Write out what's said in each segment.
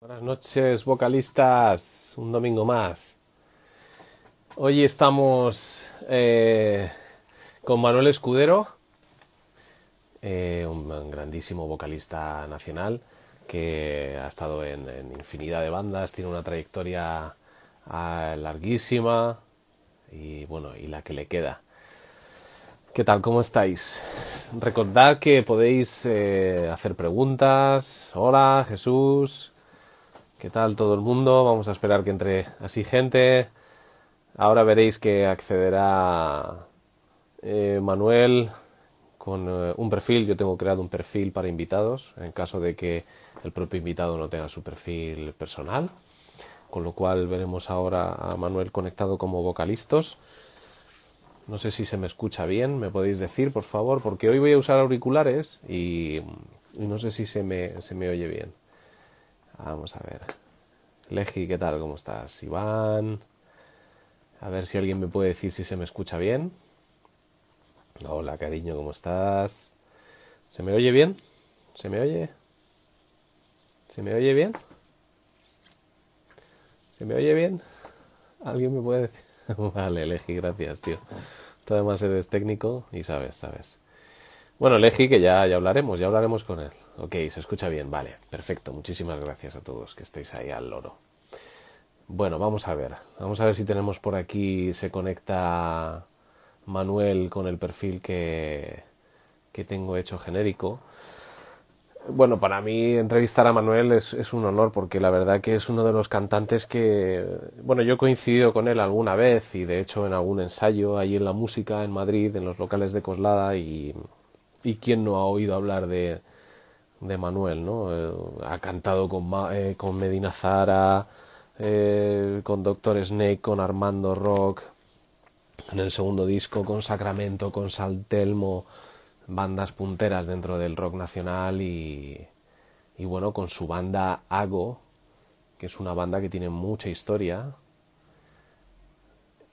Buenas noches, vocalistas. Un domingo más. Hoy estamos eh, con Manuel Escudero, eh, un grandísimo vocalista nacional que ha estado en, infinidad de bandas, tiene una trayectoria ah, larguísima y bueno, y la que le queda. ¿Qué tal? ¿Cómo estáis? Recordad que podéis eh, hacer preguntas. Hola, Jesús. ¿Qué tal todo el mundo? Vamos a esperar que entre así gente. Ahora veréis que accederá eh, Manuel con eh, un perfil. Yo tengo creado un perfil para invitados en caso de que el propio invitado no tenga su perfil personal. Con lo cual veremos ahora a Manuel conectado como vocalistas. No sé si se me escucha bien, me podéis decir, por favor, porque hoy voy a usar auriculares y, y no sé si se me, se me oye bien. Vamos a ver. Legi, ¿qué tal? ¿Cómo estás? Iván. A ver si alguien me puede decir si se me escucha bien. Hola, cariño, ¿cómo estás? ¿Se me oye bien? ¿Se me oye? ¿Se me oye bien? ¿Se me oye bien? ¿Alguien me puede decir? vale, Legi, gracias, tío. Tú además eres técnico y sabes, sabes. Bueno, Legi, que ya, ya hablaremos, ya hablaremos con él. Ok, se escucha bien, vale, perfecto. Muchísimas gracias a todos que estéis ahí al loro. Bueno, vamos a ver. Vamos a ver si tenemos por aquí, se conecta Manuel con el perfil que, que tengo hecho genérico. Bueno, para mí entrevistar a Manuel es, un honor porque la verdad que es uno de los cantantes que, bueno, yo he coincidido con él alguna vez y de hecho en algún ensayo ahí en la música en Madrid, en los locales de Coslada y, y quién no ha oído hablar de, de Manuel, ¿no? Eh, ha cantado con, eh, con Medina Zara, eh, con Doctor Snake, con Armando Rock, en el segundo disco con Sacramento, con Saltelmo, bandas punteras dentro del rock nacional y, y bueno, con su banda Ago, que es una banda que tiene mucha historia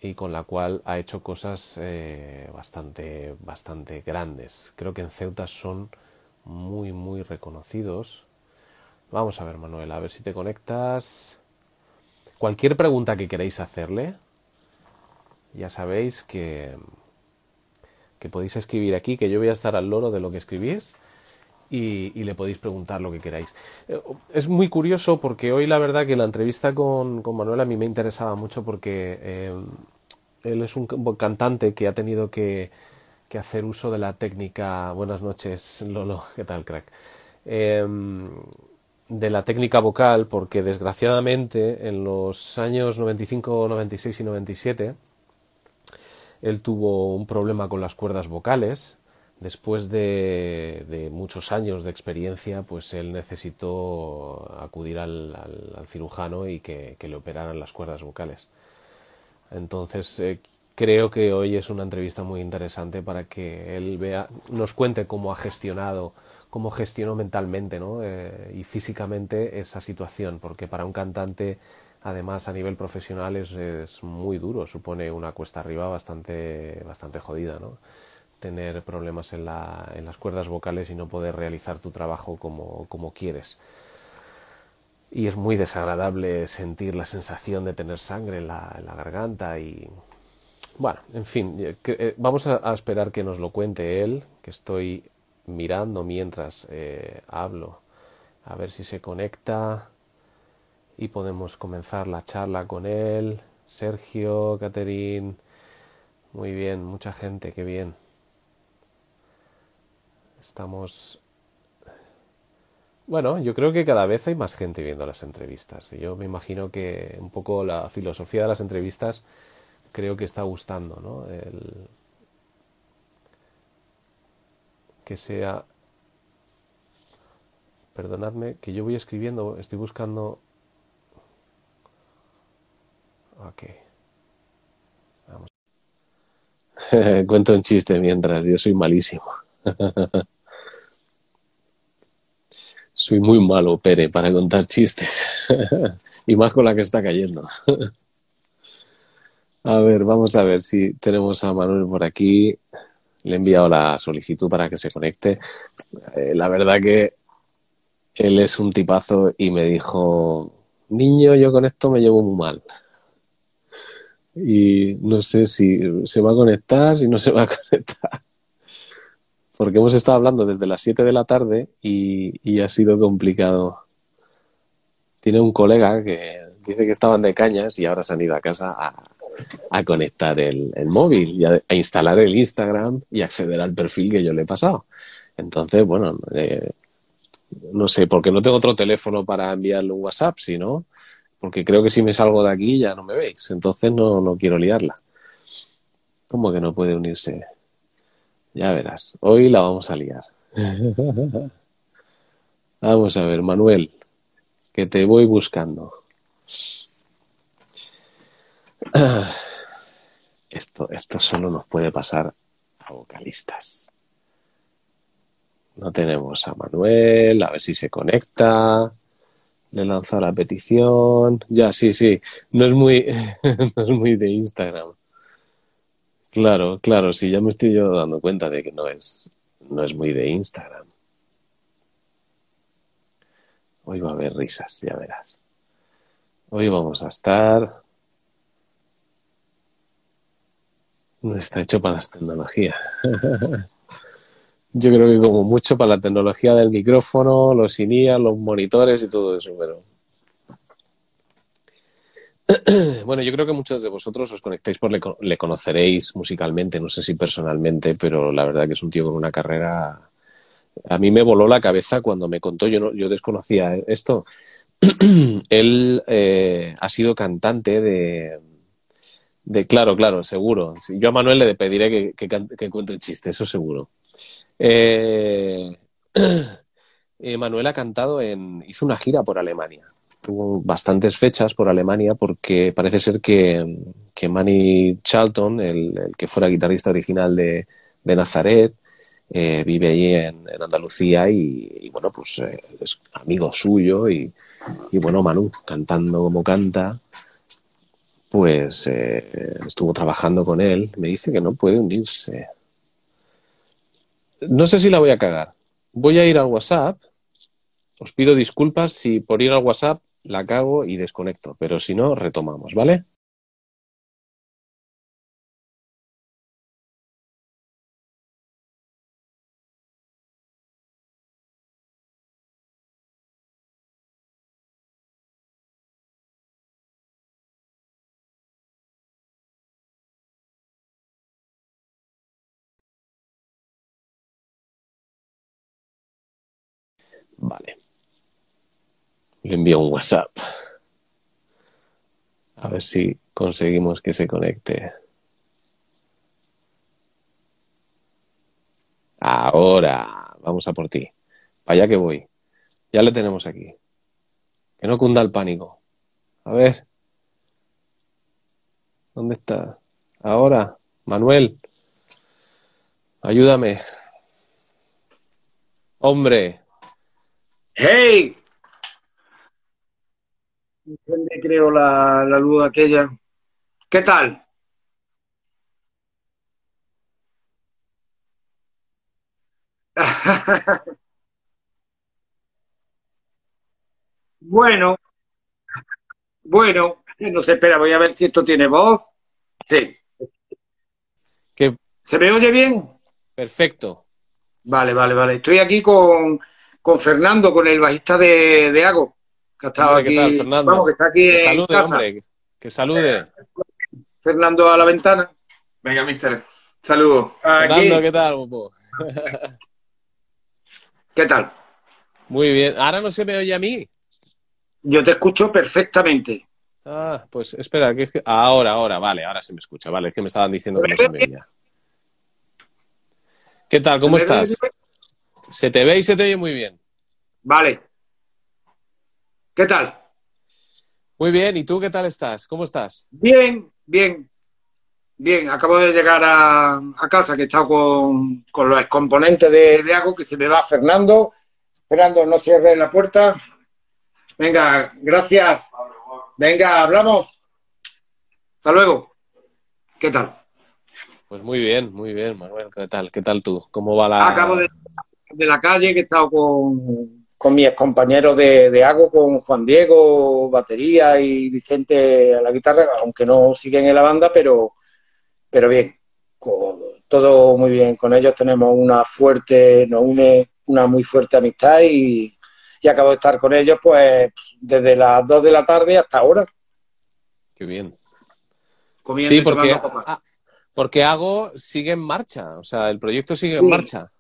y con la cual ha hecho cosas bastante, bastante grandes. Creo que en Ceuta son muy, muy reconocidos. Vamos a ver, Manuel, a ver si te conectas. Cualquier pregunta que queréis hacerle, ya sabéis que, que podéis escribir aquí, que yo voy a estar al loro de lo que escribís y, le podéis preguntar lo que queráis. Es muy curioso porque hoy la verdad que la entrevista con, con Manuel a mí me interesaba mucho porque eh, él es un cantante que ha tenido que, que, hacer uso de la técnica. Buenas noches, Lolo, ¿qué tal, crack? Eh, de la técnica vocal porque desgraciadamente en los años 95, 96 y 97 él tuvo un problema con las cuerdas vocales. Después de, muchos años de experiencia, pues él necesitó acudir al, al, cirujano y que, que, le operaran las cuerdas vocales. Entonces, eh, creo que hoy es una entrevista muy interesante para que él vea, nos cuente cómo ha gestionado, cómo gestionó mentalmente ¿no? Eh, y físicamente esa situación, porque para un cantante además a nivel profesional es, muy duro, supone una cuesta arriba bastante, bastante jodida, ¿no? Tener problemas en, la, en, las cuerdas vocales y no poder realizar tu trabajo como, como quieres. Y es muy desagradable sentir la sensación de tener sangre en la, en la garganta y... Bueno, en fin, que, vamos a, esperar que nos lo cuente él, que estoy mirando mientras eh, hablo, a ver si se conecta y podemos comenzar la charla con él. Sergio, Caterín, muy bien, mucha gente, qué bien. Estamos... Bueno, yo creo que cada vez hay más gente viendo las entrevistas. Yo me imagino que un poco la filosofía de las entrevistas creo que está gustando, ¿no? El... Que sea... Perdonadme, que yo voy escribiendo, estoy buscando Ok. Vamos. Cuento un chiste mientras, yo soy malísimo. soy muy malo, Pere, para contar chistes. y más con la que está cayendo. A ver, vamos a ver si tenemos a Manuel por aquí. Le he enviado la solicitud para que se conecte. Eh, la verdad que Él es un tipazo y me dijo, niño, yo con esto me llevo muy mal. Y no sé si se va a conectar, si no se va a conectar. Porque hemos estado hablando desde las 7 de la tarde y, y ha sido complicado. Tiene un colega que dice que estaban de cañas y ahora se han ido a casa a, a conectar el, el móvil y a, instalar el Instagram y acceder al perfil que yo le he pasado. Entonces, bueno, eh, no sé, porque no tengo otro teléfono para enviarle un WhatsApp, sino porque creo que si me salgo de aquí ya no me veis. Entonces no, no quiero liarla. ¿Cómo que no puede unirse? Ya verás, hoy la vamos a liar. vamos a ver, Manuel, que te voy buscando. Esto, esto solo nos puede pasar a vocalistas. No tenemos a Manuel, a ver si se conecta. Le he lanzado la petición. Ya, sí, sí. No es muy, no es muy de Instagram. Claro, claro, sí, ya me estoy yo dando cuenta de que no es, no es muy de Instagram. Hoy va a haber risas, ya verás. Hoy vamos a estar. No está hecho para las tecnologías. Yo creo que como mucho para la tecnología del micrófono, los INIA, los monitores y todo eso, pero... Bueno, yo creo que muchos de vosotros os conectáis por le, le, conoceréis musicalmente, no sé si personalmente, pero la verdad que es un tío con una carrera. A mí me voló la cabeza cuando me contó, yo, no, yo desconocía esto. Él eh, ha sido cantante de, de. Claro, claro, seguro. Yo a Manuel le pediré que, que, que cuente un chiste, eso seguro. Eh, eh, Manuel ha cantado en. hizo una gira por Alemania tuvo bastantes fechas por Alemania porque parece ser que, que Manny Charlton, el, el, que fuera guitarrista original de, de Nazaret, eh, vive allí en, Andalucía y, y, bueno, pues eh, es amigo suyo y, y, bueno, Manu, cantando como canta, pues eh, estuvo trabajando con él. Me dice que no puede unirse. No sé si la voy a cagar. Voy a ir al WhatsApp. Os pido disculpas si por ir al WhatsApp la cago y desconecto, pero si no, retomamos, ¿vale? Vale. Le envío un WhatsApp. A ver si conseguimos que se conecte. Ahora, vamos a por ti. Para allá que voy. Ya le tenemos aquí. Que no cunda el pánico. A ver. ¿Dónde está? Ahora, Manuel. Ayúdame. Hombre. ¡Hey! creo la, la luz aquella. ¿Qué tal? bueno, bueno, no se espera, voy a ver si esto tiene voz. Sí. ¿Qué? ¿Se me oye bien? Perfecto. Vale, vale, vale. Estoy aquí con, con Fernando, con el bajista de, de Ago que ha estado hombre, aquí. Tal, Fernando? Vamos, que está aquí que salude, en casa. hombre. Que salude. Fernando a la ventana. Venga, mister. Saludos. Fernando, ¿qué tal, Bobo? ¿Qué tal? Muy bien. Ahora no se me oye a mí. Yo te escucho perfectamente. Ah, pues espera, que es que... ahora, ahora, vale, ahora se me escucha, vale, es que me estaban diciendo que no se me oía. ¿Qué tal? ¿Cómo estás? Se te ve y se te oye muy bien. Vale. ¿Qué tal? Muy bien, ¿y tú qué tal estás? ¿Cómo estás? Bien, bien. Bien, acabo de llegar a, a casa que he estado con, con los componentes de Leago, que se me va Fernando. Fernando, no cierre la puerta. Venga, gracias. Venga, hablamos. Hasta luego. ¿Qué tal? Pues muy bien, muy bien, Manuel. ¿Qué tal? ¿Qué tal tú? ¿Cómo va la...? Acabo de, de la calle, que he estado con, con mis compañeros de, de Hago, con Juan Diego, batería y Vicente a la guitarra, aunque no siguen en la banda, pero, pero bien, todo muy bien. Con ellos tenemos una fuerte, nos une una muy fuerte amistad y, y acabo de estar con ellos pues desde las 2 de la tarde hasta ahora. Qué bien. Comiendo Sí, porque, ah, porque Hago sigue en marcha, o sea, el proyecto sigue en Sí.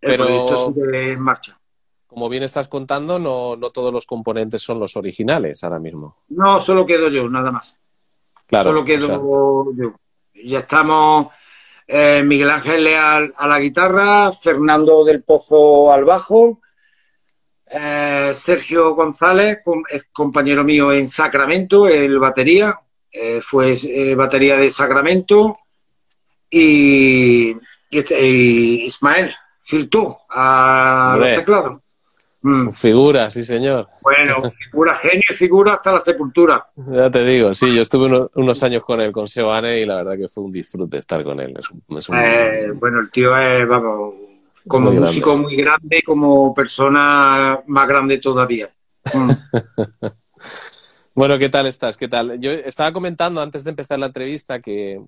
El pero- proyecto sigue en marcha. Como bien estás contando, no, no todos los componentes son los originales ahora mismo. No, solo quedo yo, nada más. Claro. solo o quedo sea, yo. Ya estamos eh, Miguel Ángel Leal a la guitarra, Fernando del Pozo al bajo, eh, Sergio González, com- es compañero mío en Sacramento, el batería, eh, fue batería de Sacramento, y, y este- y Ismael Filtú a Hombre. los teclados. Mm, Figura, sí, señor. Bueno, figura, genio y figura hasta la sepultura. Ya te digo, sí, yo estuve uno- unos años con él, con Seoane, y la verdad que fue un disfrute estar con él. Es un, es un- Eh, bueno, el tío es, vamos, como Muy músico muy grande y como persona más grande todavía. Mm. Bueno, ¿qué tal estás? ¿Qué tal? Yo estaba comentando antes de empezar la entrevista que,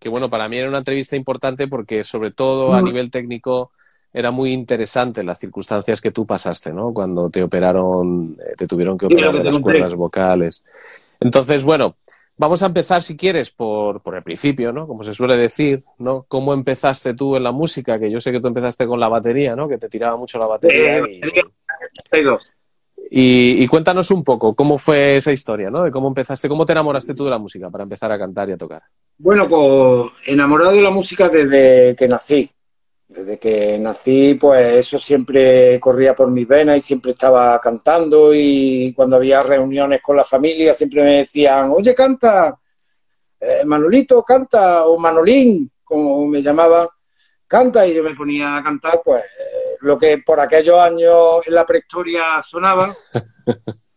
que, bueno, para mí era una entrevista importante porque sobre todo a Mm. nivel técnico era muy interesante las circunstancias que tú pasaste, ¿no? Cuando te operaron, eh, te tuvieron que operar de las cuerdas vocales. Entonces, bueno, vamos a empezar, si quieres, por, por el principio, ¿no? Como se suele decir, ¿no? ¿Cómo empezaste tú en la música? Que yo sé que tú empezaste con la batería, ¿no? Que te tiraba mucho la batería. Eh, y- batería. 32. y, y cuéntanos un poco cómo fue esa historia, ¿no? De cómo empezaste, cómo te enamoraste tú de la música para empezar a cantar y a tocar. Bueno, pues enamorado de la música desde que nací. Desde que nací, pues eso siempre corría por mis venas y siempre estaba cantando y cuando había reuniones con la familia siempre me decían, oye, canta, eh, Manolito, canta, o Manolín, como me llamaban, canta y yo me ponía a cantar, pues lo que por aquellos años en la prehistoria sonaba.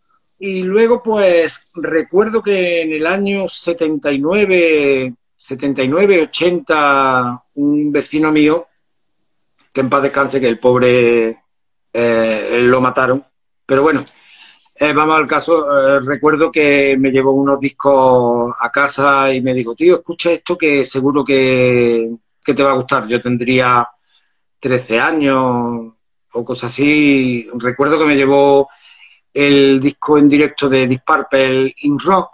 Y luego, pues, recuerdo que en el año 79, 79, 80, un vecino mío, que en paz descanse, que el pobre eh, lo mataron. Pero bueno, eh, vamos al caso. eh, recuerdo que me llevó unos discos a casa y me dijo, tío, escucha esto que seguro que, que te va a gustar. Yo tendría 13 años o cosas así. Recuerdo que me llevó el disco en directo de Purple In Rock,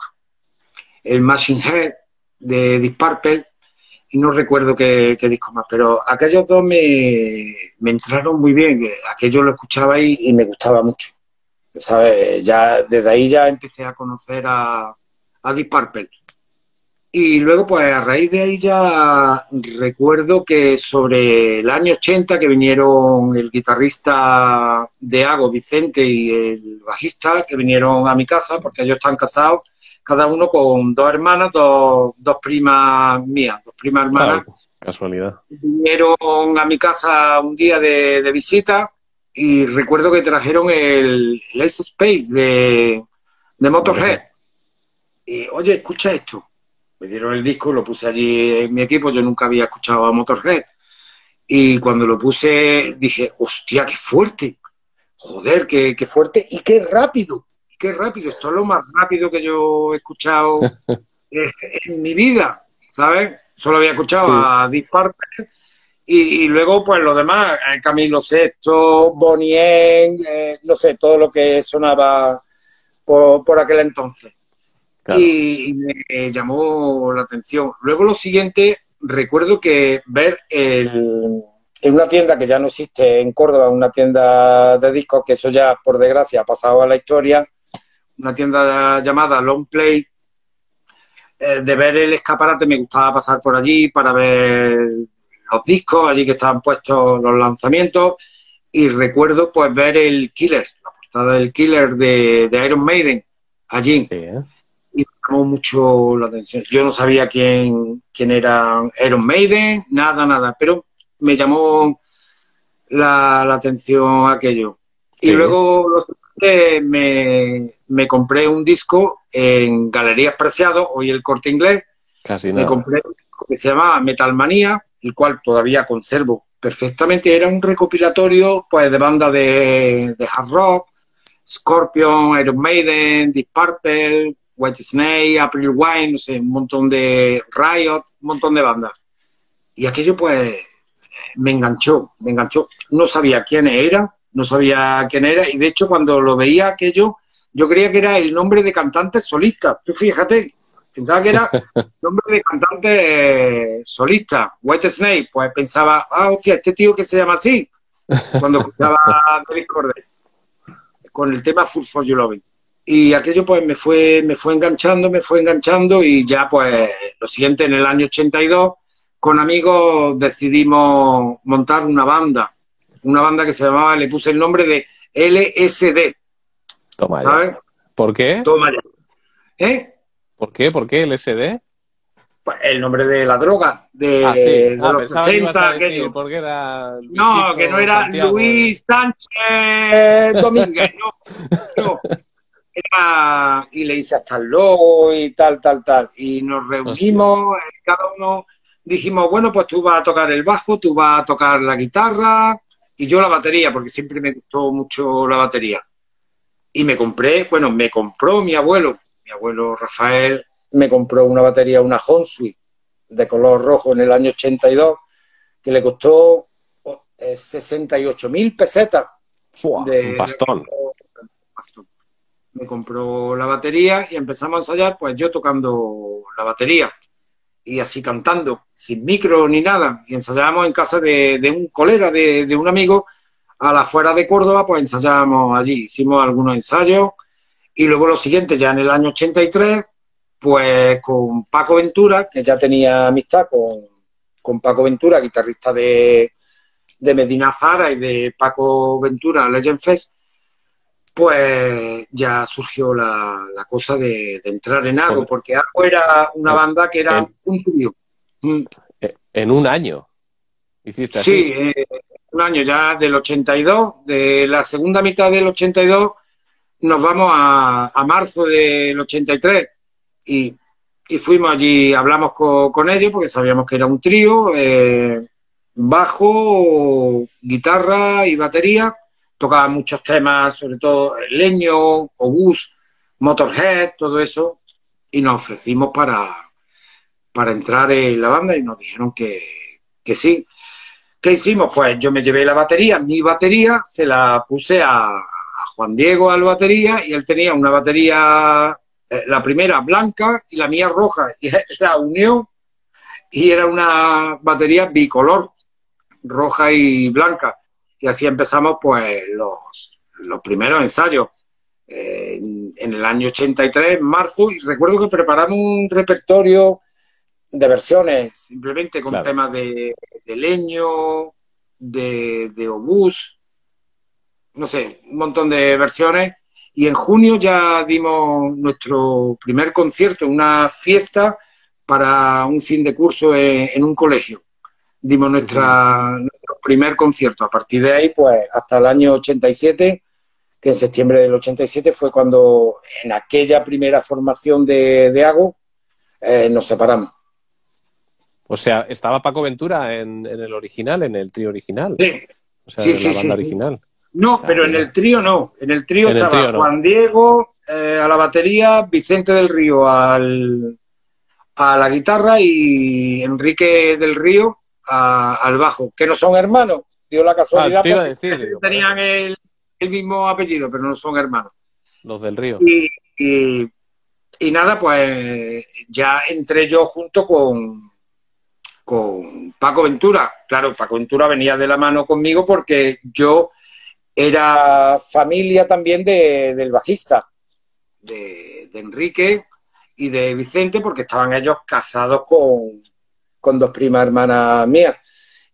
el Machine Head de Purple, y no recuerdo qué, qué disco más, pero aquellos dos me, entraron muy bien, que aquello lo escuchaba y, me gustaba mucho. ¿Sabes? Ya, desde ahí ya empecé a conocer a, a Deep. Y luego, pues a raíz de ahí ya recuerdo que sobre el año 80 que vinieron el guitarrista de Hago, Vicente, y el bajista, que vinieron a mi casa, porque ellos están casados, cada uno con dos hermanas, dos, dos primas mías, dos primas hermanas, Claro, casualidad. vinieron a mi casa un día de, de visita y recuerdo que trajeron el, el Ace Space de, de Motorhead. Y, oye, escucha esto. Me dieron el disco, lo puse allí en mi equipo, yo nunca había escuchado a Motorhead. Y cuando lo puse dije, hostia, qué fuerte. Joder, qué, qué fuerte y qué rápido. Qué rápido. Esto es lo más rápido que yo he escuchado en mi vida, ¿sabes? Solo había escuchado Sí. a Purple y, y luego, pues lo demás, eh, Camilo Sexto, Bonien, eh, no sé, todo lo que sonaba por, por aquel entonces. Claro. Y, y me llamó la atención. Luego lo siguiente, recuerdo que ver el, en una tienda que ya no existe en Córdoba, una tienda de discos, que eso ya por desgracia ha pasado a la historia, una tienda llamada Long Play, eh, de ver el escaparate me gustaba pasar por allí para ver los discos, allí que estaban puestos los lanzamientos, y recuerdo pues ver el Killer, la portada del Killer de, de Iron Maiden, allí Sí, ¿eh? y me llamó mucho la atención. Yo no sabía quién, quién era Iron Maiden, nada, nada, pero me llamó la, la atención aquello. Sí. Y luego lo siguiente, me, me compré un disco en Galerías Preciado, hoy el corte inglés, Casi me compré un disco que se llama Metal Manía, el cual todavía conservo perfectamente. Era un recopilatorio pues de bandas de, de hard rock, Scorpion, Iron Maiden, Purple, White Snake, April Wine, no sé, un montón de Riot, un montón de bandas. Y aquello pues me enganchó, me enganchó. No sabía quién era, no sabía quién era, y de hecho cuando lo veía aquello, yo creía que era el nombre de cantante solista. Tú fíjate, pensaba que era nombre de cantante solista. White Snake, pues pensaba, ah, hostia, este tío que se llama así, cuando escuchaba David Corday, con el tema Full for You Loving. Y aquello pues me fue, me fue enganchando, me fue enganchando y ya pues lo siguiente, en el año 82, con amigos decidimos montar una banda. Una banda que se llamaba, le puse el nombre de LSD. Toma ya. ¿Sabes? ¿Por qué? Toma ya. ¿Eh? ¿Por qué? ¿Por qué LSD? Pues el nombre de la droga, de, Ah, sí. de Ah, los pensaba que ibas 60, a decir, porque era No, Luisito que no era Santiago. Luis Sánchez Domínguez, no. no. Era, y le hice hasta el logo y tal, tal, tal. Y nos reunimos, eh, cada uno dijimos, bueno, pues tú vas a tocar el bajo, tú vas a tocar la guitarra y yo la batería, porque siempre me gustó mucho la batería. Y me compré, bueno, me compró mi abuelo, mi abuelo Rafael, me compró una batería, una Honsui de color rojo en el año 82, que le costó eh, 68 mil pesetas. Fua, de- un pastón. Me compró la batería y empezamos a ensayar, pues yo tocando la batería y así cantando, sin micro ni nada. Y ensayábamos en casa de, un colega, de, un amigo, a la afuera de Córdoba, pues ensayábamos allí. Hicimos algunos ensayos y luego lo siguiente, ya en el año 83, pues con Paco Ventura, que ya tenía amistad con, con Paco Ventura, guitarrista de, de Medina Zara y de Paco Ventura Legend Fest, pues ya surgió la, la cosa de, de entrar en Joder. porque Ago era una banda que era En- un trío. Mm, Eh, En un año. Hiciste Sí, eh, un año ya del 82, de la segunda mitad del 82 nos vamos a, a marzo del 83 y, y fuimos allí, hablamos co- con, ellos porque sabíamos que era un trío, eh, bajo, guitarra y batería, tocaban muchos temas, sobre todo leño, obús, motorhead, todo eso, y nos ofrecimos para, para entrar en la banda y nos dijeron que, que sí. ¿Qué hicimos? Pues yo me llevé la batería, mi batería, se la puse a, Juan Diego a la batería y él tenía una batería, eh, la primera blanca y la mía roja, y la unió y era una batería bicolor, roja y blanca. Y así empezamos pues los, los primeros ensayos. eh, en, el año 83, en marzo, y recuerdo que preparamos un repertorio de versiones, simplemente con Claro. temas de, de leño, de, de obús, no sé, un montón de versiones. Y en junio ya dimos nuestro primer concierto, una fiesta para un fin de curso en, en un colegio. Dimos nuestra, nuestro primer concierto. A partir de ahí, pues hasta el año 87, que en septiembre del 87 fue cuando en aquella primera formación de, de Ago eh, nos separamos. O sea, estaba Paco Ventura en, en el original, en el trío original. Sí, O sea, Sí, en sí, la banda sí. original. No, pero en el trío no. En el trío En el estaba no. Juan Diego eh, a la batería, Vicente del Río al, a la guitarra y Enrique del Río a- al bajo, que no son hermanos. Dio la casualidad Ah, te iba a porque decir, digo, tenían el, el mismo apellido, pero no son hermanos. Los del río. Y, y- y nada, pues ya entré yo junto con, con Paco Ventura. Claro, Paco Ventura venía de la mano conmigo porque yo era familia también de, del bajista, de, de Enrique y de Vicente, porque estaban ellos casados con, con dos primas hermanas mías.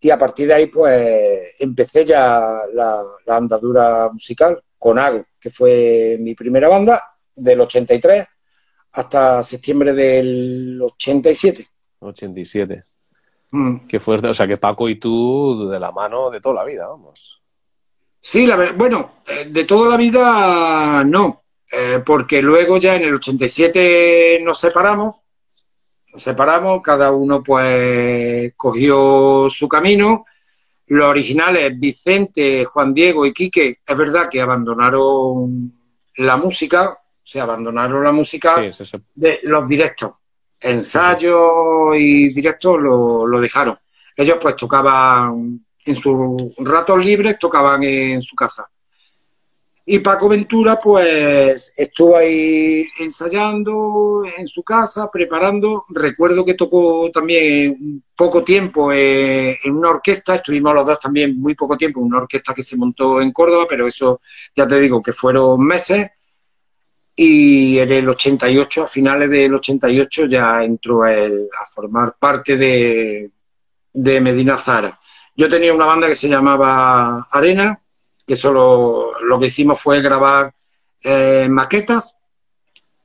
Y a partir de ahí, pues empecé ya la, la andadura musical con Ago, que fue mi primera banda del 83 hasta septiembre del 87. 87. Mm. Qué fuerte. O sea, que Paco y tú de la mano de toda la vida, vamos. Sí, la bueno, eh, de toda la vida no, eh, porque luego ya en el 87 nos separamos, nos separamos, cada uno pues cogió su camino, Los originales, Vicente, Juan Diego y Quique, es verdad que abandonaron la música, se abandonaron la música de los directos. Ensayos y directos lo, lo dejaron. Ellos pues tocaban en sus ratos libres, tocaban en su casa. Y Paco Ventura, pues, estuvo ahí ensayando en su casa, preparando. Recuerdo que tocó también poco tiempo eh, en una orquesta, estuvimos los dos también muy poco tiempo en una orquesta que se montó en Córdoba, pero eso ya te digo que fueron meses. Y en el 88, a finales del 88, ya entró él a formar parte de, de Medina Zara. Yo tenía una banda que se llamaba Arena, que solo lo que hicimos fue grabar eh, maquetas.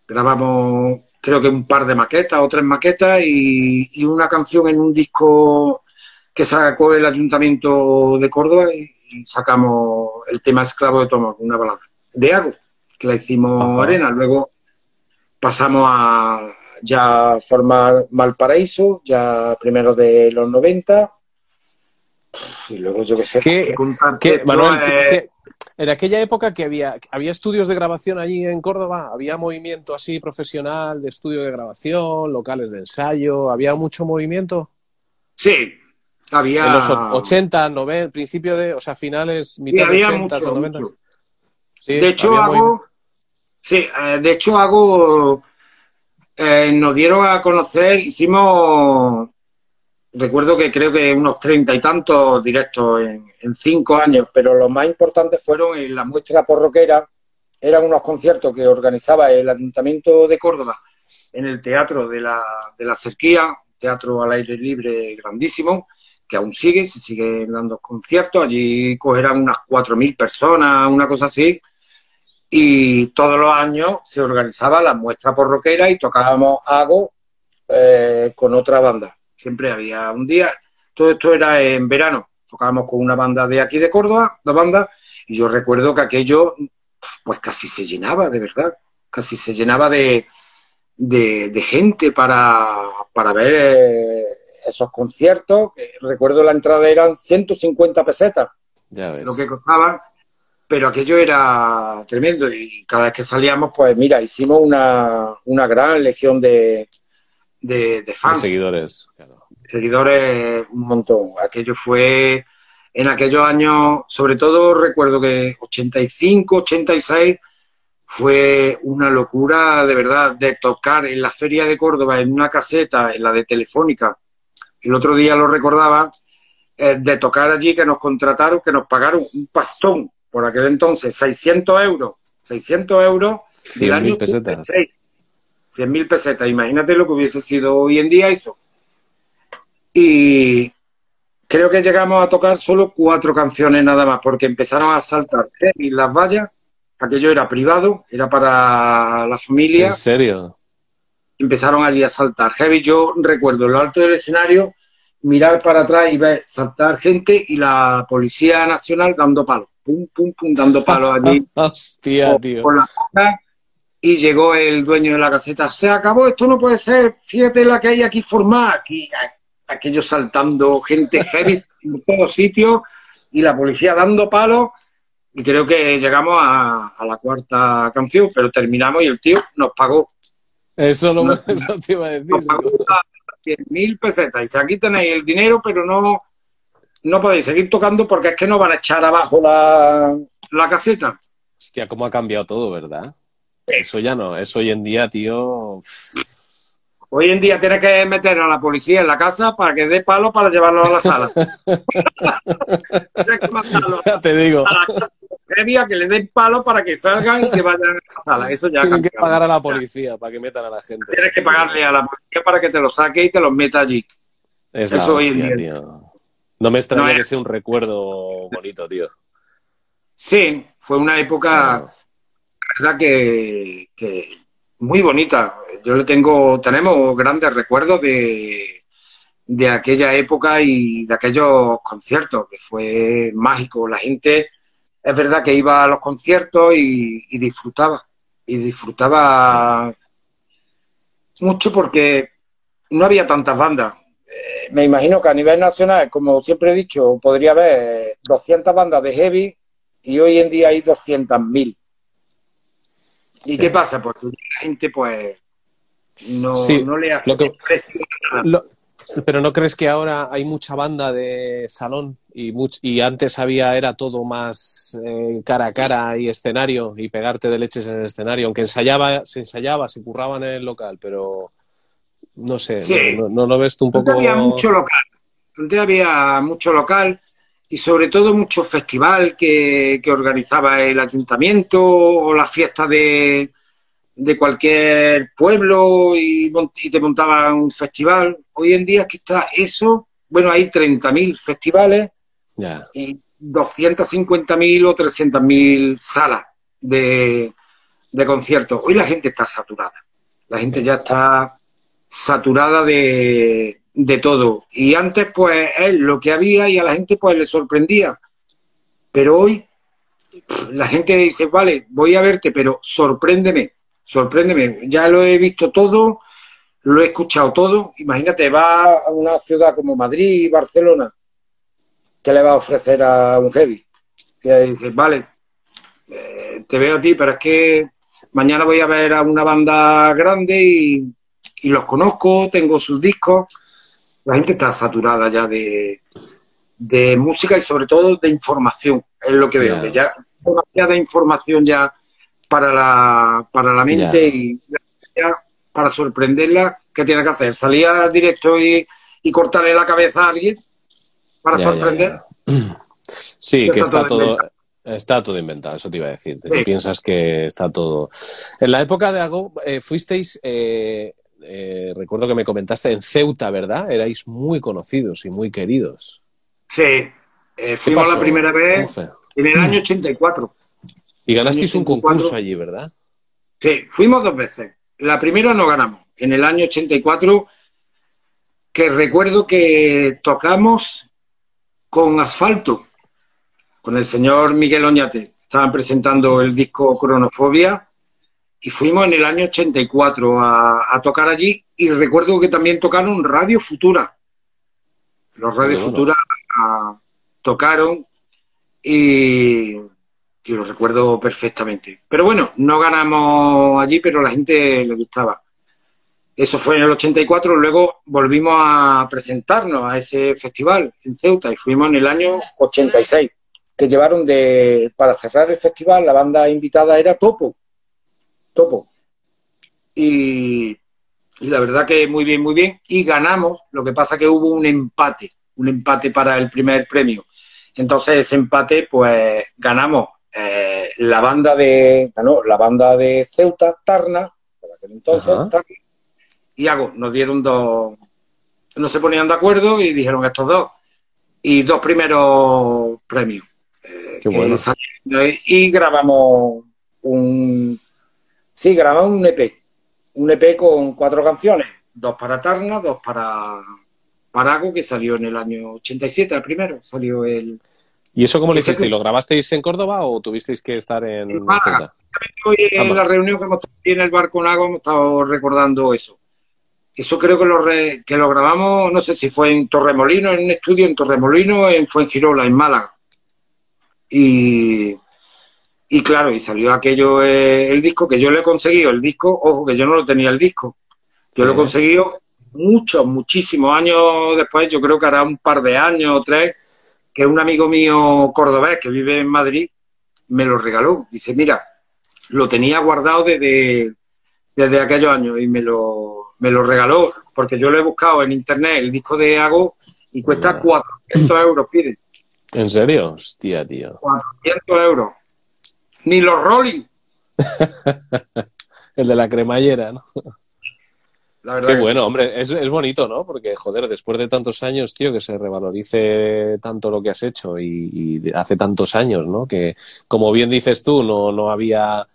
Grabamos, creo que un par de maquetas o tres maquetas y, una canción en un disco que sacó el Ayuntamiento de Córdoba y, sacamos el tema Esclavo de Tomás, una balada de Ago, que la hicimos arena. Luego pasamos a ya formar Malparaíso, ya primero de los 90 y luego yo que sé, ¿Qué, en aquella época que había, había estudios de grabación allí en Córdoba, había movimiento así profesional de estudio de grabación, locales de ensayo, había mucho movimiento. Sí, había. En los 80, 90, principio de, o sea, finales, mitad de 80, 90. de hecho, hago. Sí, eh, de hecho, hago. Eh, nos dieron a conocer, hicimos recuerdo que creo que unos treinta y tantos directos en, cinco años, pero los más importantes fueron en la muestra porroquera, eran unos conciertos que organizaba el Ayuntamiento de Córdoba en el Teatro de la, de la Cerquía, teatro al aire libre grandísimo, que aún sigue, se siguen dando conciertos, allí cogerán unas cuatro mil personas, una cosa así, y todos los años se organizaba la muestra porroquera y tocábamos algo eh, con otra banda siempre había un día, todo esto era en verano, tocábamos con una banda de aquí de Córdoba, dos bandas, y yo recuerdo que aquello, pues casi se llenaba, de verdad, casi se llenaba de, de, gente para, para ver eh, esos conciertos. Recuerdo la entrada eran 150 pesetas, lo que costaban, pero aquello era tremendo y cada vez que salíamos, pues mira, hicimos una, una gran lección de, de, fans. seguidores, Seguidores, un montón. Aquello fue en aquellos años, sobre todo recuerdo que 85, 86 fue una locura de verdad de tocar en la feria de Córdoba en una caseta, en la de Telefónica. El otro día lo recordaba, eh, de tocar allí que nos contrataron, que nos pagaron un pastón por aquel entonces, 600 euros, 600 euros del año pesetas. 100.000 pesetas. Imagínate lo que hubiese sido hoy en día eso. Y creo que llegamos a tocar solo cuatro canciones nada más, porque empezaron a saltar y las vallas. Aquello era privado, era para la familia. ¿En serio? Empezaron allí a saltar. Heavy, yo recuerdo en lo alto del escenario mirar para atrás y ver saltar gente y la Policía Nacional dando palos. Pum, pum, pum, dando palos allí. Hostia, tío. Por la y llegó el dueño de la caseta, se acabó, esto no puede ser, fíjate la que hay aquí formada, aquí, aquellos saltando gente heavy en todos sitios y la policía dando palos y creo que llegamos a, la cuarta canción, pero terminamos y el tío nos pagó. Eso, lo, eso te iba a decir. Nos pagó mil pesetas. Y dice, aquí tenéis el dinero, pero no, no podéis seguir tocando porque es que no van a echar abajo la, la caseta. Hostia, cómo ha cambiado todo, ¿verdad? Eso ya no, eso hoy en día, tío. Hoy en día tienes que meter a la policía en la casa para que dé palo para llevarlo a la sala. ya te digo. A la que le den palo para que salgan y que vayan a la sala. Eso ya Tienen que pagar a la policía para que metan a la gente. Tienes que pagarle a la policía para que te lo saque y te los meta allí. Eso hoy en día. Tío. No me extraña que sea un recuerdo bonito, tío. Sí, fue una época verdad que, muy bonita. Yo le tengo, tenemos grandes recuerdos de, de aquella época y de aquellos conciertos, que fue mágico. La gente, es verdad que iba a los conciertos y, disfrutaba, y disfrutaba mucho porque no había tantas bandas. Eh, me imagino que a nivel nacional, como siempre he dicho, podría haber 200 bandas de heavy y hoy en día hay 200.000. ¿Y qué pasa? Porque la gente, pues, no, no le hace precio nada. pero ¿no crees que ahora hay mucha banda de salón y, y antes había, era todo más eh, cara a cara y escenario y pegarte de leches en el escenario? Aunque ensayaba, se ensayaba, se curraban en el local, pero no sé, no, lo ves tú un poco. Antes había mucho local, antes había mucho local y sobre todo mucho festival que, organizaba el ayuntamiento o las fiestas de, de cualquier pueblo y, te montaban un festival. Hoy en día que está eso, bueno, hay 30.000 festivales y 250.000 o 300.000 salas de, de conciertos. Hoy la gente está saturada. La gente ya está saturada de, de todo. Y antes, pues, es lo que había y a la gente, pues, le sorprendía. Pero hoy, la gente dice, vale, voy a verte, pero sorpréndeme, sorpréndeme. Ya lo he visto todo, lo he escuchado todo. Imagínate, va a una ciudad como Madrid, y Barcelona, ¿qué le va a ofrecer a un heavy? Y dice, vale, eh, te veo a ti, pero es que mañana voy a ver a una banda grande y y los conozco, tengo sus discos. La gente está saturada ya de, de música y sobre todo de información, es lo que veo, que ya demasiada información ya para la, para la mente y para sorprenderla, ¿qué tiene que hacer? ¿Salir a directo y, cortarle la cabeza a alguien para sorprender? Sí, que está, todo... Está todo inventado, eso te iba a decir. piensas que está todo. En la época de Ago, eh, fuisteis eh, eh, recuerdo que me comentaste en Ceuta, ¿verdad? Erais muy conocidos y muy queridos. Sí, eh, fuimos la primera vez en el año 84. Y ganasteis un concurso allí, ¿verdad? Sí, fuimos dos veces. La primera no ganamos, en el año 84, que recuerdo que tocamos con asfalto, con el señor Miguel Oñate. Estaban presentando el disco Cronofobia y fuimos en el año 84 a, a tocar allí y recuerdo que también tocaron Radio Futura. Los Radio Futura ah, tocaron y, lo recuerdo perfectamente. Pero bueno, no ganamos allí, pero a la gente le gustaba. Eso fue en el 84, luego volvimos a presentarnos a ese festival en Ceuta y fuimos en el año 86, que llevaron de, para cerrar el festival, la banda invitada era Topo, topo. Y, la verdad que muy bien, muy bien. Y ganamos, lo que pasa que hubo un empate, un empate para el primer premio. Entonces ese empate, pues ganamos eh, la banda de, ganó la banda de Ceuta, Tarna, por aquel entonces, y Hago, nos dieron dos, no se ponían de acuerdo y dijeron estos dos. Y dos primeros premios. Eh, y grabamos un, Sí, grabamos un EP. Un EP con cuatro canciones. Dos para Tarna, dos para Parago, que salió en el año 87, el primero. Salió el... ¿Y eso cómo lo hicisteis? ¿Lo grabasteis en Córdoba o tuvisteis que estar en, en Hoy en la reunión que hemos tenido en el bar con hemos estado recordando eso. Eso creo que lo, que lo grabamos, no sé si fue en Torremolino, en un estudio en Torremolino, en Fuengirola, en Málaga. Y, y claro, y salió aquello, eh, el disco, que yo le he conseguido, el disco, ojo, que yo no lo tenía el disco. Yo lo he conseguido muchos, muchísimos años después, yo creo que hará un par de años o tres, que un amigo mío cordobés que vive en Madrid me lo regaló. Dice, mira, lo tenía guardado desde, desde aquellos años y me lo, me lo regaló, porque yo lo he buscado en internet, el disco de Ago, y cuesta 400 euros, pide. ¿En serio? Hostia, tío. 400 euros ni los Rolling. el de la cremallera, ¿no? Qué bueno, hombre, es, bonito, ¿no? Porque, joder, después de tantos años, tío, que se revalorice tanto lo que has hecho y, hace tantos años, ¿no? Que, como bien dices tú, no, no había,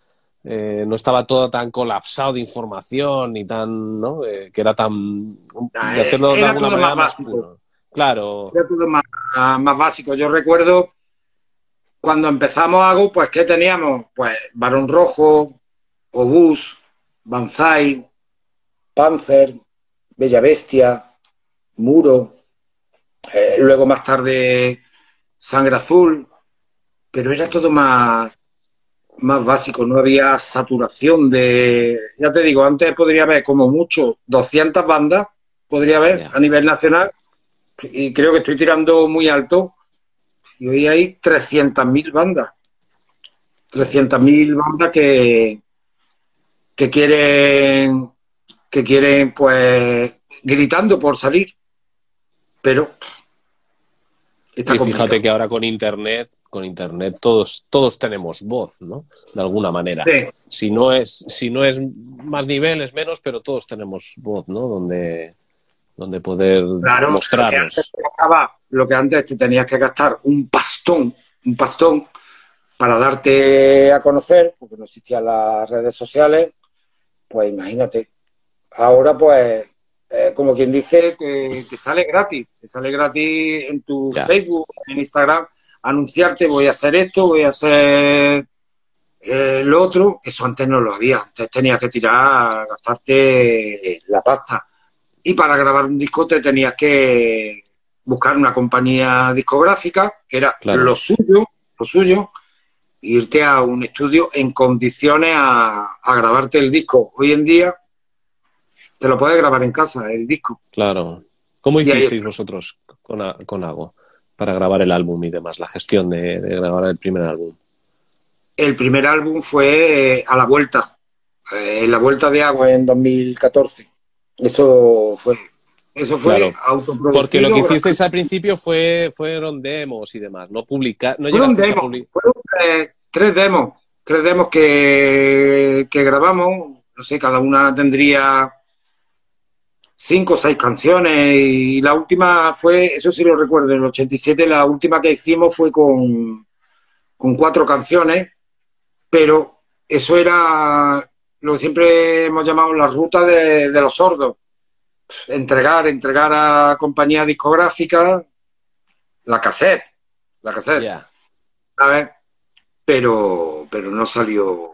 eh, no estaba todo tan colapsado de información ni tan, ¿no? Eh, que era tan, de hacerlo de alguna manera más básico. Claro. Era todo más, más básico. Yo recuerdo cuando empezamos algo, pues ¿qué teníamos? Pues Barón Rojo, Obús, Banzai, Panzer, Bella Bestia, Muro, eh, luego más tarde Sangre Azul, pero era todo más, más básico, no había saturación de, ya te digo, antes podría haber como mucho 200 bandas, podría haber a nivel nacional, y creo que estoy tirando muy alto, y hoy hay 300.000 bandas. 300.000 bandas que, que quieren, que quieren, pues, gritando por salir. Pero. Está y fíjate que ahora con Internet, con Internet todos, todos tenemos voz, ¿no? De alguna manera. Si no es, si no es más nivel, es menos, pero todos tenemos voz, ¿no? Donde, donde poder mostrarnos. Lo que, antes, te tenías que gastar un pastón, un pastón para darte a conocer, porque no existían las redes sociales, pues imagínate. Ahora, pues, eh, como quien dice, que, sale gratis, que sale gratis en tu Facebook, en Instagram, anunciarte, voy a hacer esto, voy a hacer eh, lo otro. Eso antes no lo había. Antes tenías que tirar, gastarte la pasta y para grabar un disco te tenías que buscar una compañía discográfica, que era lo suyo, lo suyo, e irte a un estudio en condiciones a, grabarte el disco. Hoy en día te lo puedes grabar en casa, el disco. Claro. ¿Cómo hicisteis vosotros con, con Ago para grabar el álbum y demás, la gestión de, grabar el primer álbum? El primer álbum fue eh, a la vuelta, eh, la vuelta de Ago en 2014. Eso fue eso fue Porque lo que hicisteis al principio fue fueron demos y demás, no publicar, no fueron, demos, fueron eh, tres demos, tres demos que, que grabamos, no sé, cada una tendría cinco o seis canciones y la última fue, eso sí lo recuerdo, en el 87 la última que hicimos fue con, con cuatro canciones, pero eso era lo que siempre hemos llamado la ruta de, los sordos. Entregar, entregar a compañía discográfica la cassette, la cassette. Pero, pero no salió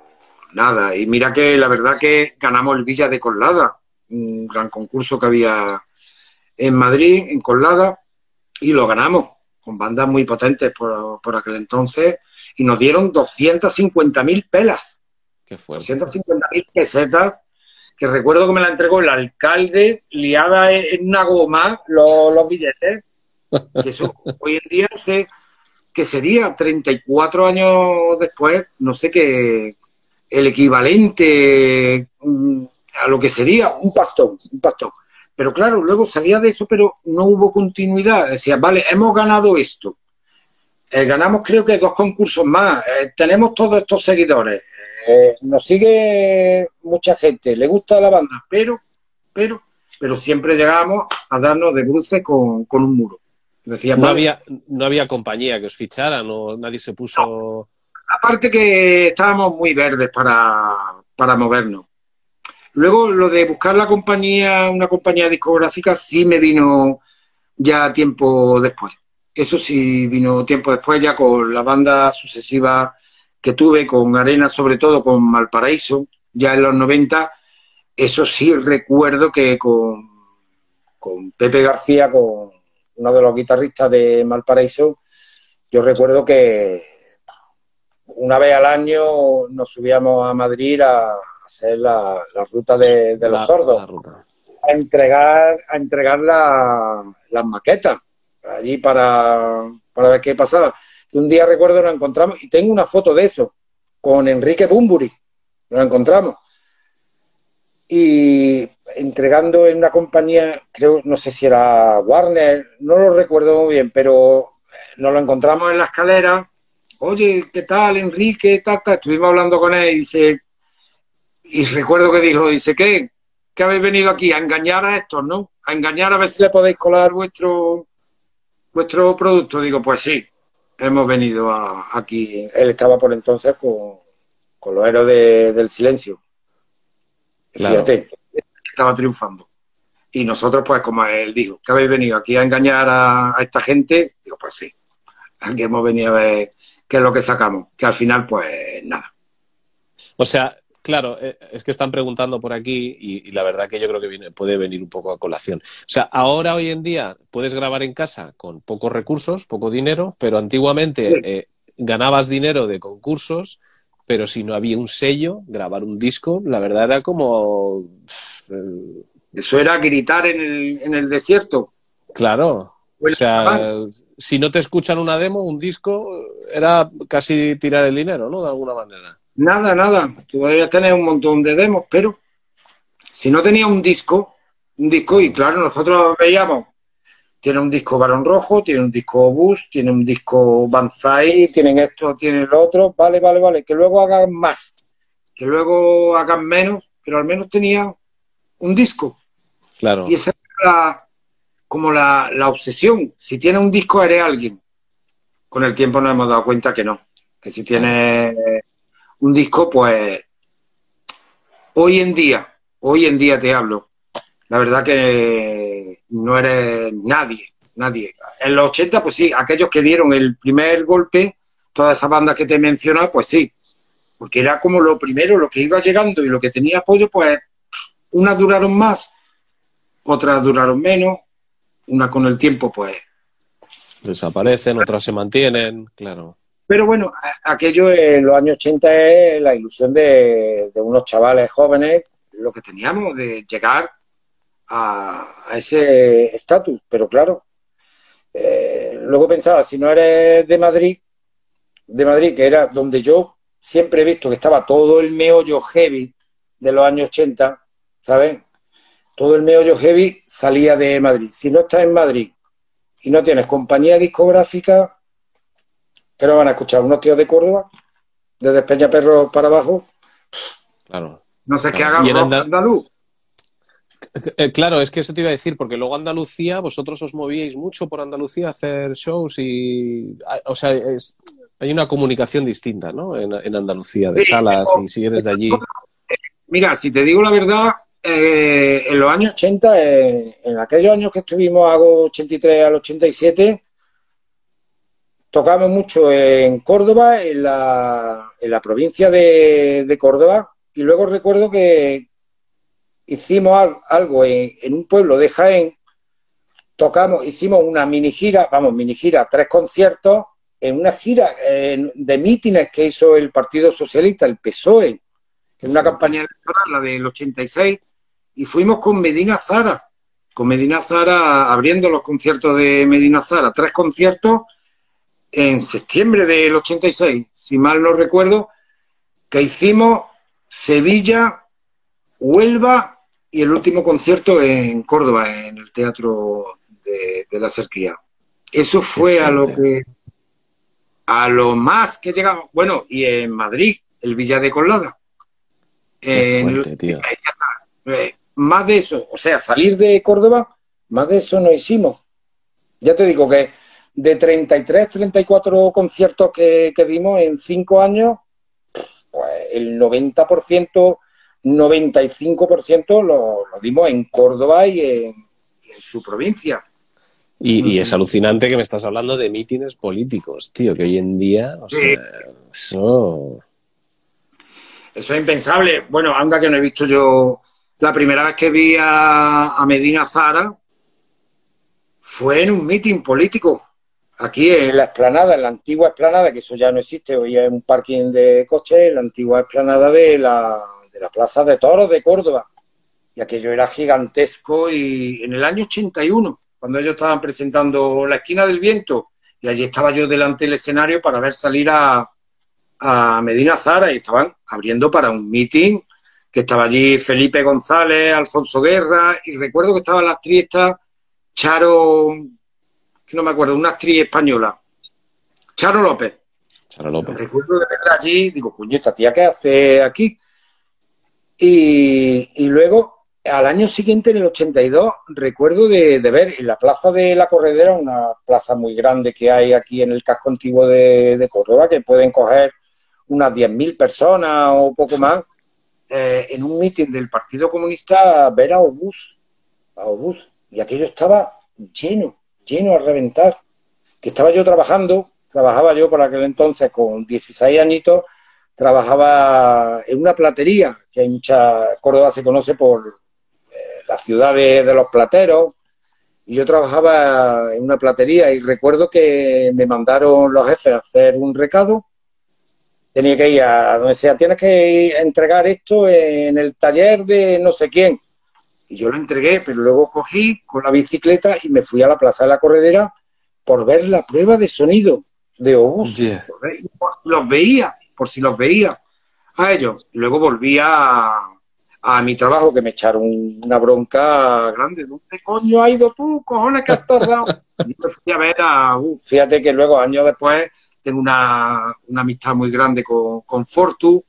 nada. Y mira que la verdad que ganamos el Villa de Colada, un gran concurso que había en Madrid, en Colada, y lo ganamos, con bandas muy potentes por, por aquel entonces, y nos dieron 250.000 pelas. 250.000 pesetas, que recuerdo que me la entregó el alcalde liada en una goma los, billetes. Que eso hoy en día sé que sería 34 años después, no sé qué, el equivalente mm, a lo que sería un pastón, un pastón. Pero claro, luego salía de eso, pero no hubo continuidad. Decía, vale, hemos ganado esto. Eh, ganamos creo que dos concursos más. Eh, tenemos todos estos seguidores. Eh, nos sigue mucha gente, le gusta la banda, pero, pero, pero siempre llegamos a darnos de bruces con, un muro. Decía, no, había, no había compañía que os fichara, no, nadie se puso. Aparte que estábamos muy verdes para, para movernos. Luego lo de buscar la compañía, una compañía discográfica, sí me vino ya tiempo después. Eso sí vino tiempo después, ya con la banda sucesiva que tuve con Arena, sobre todo con Malparaíso, ya en los 90, eso sí recuerdo que con, con Pepe García, con uno de los guitarristas de Malparaíso, yo recuerdo que una vez al año nos subíamos a Madrid a hacer la, ruta de, los sordos, a entregar, a entregar las maquetas allí para, para ver qué pasaba un día recuerdo nos encontramos, y tengo una foto de eso, con Enrique Bumburi, nos encontramos. Y entregando en una compañía, creo, no sé si era Warner, no lo recuerdo muy bien, pero nos lo encontramos en la escalera. Oye, ¿qué tal, Enrique? Estuvimos hablando con él y dice, y recuerdo que dijo, dice, ¿qué? ¿Qué habéis venido aquí? A engañar a estos, ¿no? A engañar a ver si le podéis colar vuestro, vuestro producto. Digo, pues sí hemos venido aquí. Él estaba por entonces con, los héroes del silencio. Fíjate, estaba triunfando. Y nosotros, pues, como él dijo, que habéis venido aquí a engañar a, esta gente, digo, pues sí, aquí hemos venido a ver qué es lo que sacamos, que al final, pues nada. O sea, claro, eh, es que están preguntando por aquí y, la verdad que yo creo que puede venir un poco a colación. O sea, ahora, hoy en día, puedes grabar en casa con pocos recursos, poco dinero, pero antiguamente eh, ganabas dinero de concursos, pero si no había un sello, grabar un disco, la verdad era como... Eso era gritar en el, en el desierto. Claro. o sea, si no te escuchan una demo, un disco, era casi tirar el dinero, ¿no? De alguna manera. Nada, nada. Tú podrías tener un montón de demos, pero si no tenía un disco, un disco, y claro, nosotros veíamos, tiene un disco Barón Rojo, tiene un disco Bus, tiene un disco Banzai, tienen esto, tienen lo otro, vale, vale, vale, que luego hagan más, que luego hagan menos, pero al menos tenían un disco. Claro. Y esa era como la, la obsesión. Si tiene un disco, eres alguien. Con el tiempo nos hemos dado cuenta que no. Que si tiene un disco, pues hoy en día, hoy en día te hablo, la verdad que no eres nadie, nadie. En los 80, pues sí, aquellos que dieron el primer golpe, todas esas bandas que te he mencionado, pues sí, porque era como lo primero, lo que iba llegando y lo que tenía apoyo, pues unas duraron más, otras duraron menos, una con el tiempo, pues... Desaparecen, otras se mantienen, claro. Pero bueno, aquello en los años 80 es la ilusión de, unos chavales jóvenes, lo que teníamos, de llegar a, ese estatus. Pero claro, eh, luego pensaba, si no eres de Madrid, de Madrid, que era donde yo siempre he visto que estaba todo el meollo heavy de los años 80, ¿sabes? Todo el meollo heavy salía de Madrid. Si no estás en Madrid y no tienes compañía discográfica, pero van a escuchar unos tíos de Córdoba, desde Perro para abajo. Claro. No sé qué hagan los andaluz. Eh, claro, es que eso te iba a decir, porque luego Andalucía, vosotros os movíais mucho por Andalucía a hacer shows y. O sea, hay una comunicación distinta, ¿no? En, Andalucía, de salas y si eres de allí. Mira, si te digo la verdad, eh, en los años 80, eh, en aquellos años que estuvimos, hago 83 al 87, tocamos mucho en Córdoba, en la, en la provincia de, Córdoba, y luego recuerdo que hicimos algo en, un pueblo de Jaén, tocamos, hicimos una mini gira, vamos, mini gira, tres conciertos, en una gira de mítines que hizo el Partido Socialista, el PSOE, en una campaña electoral, la del 86, y fuimos con Medina Zara, con Medina Zara abriendo los conciertos de Medina Zara, tres conciertos en septiembre del 86, si mal no recuerdo, que hicimos Sevilla, Huelva y el último concierto en Córdoba, en el Teatro de, la Cerquía. Eso fue a lo que a lo más que llegamos. Bueno, y en Madrid, el Villa de Colada. Eh, más de eso, o sea, salir de Córdoba, más de eso no hicimos. Ya te digo que de 33, 34 conciertos que, dimos en cinco años, pues el 90%, 95% lo, lo dimos en Córdoba y en, su provincia. Y, es alucinante que me estás hablando de mítines políticos, tío, que hoy en día, o sea, eso... Eso es impensable. Bueno, anda que no he visto yo... La primera vez que vi a, a Medina Zara fue en un mitin político aquí en la explanada, en la antigua explanada, que eso ya no existe, hoy es un parking de coches, la antigua explanada de la, de la Plaza de Toros de Córdoba. Y aquello era gigantesco y en el año 81, cuando ellos estaban presentando La esquina del viento, y allí estaba yo delante del escenario para ver salir a, a Medina Zara y estaban abriendo para un meeting que estaba allí Felipe González, Alfonso Guerra, y recuerdo que estaban las triestas Charo que no me acuerdo, una actriz española, Charo López. Charo López. Recuerdo de verla allí, digo, coño, esta tía, ¿qué hace aquí? Y, luego, al año siguiente, en el 82, recuerdo de, ver en la plaza de la Corredera, una plaza muy grande que hay aquí en el casco antiguo de, Córdoba, que pueden coger unas 10.000 personas o poco más, eh, en un mitin del Partido Comunista, ver a Obús, a Obús, y aquello estaba lleno, lleno a reventar, que estaba yo trabajando, trabajaba yo por aquel entonces con 16 añitos, trabajaba en una platería, que hay mucha, Córdoba se conoce por eh, la ciudad de, los plateros, y yo trabajaba en una platería y recuerdo que me mandaron los jefes a hacer un recado. Tenía que ir a donde sea, tienes que entregar esto en el taller de no sé quién. Y yo lo entregué, pero luego cogí con la bicicleta y me fui a la Plaza de la Corredera por ver la prueba de sonido de obús. Los veía, por si los veía a ellos. Luego volví a, mi trabajo, que me echaron una bronca grande. ¿Dónde coño has ido tú, cojones, que has tardado? y me fui a ver a... Uh, fíjate que luego, años después, tengo una, amistad muy grande con, con Fortu.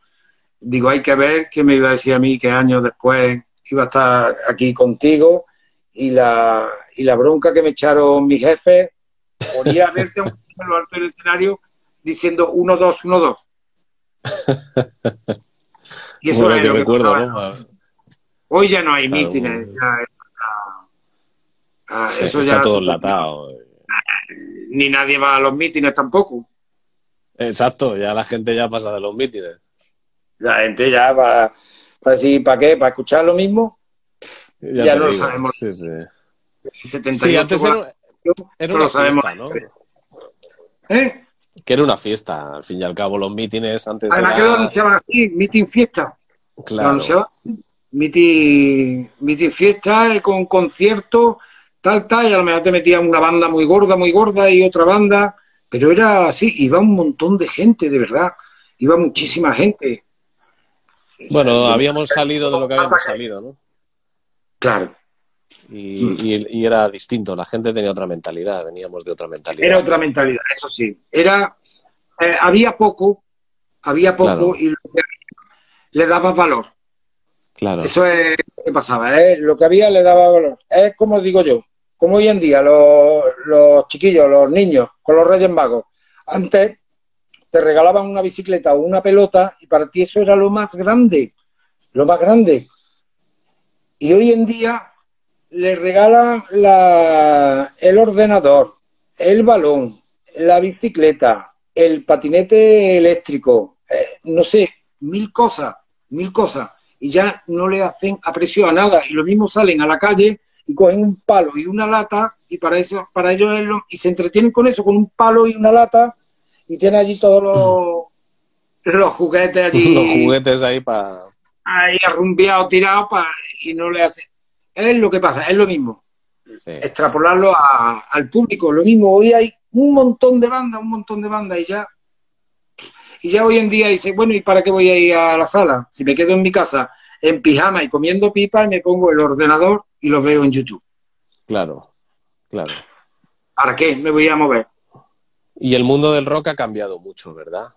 Digo, hay que ver qué me iba a decir a mí que años después iba a estar aquí contigo y la, y la bronca que me echaron mis jefes, podía verte en lo alto del escenario diciendo 1, 2, 1, 2. Y eso es lo que recuerdo, Hoy ya no hay mítines. eso ya está todo enlatado. Ni nadie va a los mítines tampoco. Exacto, ya la gente ya pasa de los mítines. La gente ya va, para decir, ¿para qué? ¿Para escuchar lo mismo? Ya, no lo sabemos. Sí, sí. antes era, era una fiesta, ¿no? ¿Eh? Que era una fiesta, al fin y al cabo, los mítines antes Además que lo anunciaban así, mitin fiesta. Claro. Lo anunciaban mitin, fiesta eh, con concierto, tal, tal, y a lo mejor te metían una banda muy gorda, muy gorda y otra banda, pero era así, iba un montón de gente, de verdad, iba muchísima gente. Bueno, habíamos salido de lo que habíamos salido, ¿no? Claro. Y, era distinto, la gente tenía otra mentalidad, veníamos de otra mentalidad. Era otra mentalidad, eso sí. Era, eh, había poco, había poco y le daba valor. Claro. Eso es lo que pasaba, ¿eh? lo que había le daba valor. Es como digo yo, como hoy en día los, los chiquillos, los niños, con los Reyes Magos. Antes te regalaban una bicicleta o una pelota y para ti eso era lo más grande, lo más grande. Y hoy en día le regalan la, el ordenador, el balón, la bicicleta, el patinete eléctrico, eh, no sé, mil cosas, mil cosas. Y ya no le hacen aprecio a nada. Y lo mismo salen a la calle y cogen un palo y una lata y para eso, para ellos y se entretienen con eso, con un palo y una lata y tiene allí todos los, los juguetes allí. Los juguetes ahí para. Ahí arrumbiados, tirados y no le hace. Es lo que pasa, es lo mismo. Extrapolarlo al público, lo mismo. Hoy hay un montón de bandas, un montón de bandas y ya. Y ya hoy en día dice, bueno, ¿y para qué voy a ir a la sala? Si me quedo en mi casa en pijama y comiendo pipa, me pongo el ordenador y lo veo en YouTube. Claro, claro. ¿Para qué me voy a mover? Y el mundo del rock ha cambiado mucho, ¿verdad?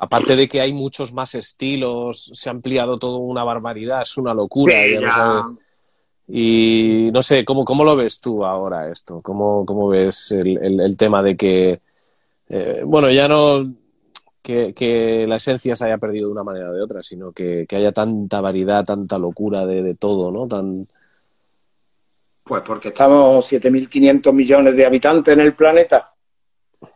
Aparte de que hay muchos más estilos, se ha ampliado todo una barbaridad, es una locura. y no sé, ¿cómo, ¿cómo lo ves tú ahora esto? ¿Cómo, cómo ves el, tema de que, eh, bueno, ya no que, la esencia se haya perdido de una manera o de otra, sino que, haya tanta variedad, tanta locura de, de todo, ¿no? Tan... Pues porque estamos 7.500 millones de habitantes en el planeta.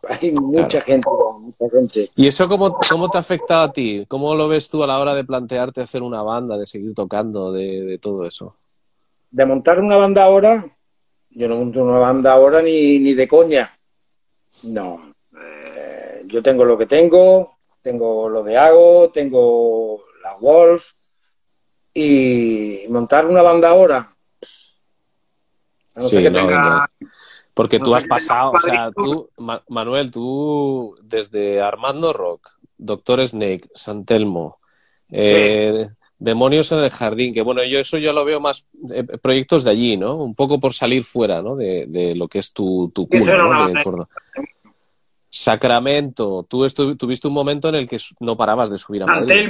Hay mucha gente, mucha gente. ¿Y eso cómo, cómo te afecta a ti? ¿Cómo lo ves tú a la hora de plantearte hacer una banda, de seguir tocando, de, todo eso? De montar una banda ahora, yo no monto una banda ahora ni, ni de coña. No. Eh, yo tengo lo que tengo, tengo lo de Hago, tengo la Wolf. Y montar una banda ahora, a no ser que tenga porque tú has pasado, o sea, tú, Manuel, tú desde Armando Rock, Doctor Snake, Santelmo, eh, Demonios en el Jardín, que bueno, yo eso yo lo veo más eh, proyectos de allí, ¿no? Un poco por salir fuera, ¿no? De, lo que es tu, tu ¿no? Sacramento, tú tuviste un momento en el que no parabas de subir a Madrid.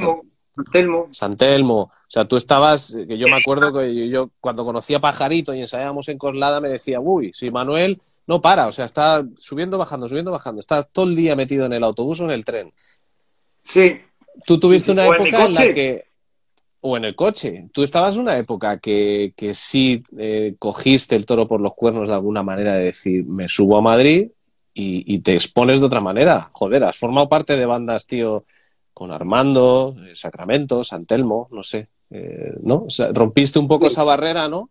Santelmo. Santelmo. O sea, tú estabas, que yo me acuerdo que yo cuando conocía a Pajarito y ensayábamos en Coslada me decía, uy, si Manuel no para, o sea, está subiendo, bajando, subiendo, bajando, está todo el día metido en el autobús o en el tren. Sí. Tú tuviste una época en, la que, o en el coche, tú estabas en una época que, que sí eh, cogiste el toro por los cuernos de alguna manera de decir, me subo a Madrid y, y te expones de otra manera. Joder, has formado parte de bandas, tío, con Armando, eh, Sacramento, San Telmo, no sé, eh, ¿no? O sea, rompiste un poco esa barrera, ¿no?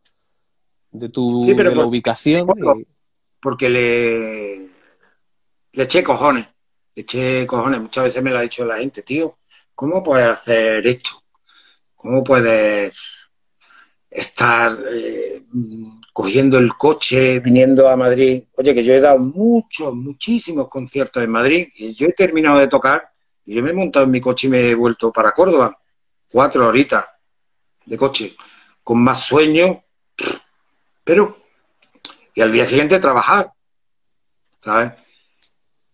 De tu Sí, pero de la por- ubicación. y- porque le, le eché cojones, le eché cojones. Muchas veces me lo ha dicho la gente, tío, ¿cómo puedes hacer esto? ¿Cómo puedes estar eh, cogiendo el coche, viniendo a Madrid? Oye, que yo he dado muchos, muchísimos conciertos en Madrid y yo he terminado de tocar y yo me he montado en mi coche y me he vuelto para Córdoba. Cuatro horitas de coche, con más sueño, pero y al día siguiente trabajar, ¿sabes?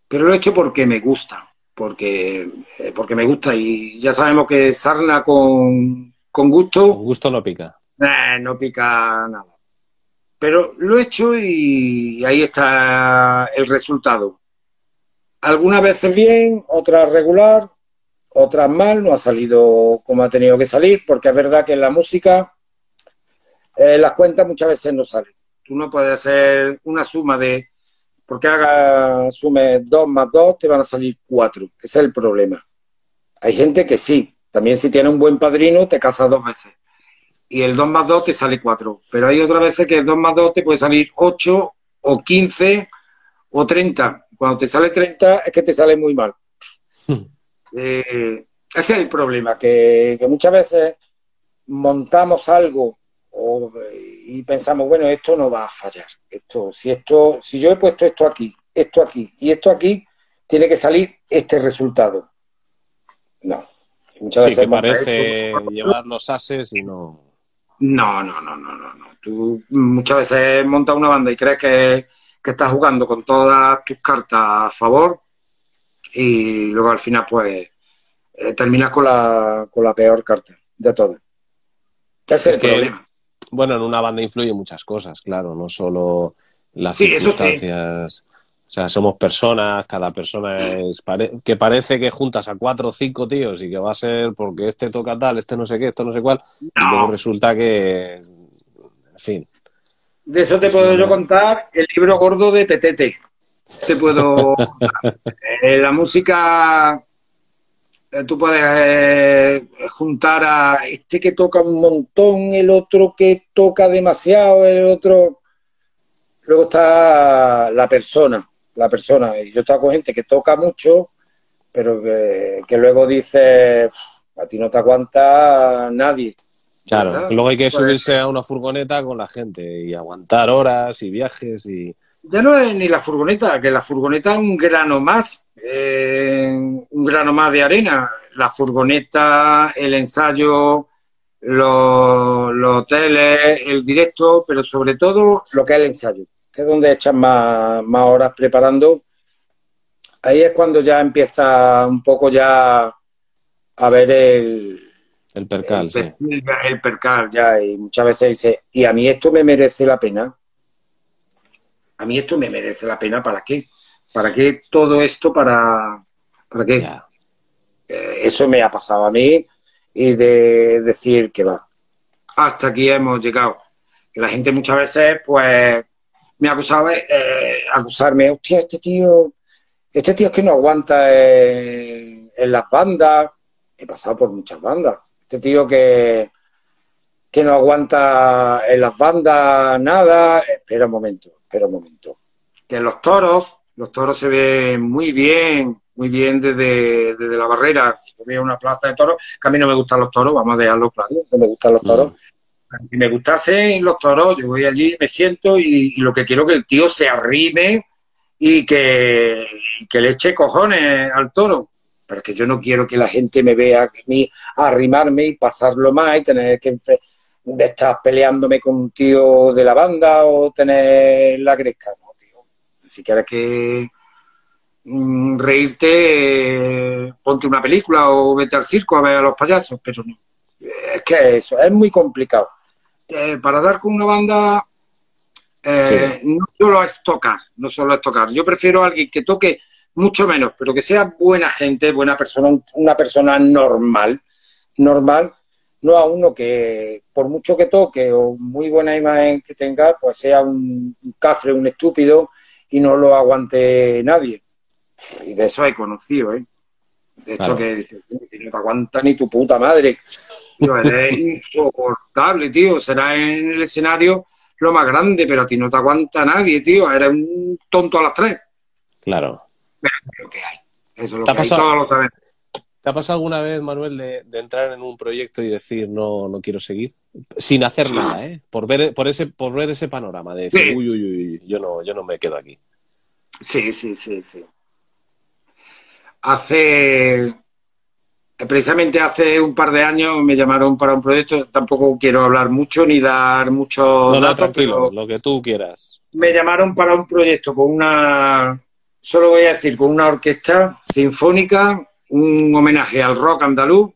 Pero lo he hecho porque me gusta, porque, eh, porque me gusta y ya sabemos que sarna con, con gusto Con gusto no pica. eh, no pica nada. Pero lo he hecho y ahí está el resultado. Algunas veces bien, otras regular, otras mal, no ha salido como ha tenido que salir, porque es verdad que en la música eh, las cuentas muchas veces no salen. Tú no puedes hacer una suma de, porque haga sume 2 más 2, te van a salir 4. Ese es el problema. Hay gente que sí, también si tienes un buen padrino te casas dos veces y el 2 más 2 te sale 4. Pero hay otras veces que el 2 más 2 te puede salir 8 o 15 o 30. Cuando te sale 30 es que te sale muy mal. Hmm. Eh, ese es el problema, que, que muchas veces montamos algo o- y pensamos, bueno, esto no va a fallar. Esto, si esto, si yo he puesto esto aquí, esto aquí y esto aquí, tiene que salir este resultado. No. Muchas Sí, veces que parece esto- llevar los ases y no. no, no, no, no, no, no. Tú muchas veces montas una banda y crees que, que estás jugando con todas tus cartas a favor y luego al final pues eh, terminas con la, con la peor carta de todas. Ese es, Es el que- problema. Bueno, en una banda influyen muchas cosas, claro, no solo las Sí, circunstancias. O sea, somos personas, cada persona es. pare- que parece que juntas a cuatro o cinco tíos y que va a ser porque este toca tal, este no sé qué, esto no sé cuál. Y luego resulta que. En fin. De eso te puedo yo contar el libro gordo de Petete. Te puedo. Eh, la música eh, tú puedes eh, juntar a este que toca un montón, el otro que toca demasiado, el otro. Luego está la persona, la persona. Y yo he estado con gente que toca mucho, pero que, que luego dice, "Pf, a ti no te aguanta nadie. Claro, ¿Verdad? luego hay que Pues- subirse a una furgoneta con la gente y aguantar horas y viajes y. Ya no es ni la furgoneta, que la furgoneta es un grano más, eh, un grano más de arena. La furgoneta, el ensayo, los, los hoteles, el directo, pero sobre todo lo que es el ensayo, que es donde echan más, más horas preparando. Ahí es cuando ya empieza un poco ya a ver el, El percal, el, sí. perfil, el percal ya, y muchas veces dice, y a mí esto me merece la pena. A mí esto me merece la pena, ¿para qué? ¿Para qué todo esto? ¿Para, para qué? Ya. Eh, eso me ha pasado a mí y de decir que va. Hasta aquí hemos llegado. Que la gente muchas veces, pues, me ha acusado de eh, acusarme, hostia, este tío, este tío es que no aguanta en, en las bandas. He pasado por muchas bandas. Este tío que, que no aguanta en las bandas nada. Espera un momento, espera un momento. Que los toros, los toros se ven muy bien, muy bien desde, desde la barrera. Yo veo una plaza de toros, que a mí no me gustan los toros, vamos a dejarlo claro, no me gustan los toros. Si me gustasen los toros, yo voy allí, me siento y, y lo que quiero es que el tío se arrime y que, y que le eche cojones al toro. Pero es que yo no quiero que la gente me vea a mí arrimarme y pasarlo más y tener que de estar peleándome con un tío de la banda o tener la gresca. No, tío. Si quieres que mm, reírte, eh, ponte una película o vete al circo a ver a los payasos, pero no. Es que eso, es muy complicado. Eh, para dar con una banda eh, no solo es tocar, no solo es tocar. Yo prefiero a alguien que toque mucho menos, pero que sea buena gente, buena persona, un- una persona normal, normal, no a uno que por mucho que toque o muy buena imagen que tenga, pues sea un, un cafre, un estúpido y no lo aguante nadie. Y de eso he conocido, ¿eh? De esto que dices, no te aguanta ni tu puta madre. Tío, eres insoportable, tío. Será en el escenario lo más grande, pero a ti no te aguanta nadie, tío. Eres un tonto a las tres. Claro. Es lo que hay. Eso es lo que hay, todos lo sabemos. ¿Te ha pasado alguna vez, Manuel, de, entrar en un proyecto y decir no, no quiero seguir? Sin hacer nada, ¿eh? Por ver, por ese, por ver ese panorama de decir, uy, uy, uy, yo no, yo no me quedo aquí. Sí, sí, sí, sí. Hace precisamente hace un par de años me llamaron para un proyecto, tampoco quiero hablar mucho ni dar mucho no, datos, tranquilo, lo que tú quieras. Me llamaron para un proyecto con una, solo voy a decir, con una orquesta sinfónica, un homenaje al rock andaluz,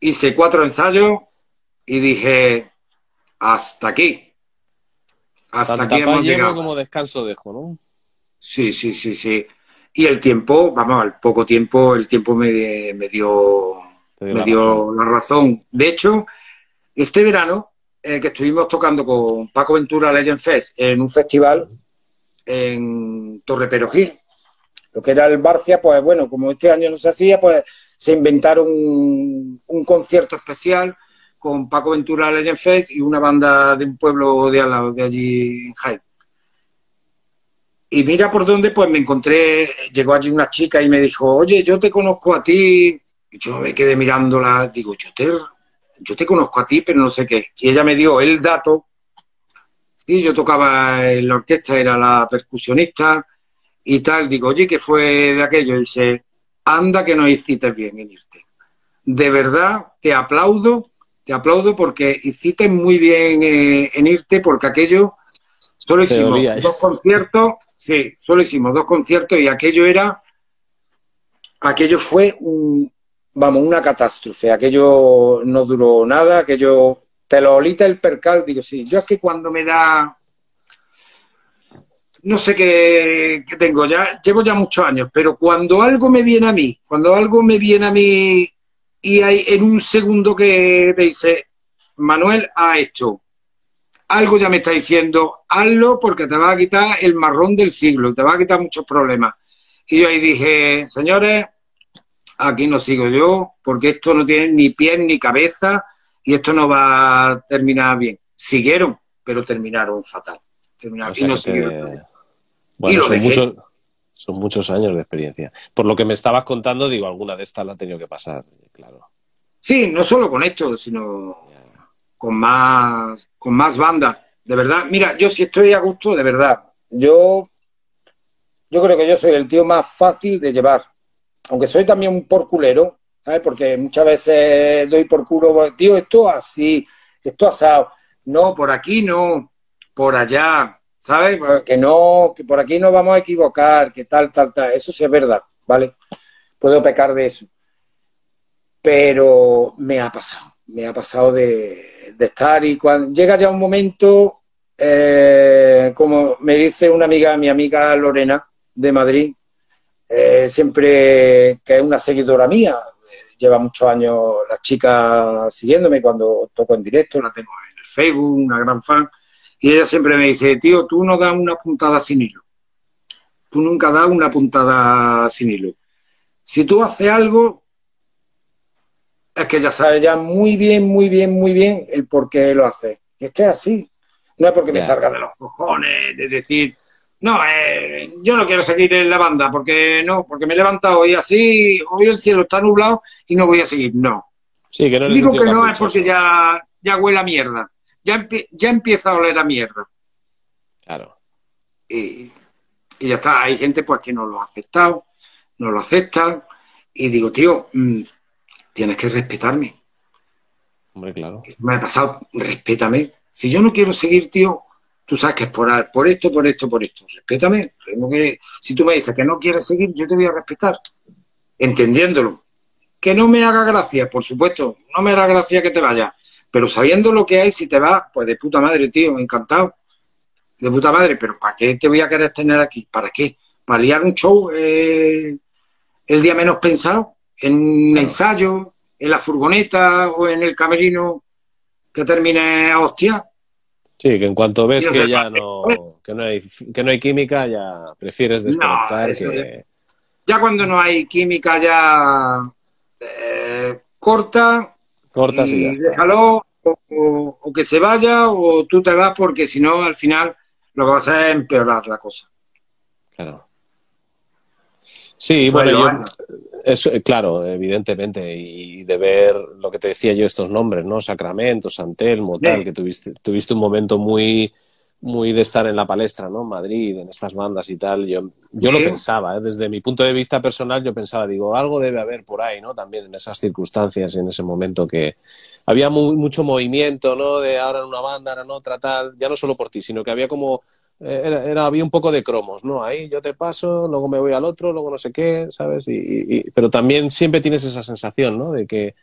hice cuatro ensayos y dije, hasta aquí. Hasta aquí hemos llegado. como descanso dejo, ¿no? Sí, sí, sí, sí. Y el tiempo, vamos, al poco tiempo, el tiempo me, dio, me dio la razón. De hecho, este verano, eh, que estuvimos tocando con Paco Ventura Legend Fest en un festival en Torre Perojil, lo que era el Barcia, pues bueno, como este año no se hacía, pues se inventaron un, un concierto especial con Paco Ventura Legend Fest y una banda de un pueblo de al lado, de allí en Jaén. Y mira por dónde, pues me encontré, llegó allí una chica y me dijo, oye, yo te conozco a ti. Y yo me quedé mirándola, digo, yo te, yo te conozco a ti, pero no sé qué. Y ella me dio el dato. Y yo tocaba en la orquesta, era la percusionista y tal. Digo, oye, ¿qué fue de aquello? Y dice, anda que no hiciste bien en irte. De verdad, te aplaudo, te aplaudo porque hiciste muy bien eh, en irte porque aquello Solo hicimos dos conciertos, sí, solo hicimos dos conciertos y aquello era, aquello fue un, vamos, una catástrofe. Aquello no duró nada, aquello, te lo olita el percal, digo, sí, yo es que cuando me da, no sé qué, tengo, ya llevo ya muchos años, pero cuando algo me viene a mí, cuando algo me viene a mí y hay en un segundo que te dice, Manuel ha hecho algo ya me está diciendo, hazlo porque te va a quitar el marrón del siglo, te va a quitar muchos problemas. Y yo ahí dije, señores, aquí no sigo yo, porque esto no tiene ni pies ni cabeza y esto no va a terminar bien. Siguieron, pero terminaron fatal. Terminaron y no siguieron. Bueno, son, muchos, son muchos años de experiencia. Por lo que me estabas contando, digo, alguna de estas la ha tenido que pasar, claro. Sí, no solo con esto, sino con más, con más bandas. De verdad, mira, yo si estoy a gusto, de verdad. Yo, yo creo que yo soy el tío más fácil de llevar. Aunque soy también un porculero, ¿sabes? Porque muchas veces doy por culo, tío, esto así, esto asado. No, por aquí no, por allá, ¿sabes? Que no, que por aquí no vamos a equivocar, que tal, tal, tal. Eso sí es verdad, ¿vale? Puedo pecar de eso. Pero me ha pasado me ha pasado de, estar y cuando llega ya un momento, eh, como me dice una amiga, mi amiga Lorena de Madrid, eh, siempre que es una seguidora mía, lleva muchos años la chica siguiéndome cuando toco en directo, la tengo en el Facebook, una gran fan, y ella siempre me dice, tío, tú no das una puntada sin hilo, tú nunca das una puntada sin hilo. Si tú haces algo, es que ya sabe ya muy bien, muy bien, muy bien el por qué lo hace. Y es que es así. No es porque me salga de los cojones de decir, no, eh, yo no quiero seguir en la banda porque no, porque me he levantado hoy así, hoy el cielo está nublado y no voy a seguir. No. Sí, que no Digo que no es porque ya, ya huele a mierda. Ya, ya empieza a oler a mierda. Claro. Y, y, ya está. Hay gente pues que no lo ha aceptado, no lo acepta. Y digo, tío, mmm, tienes que respetarme. Hombre, claro. Me ha pasado, respétame. Si yo no quiero seguir, tío, tú sabes que es por, por esto, por esto, por esto. Respétame. que, si tú me dices que no quieres seguir, yo te voy a respetar. Entendiéndolo. Que no me haga gracia, por supuesto. No me hará gracia que te vayas. Pero sabiendo lo que hay, si te vas, pues de puta madre, tío, encantado. De puta madre, pero ¿para qué te voy a querer tener aquí? ¿Para qué? ¿Para liar un show eh, el día menos pensado? en un ensayo, en la furgoneta o en el camerino que termine a hostia. Sí, que en cuanto ves que ya no, que no, hay, que no hay química, ya prefieres desconectar que... Ya cuando no hay química, ya eh, corta. Corta y y ya déjalo, o, o que se vaya, o tú te vas, porque si no, al final lo que vas a hacer es empeorar la cosa. Claro. Sí, Bueno, bueno, yo. Eso, eh, claro, evidentemente, y de ver lo que te decía yo, estos nombres, ¿no? Sacramento, Santelmo, tal, Sí. que tuviste, tuviste un momento muy, muy de estar en la palestra, ¿no? Madrid, en estas bandas y tal. Yo, yo lo pensaba, ¿eh? desde mi punto de vista personal, yo pensaba, digo, algo debe haber por ahí, ¿no? También en esas circunstancias y en ese momento que había mu- mucho movimiento, ¿no? De ahora en una banda, ahora en otra, tal, ya no solo por ti, sino que había como Era, era- había un poco de cromos, ¿no? Ahí yo te paso, luego me voy al otro, luego no sé qué, ¿sabes? Y, y- y- pero también siempre tienes esa sensación, ¿no? De que,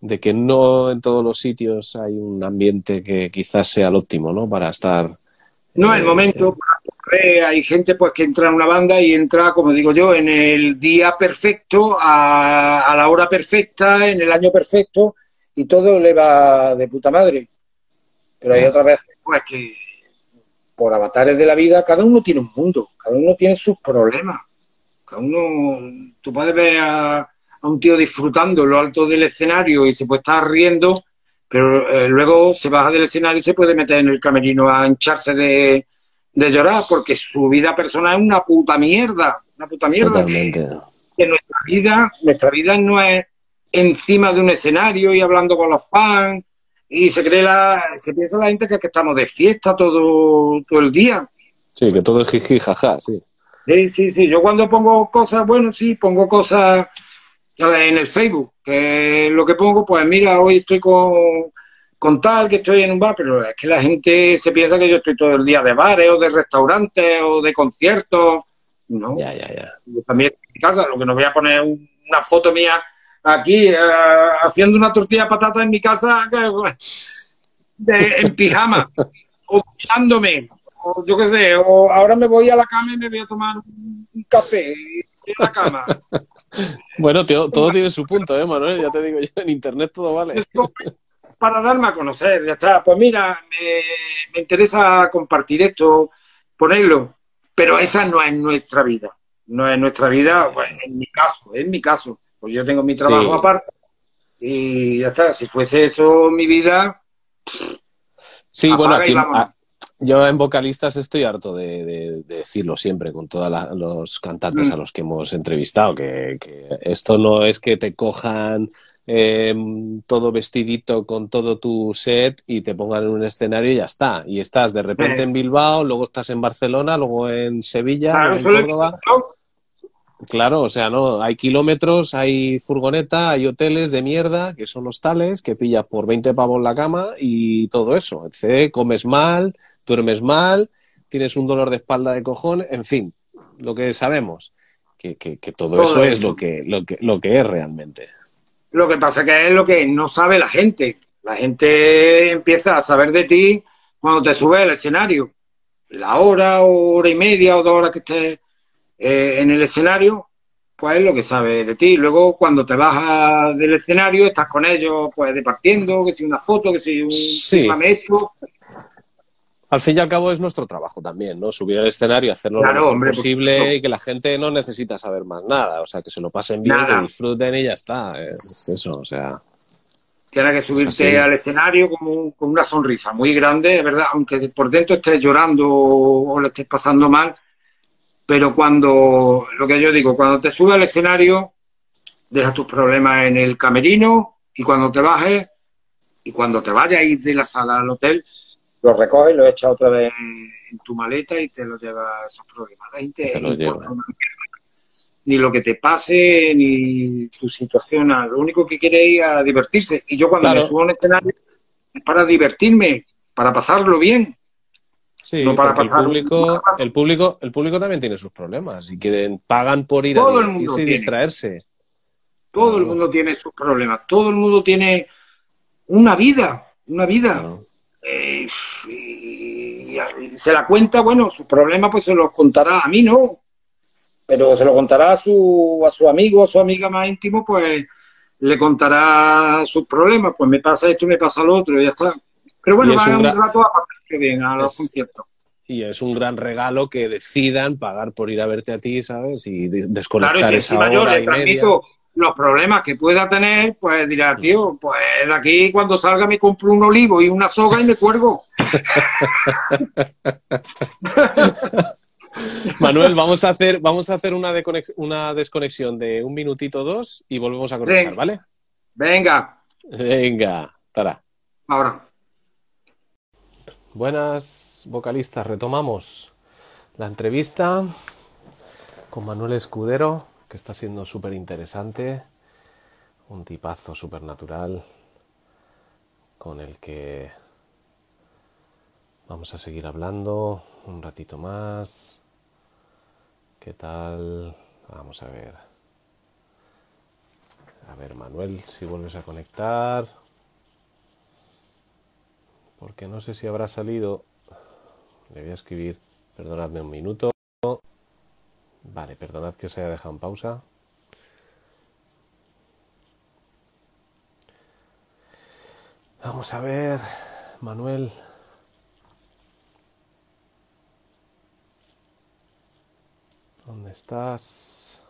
de que no en todos los sitios hay un ambiente que quizás sea el óptimo, ¿no? Para estar. No, eh, el momento, eh, hay gente pues que entra en una banda y entra, como digo yo, en el día perfecto, a, a la hora perfecta, en el año perfecto, y todo le va de puta madre. Pero hay otras veces pues que por avatares de la vida, cada uno tiene un mundo, cada uno tiene sus problemas. Cada uno, tú puedes ver a, a un tío disfrutando en lo alto del escenario y se puede estar riendo, pero eh, luego se baja del escenario y se puede meter en el camerino a hincharse de, de llorar, porque su vida personal es una puta mierda, una puta mierda. Que nuestra vida, nuestra vida no es encima de un escenario y hablando con los fans y se cree la, se piensa la gente que, que estamos de fiesta todo, todo el día. Sí, que todo es jiji, jaja, sí. Sí, sí, sí. Yo cuando pongo cosas, bueno, sí, pongo cosas en el Facebook, que lo que pongo, pues mira, hoy estoy con, con tal, que estoy en un bar, pero es que la gente se piensa que yo estoy todo el día de bares o de restaurantes o de conciertos. No, Ya, ya, ya. yo también estoy en mi casa, lo que no voy a poner un- una foto mía aquí eh, haciendo una tortilla de patata en mi casa de- en pijama o duchándome o yo qué sé, o ahora me voy a la cama y me voy a tomar un un café en la cama. Bueno, tío, todo tiene su punto, ¿eh, Manuel? Ya te digo yo, en internet todo vale. Para darme a conocer, ya está. Pues mira, me, me interesa compartir esto, ponerlo, pero esa no es nuestra vida. No es nuestra vida, pues, en mi caso, en mi caso. Pues yo tengo mi trabajo Sí. aparte y ya está. Si fuese eso mi vida, Sí, bueno, aquí a- yo en vocalistas estoy harto de, de- de decirlo siempre con todos los cantantes Mm. a los que hemos entrevistado, que, que esto no es que te cojan eh, todo vestidito con todo tu set y te pongan en un escenario y ya está. Y estás de repente Eh. en Bilbao, luego estás en Barcelona, luego en Sevilla, claro, luego en he Córdoba. Claro, o sea, no, hay kilómetros, hay furgoneta, hay hoteles de mierda, que son hostales, que pillas por 20 pavos la cama y todo eso. Comes mal, duermes mal, tienes un dolor de espalda de cojón, en fin, lo que sabemos. Que, que, que todo, Todo eso, es lo que, lo, que, lo que es realmente. Lo que pasa que es lo que no sabe la gente. La gente empieza a saber de ti cuando te subes al escenario. La hora, hora y media o dos horas que estés eh, en el escenario, pues es lo que sabe de ti. Luego, cuando te bajas del escenario, estás con ellos, pues departiendo, que si una foto, que si un Sí. esto. Al fin y al cabo es nuestro trabajo también, ¿no? Subir al escenario, hacerlo Claro, lo hombre, posible y que la gente no necesita saber más nada. O sea, que se lo pasen bien, Nada. que disfruten y ya está. Es eso, o sea. Tienes que subirte al escenario con, un- con una sonrisa muy grande, verdad, aunque por dentro estés llorando o le estés pasando mal, pero cuando, lo que yo digo, cuando te subes al escenario, dejas tus problemas en el camerino y cuando te bajes y cuando te vayas a ir de la sala al hotel, los recoges, los echas otra vez en tu maleta y te los llevas esos problemas. La gente Te mierda. ni lo que te pase, ni tu situación, nada. lo único que quiere es a divertirse. Y yo cuando Claro. me subo a un escenario es para divertirme, para pasarlo bien. Sí, No para el pasar un- público, el público, el público también tiene sus problemas. Si quieren, pagan por ir Todo a el mundo y distraerse. Todo el mundo tiene sus problemas, todo el mundo tiene una vida, una vida. Claro. Eh, y, y se la cuenta, bueno, sus problemas pues se los contará, a mí no, pero se lo contará a su, a su amigo, a su amiga más íntimo, pues le contará sus problemas, pues me pasa esto, me pasa lo otro, y ya está. Pero bueno, van un un gra- rato a pasarse bien a los Es- conciertos. y es un gran regalo que decidan pagar por ir a verte a ti, ¿sabes? Y de- desconectar Claro, y si esa encima yo hora le transmito los problemas que pueda tener, pues dirá, tío, pues de aquí cuando salga me compro un olivo y una soga y me cuelgo. Manuel, vamos a hacer, vamos a hacer una, una desconexión de un minutito dos y volvemos a conectar, Sí. ¿vale? Venga, Venga, Tara. ahora. Buenas vocalistas, retomamos la entrevista con Manuel Escudero, que está siendo súper interesante, un tipazo súper natural con el que vamos a seguir hablando un ratito más. ¿Qué tal? Vamos a ver. A ver, Manuel, si vuelves a conectar porque no sé si habrá salido. Le voy a escribir, perdonadme un minuto. Vale, perdonad que os haya dejado en pausa. Vamos a ver, Manuel. ¿Dónde estás?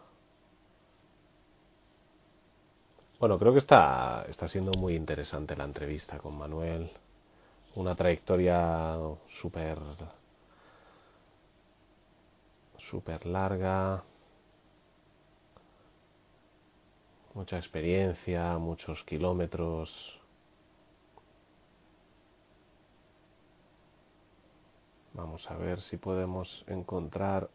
Bueno, creo que está, está siendo muy interesante la entrevista con Manuel una trayectoria súper larga mucha experiencia muchos kilómetros. Vamos a ver si podemos encontrar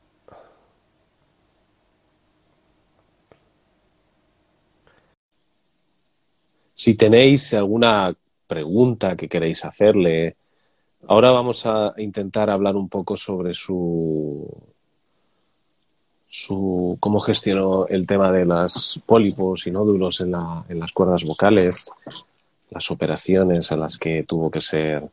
si tenéis alguna pregunta que queréis hacerle. Ahora vamos a intentar hablar un poco sobre su, su cómo gestionó el tema de las pólipos y nódulos en, la, en las cuerdas vocales, las operaciones a las que tuvo que ser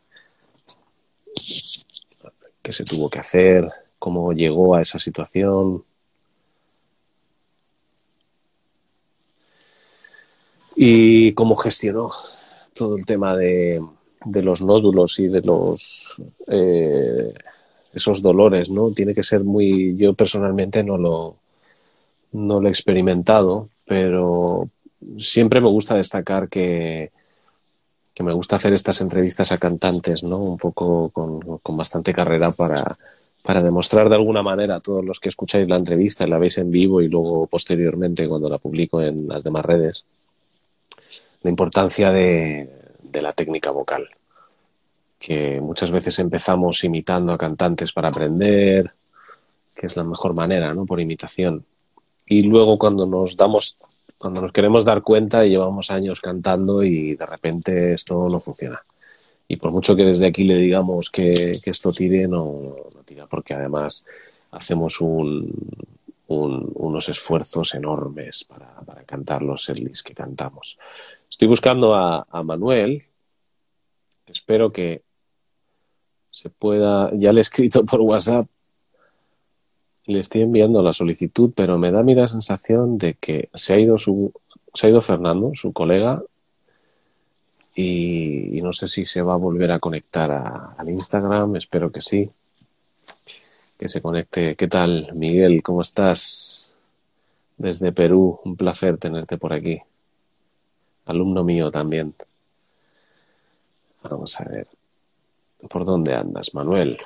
que se tuvo que hacer, cómo llegó a esa situación. Y cómo gestionó todo el tema de, de los nódulos y de los eh, esos dolores, ¿no? Tiene que ser muy. Yo personalmente no lo no lo he experimentado, pero siempre me gusta destacar que, que me gusta hacer estas entrevistas a cantantes, ¿no? Un poco con, con bastante carrera para, para demostrar de alguna manera a todos los que escucháis la entrevista la veis en vivo y luego posteriormente cuando la publico en las demás redes, la importancia de, la técnica vocal. Que muchas veces empezamos imitando a cantantes para aprender, que es la mejor manera, ¿no? Por imitación. Y luego cuando nos damos, cuando nos queremos dar cuenta, llevamos años cantando y de repente esto no funciona. Y por mucho que desde aquí le digamos que, que esto tire, no, no, tira, porque además hacemos un, un, unos esfuerzos enormes para, para cantar los setlists que cantamos. Estoy buscando a, Manuel. Espero que se pueda. Ya le he escrito por WhatsApp. Le estoy enviando la solicitud, pero me da a mí la sensación de que se ha ido su, se ha ido Fernando, su colega, y, no sé si se va a volver a conectar al Instagram. Espero que sí. Que se conecte. ¿Qué tal, Miguel? ¿Cómo estás? Desde Perú, un placer tenerte por aquí alumno mío también. Vamos a ver. ¿Por dónde andas, Manuel?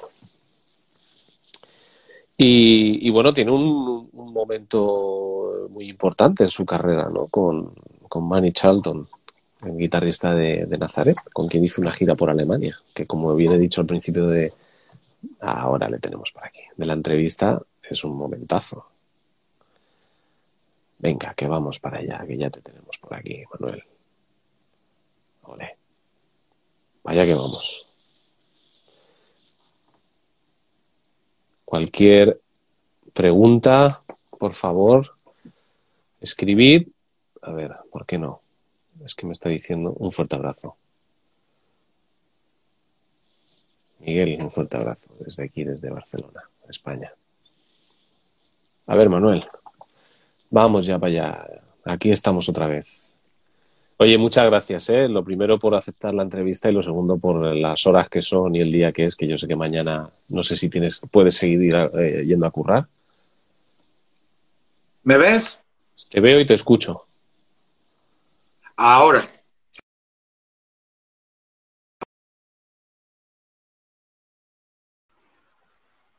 Y, bueno, tiene un, un, momento muy importante en su carrera, ¿no? Con, con Manny Charlton, el guitarrista de, de, Nazaret, con quien hizo una gira por Alemania, que como bien he dicho al principio de... Ahora le tenemos por aquí. De la entrevista es un momentazo. Venga, que vamos para allá, que ya te tenemos por aquí, Manuel. Vaya que vamos. Cualquier pregunta, por favor, escribid. A ver, ¿por qué no? Es que me está diciendo un fuerte abrazo. Miguel, un fuerte abrazo desde aquí, desde Barcelona, España. A ver, Manuel, vamos ya para allá. Aquí estamos otra vez. Oye, muchas gracias. ¿eh? Lo primero por aceptar la entrevista y lo segundo por las horas que son y el día que es, que yo sé que mañana no sé si tienes, puedes seguir eh, yendo a currar. ¿Me ves? Te veo y te escucho. Ahora.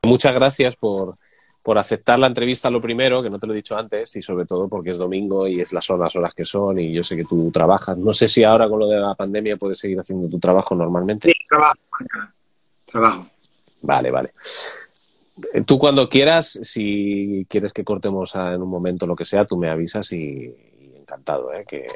Muchas gracias por, por aceptar la entrevista lo primero, que no te lo he dicho antes, y sobre todo porque es domingo y es las horas, horas que son, y yo sé que tú trabajas. No sé si ahora con lo de la pandemia puedes seguir haciendo tu trabajo normalmente. Sí, trabajo. Trabajo. Vale, vale. Tú cuando quieras, si quieres que cortemos en un momento lo que sea, tú me avisas y, encantado, ¿eh? Que...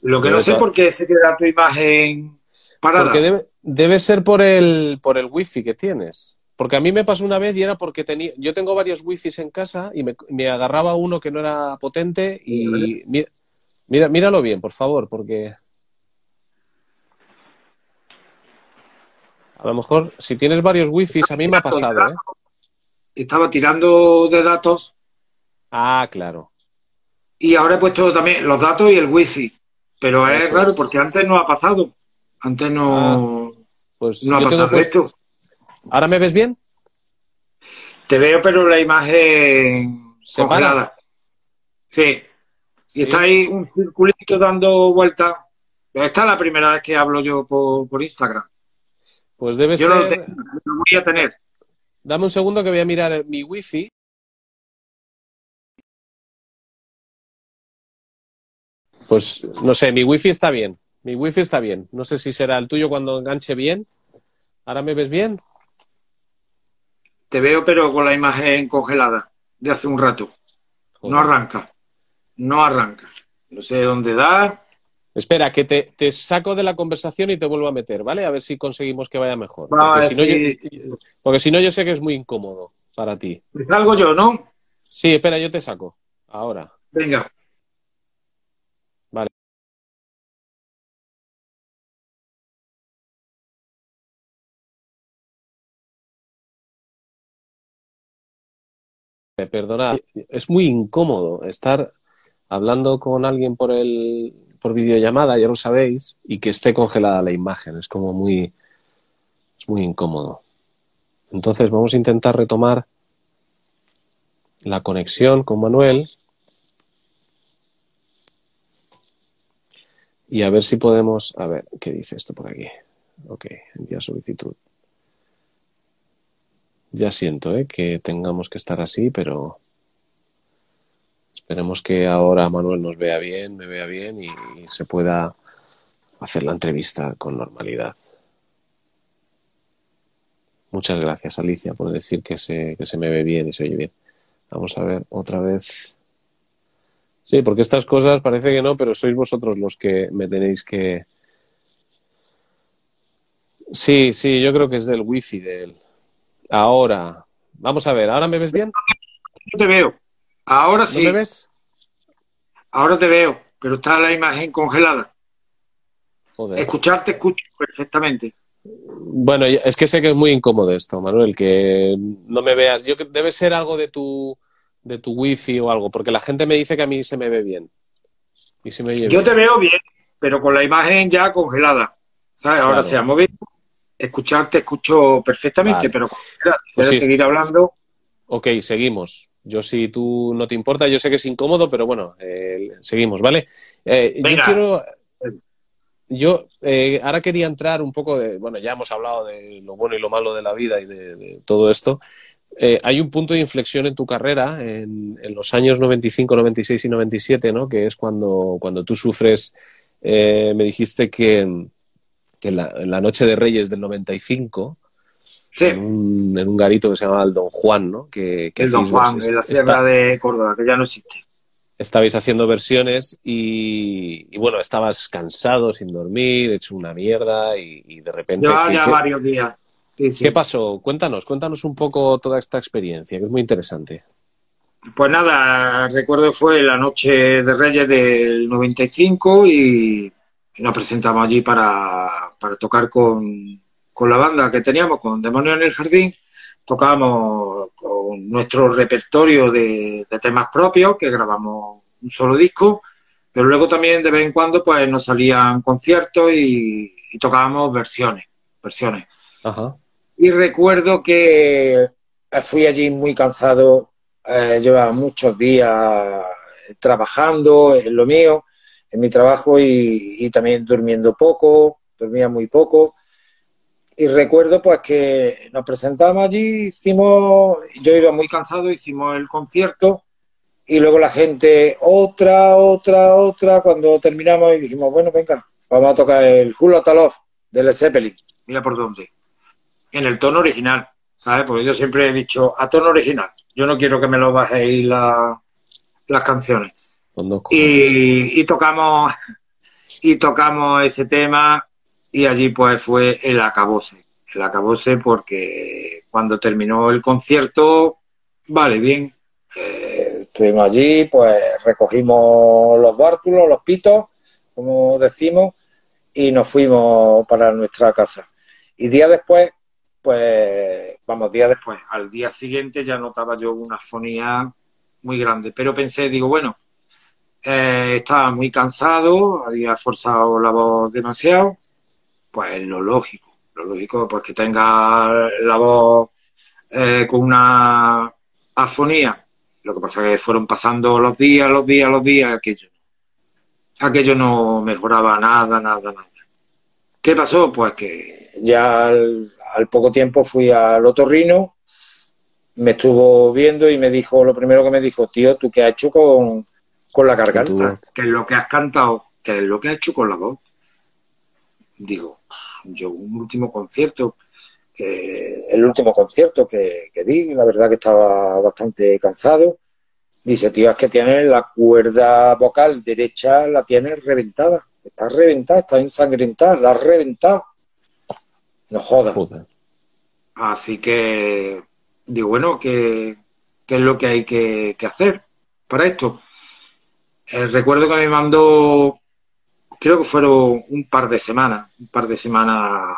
Lo que no sé por qué se queda tu imagen parada. Porque debe, debe ser por el, por el wifi que tienes. Porque a mí me pasó una vez y era porque tenía, yo tengo varios wifis en casa y me, agarraba uno que no era potente y mira, mira, míralo bien, por favor, porque a lo mejor si tienes varios wifis, a mí me ha pasado, ¿eh? Estaba tirando de datos. Ah, claro. Y ahora he puesto también los datos y el wifi. Pero es raro porque antes no ha pasado. Antes no, ah, pues no ha pasado esto. ¿Ahora me ves bien? Te veo, pero la imagen congelada. Sí. Y está ahí un circulito dando vueltas. Esta es la primera vez que hablo yo por, Instagram. Pues debe yo ser. Yo lo, voy a tener. Dame un segundo que voy a mirar mi wifi. Pues no sé, mi wifi está bien. Mi wifi está bien. No sé si será el tuyo cuando enganche bien. ¿Ahora me ves bien? Te veo, pero con la imagen congelada de hace un rato. No arranca. No arranca. No sé dónde da. Espera, que te, saco de la conversación y te vuelvo a meter, ¿vale? A ver si conseguimos que vaya mejor. porque, si no, yo, sé que es muy incómodo para ti. Salgo yo, ¿no? Sí, espera, yo te saco. Ahora. Venga. Perdona, es muy incómodo estar hablando con alguien por el por videollamada, ya lo sabéis, y que esté congelada la imagen. Es como muy es muy incómodo. Entonces vamos a intentar retomar la conexión con Manuel y a ver si podemos, a ver, ¿qué dice esto por aquí? Ok, envía solicitud. Ya siento ¿eh? que tengamos que estar así, pero esperemos que ahora Manuel nos vea bien, me vea bien y, se pueda hacer la entrevista con normalidad. Muchas gracias, Alicia, por decir que se, que se me ve bien y se oye bien. Vamos a ver otra vez. Sí, porque estas cosas parece que no, pero sois vosotros los que me tenéis que. Sí, sí, yo creo que es del wifi del, Ahora, vamos a ver, ¿ahora me ves bien? No te veo. Ahora sí. me ves? Ahora te veo, pero está la imagen congelada. Joder. Escucharte escucho perfectamente. Bueno, es que sé que es muy incómodo esto, Manuel, que no me veas. Yo debe ser algo de tu de tu wifi o algo, porque la gente me dice que a mí se me ve bien. Y Yo te veo bien, pero con la imagen ya congelada. Ahora se ha movido escucharte escucho perfectamente, pero pues seguir hablando. Ok, seguimos. Yo si tú no te importa, yo sé que es incómodo, pero bueno, eh, seguimos, ¿vale? Eh, yo quiero... Yo eh, ahora quería entrar un poco de... Bueno, ya hemos hablado de lo bueno y lo malo de la vida y de, todo esto. hay un punto de inflexión en tu carrera en, en, los años 95, 96 y 97, ¿no? Que es cuando, cuando tú sufres, me dijiste que, que la, en la noche de Reyes del 95, en, un, en, un, garito que se llama el Don Juan, ¿no? Que, el Don Juan, en la sierra de Córdoba, que ya no existe. Estabais haciendo versiones y, bueno, estabas cansado, sin dormir, hecho una mierda y, de repente... Ya, ya varios días. ¿Qué pasó? Cuéntanos, cuéntanos un poco toda esta experiencia, que es muy interesante. Pues nada, recuerdo fue la noche de Reyes del 95 y nos presentamos allí para, tocar con, la banda que teníamos, con Demonio en el Jardín. Tocábamos con nuestro repertorio de, temas propios, que grabamos un solo disco, Pero luego también de vez en cuando pues nos salían conciertos y, tocábamos versiones, versiones. Y recuerdo que fui allí muy cansado, eh, llevaba muchos días trabajando en lo mío, en mi trabajo y, también durmiendo poco, dormía muy poco. Y recuerdo pues que nos presentamos allí, hicimos, yo iba muy cansado, hicimos el concierto y luego la gente, otra, otra, otra, cuando terminamos y dijimos, bueno, venga, vamos a tocar el Hula Talof de Led Zeppelin, mira por dónde, en el tono original, ¿sabes? Porque yo siempre he dicho, a tono original, yo no quiero que me lo bajéis la, las canciones. Y, y, tocamos y tocamos ese tema y allí pues fue el acabose. El acabose porque cuando terminó el concierto, vale, bien. Eh, estuvimos allí, pues recogimos los bártulos, los pitos, como decimos, y nos fuimos para nuestra casa. Y día después, pues, vamos, día después, al día siguiente ya notaba yo una fonía muy grande. Pero pensé, digo, bueno, eh, estaba muy cansado, había forzado la voz demasiado, pues lo lógico, lo lógico pues que tenga la voz eh, con una afonía. Lo que pasa es que fueron pasando los días, los días, los días, aquello. Aquello no mejoraba nada, nada, nada. ¿Qué pasó? Pues que ya al, al poco tiempo fui al otorrino me estuvo viendo y me dijo, lo primero que me dijo, tío, ¿tú qué has hecho con, la garganta? ¿Qué es lo que has cantado? ¿Qué es lo que has hecho con la voz? Digo, yo un último concierto, el último concierto que, que, di, la verdad que estaba bastante cansado. Dice, tío, es que tienes la cuerda vocal derecha, la tienes reventada. Está reventada, está ensangrentada, la has reventado. No jodas. Así que digo, bueno, ¿qué, es lo que hay que, hacer para esto? Eh, recuerdo que me mandó, creo que fueron un par de semanas, un par de semanas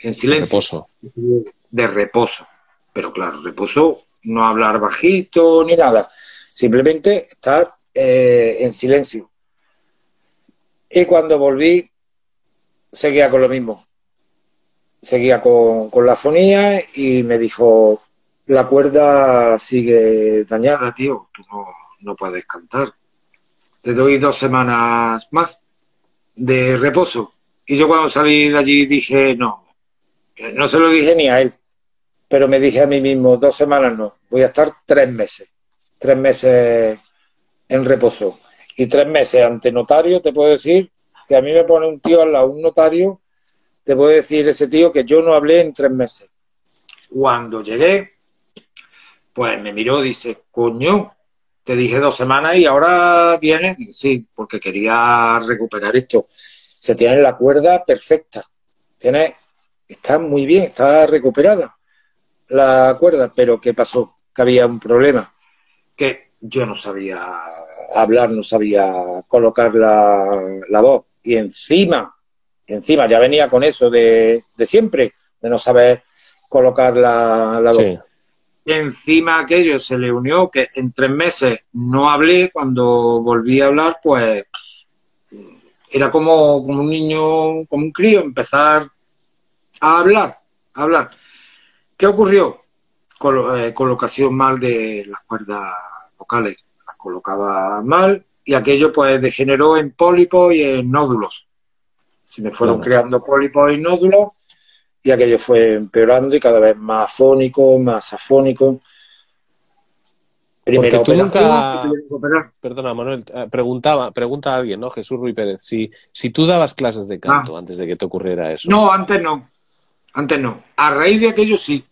en silencio. De reposo. De reposo. Pero claro, reposo, no hablar bajito ni nada. Simplemente estar eh, en silencio. Y cuando volví, seguía con lo mismo. Seguía con, con la fonía y me dijo, la cuerda sigue dañada, tío, tú no, puedes cantar. Te doy dos semanas más de reposo. Y yo cuando salí de allí dije, no, no se lo dije ni a él, pero me dije a mí mismo, dos semanas no, voy a estar tres meses, tres meses en reposo. Y tres meses ante notario, te puedo decir, si a mí me pone un tío al lado, un notario, te puedo decir ese tío que yo no hablé en tres meses. Cuando llegué, pues me miró, dice, coño, te dije dos semanas y ahora viene, sí, porque quería recuperar esto. Se tiene la cuerda perfecta, tiene, está muy bien, está recuperada la cuerda, pero ¿qué pasó? Que había un problema, que yo no sabía hablar, no sabía colocar la, voz, y encima, encima ya venía con eso de, siempre, de no saber colocar la, la voz encima aquello se le unió que en tres meses no hablé, cuando volví a hablar, pues era como, como un niño, como un crío, empezar a hablar, a hablar. ¿Qué ocurrió? Eh, colocación mal de las cuerdas vocales, las colocaba mal y aquello pues degeneró en pólipos y en nódulos. Se me fueron creando pólipos y nódulos y aquello fue empeorando y cada vez más afónico, más afónico. Primero tú nunca... Perdona, Manuel, eh, preguntaba, pregunta a alguien, ¿no? Jesús Ruiz Pérez, si, si tú dabas clases de canto ah. antes de que te ocurriera eso. No, antes no. Antes no. A raíz de aquello sí.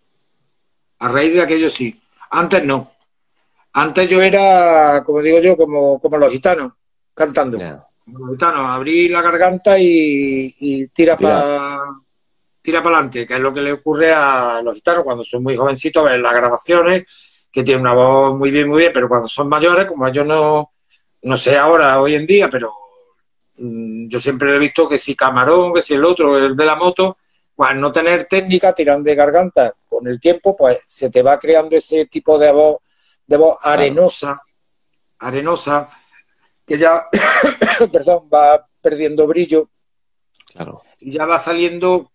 A raíz de aquello sí. Antes no. Antes yo era, como digo yo, como, como los gitanos, cantando. Como los gitanos, abrí la garganta y, tira, para tira para adelante, que es lo que le ocurre a los gitanos cuando son muy jovencitos, ven las grabaciones, que tienen una voz muy bien, muy bien, pero cuando son mayores, como yo no, no sé ahora, hoy en día, pero mm, yo siempre he visto que si Camarón, que si el otro, el de la moto, pues no tener técnica, tiran de garganta, con el tiempo, pues se te va creando ese tipo de voz, de voz arenosa, arenosa, que ya, perdón, va perdiendo brillo. Claro. Y ya va saliendo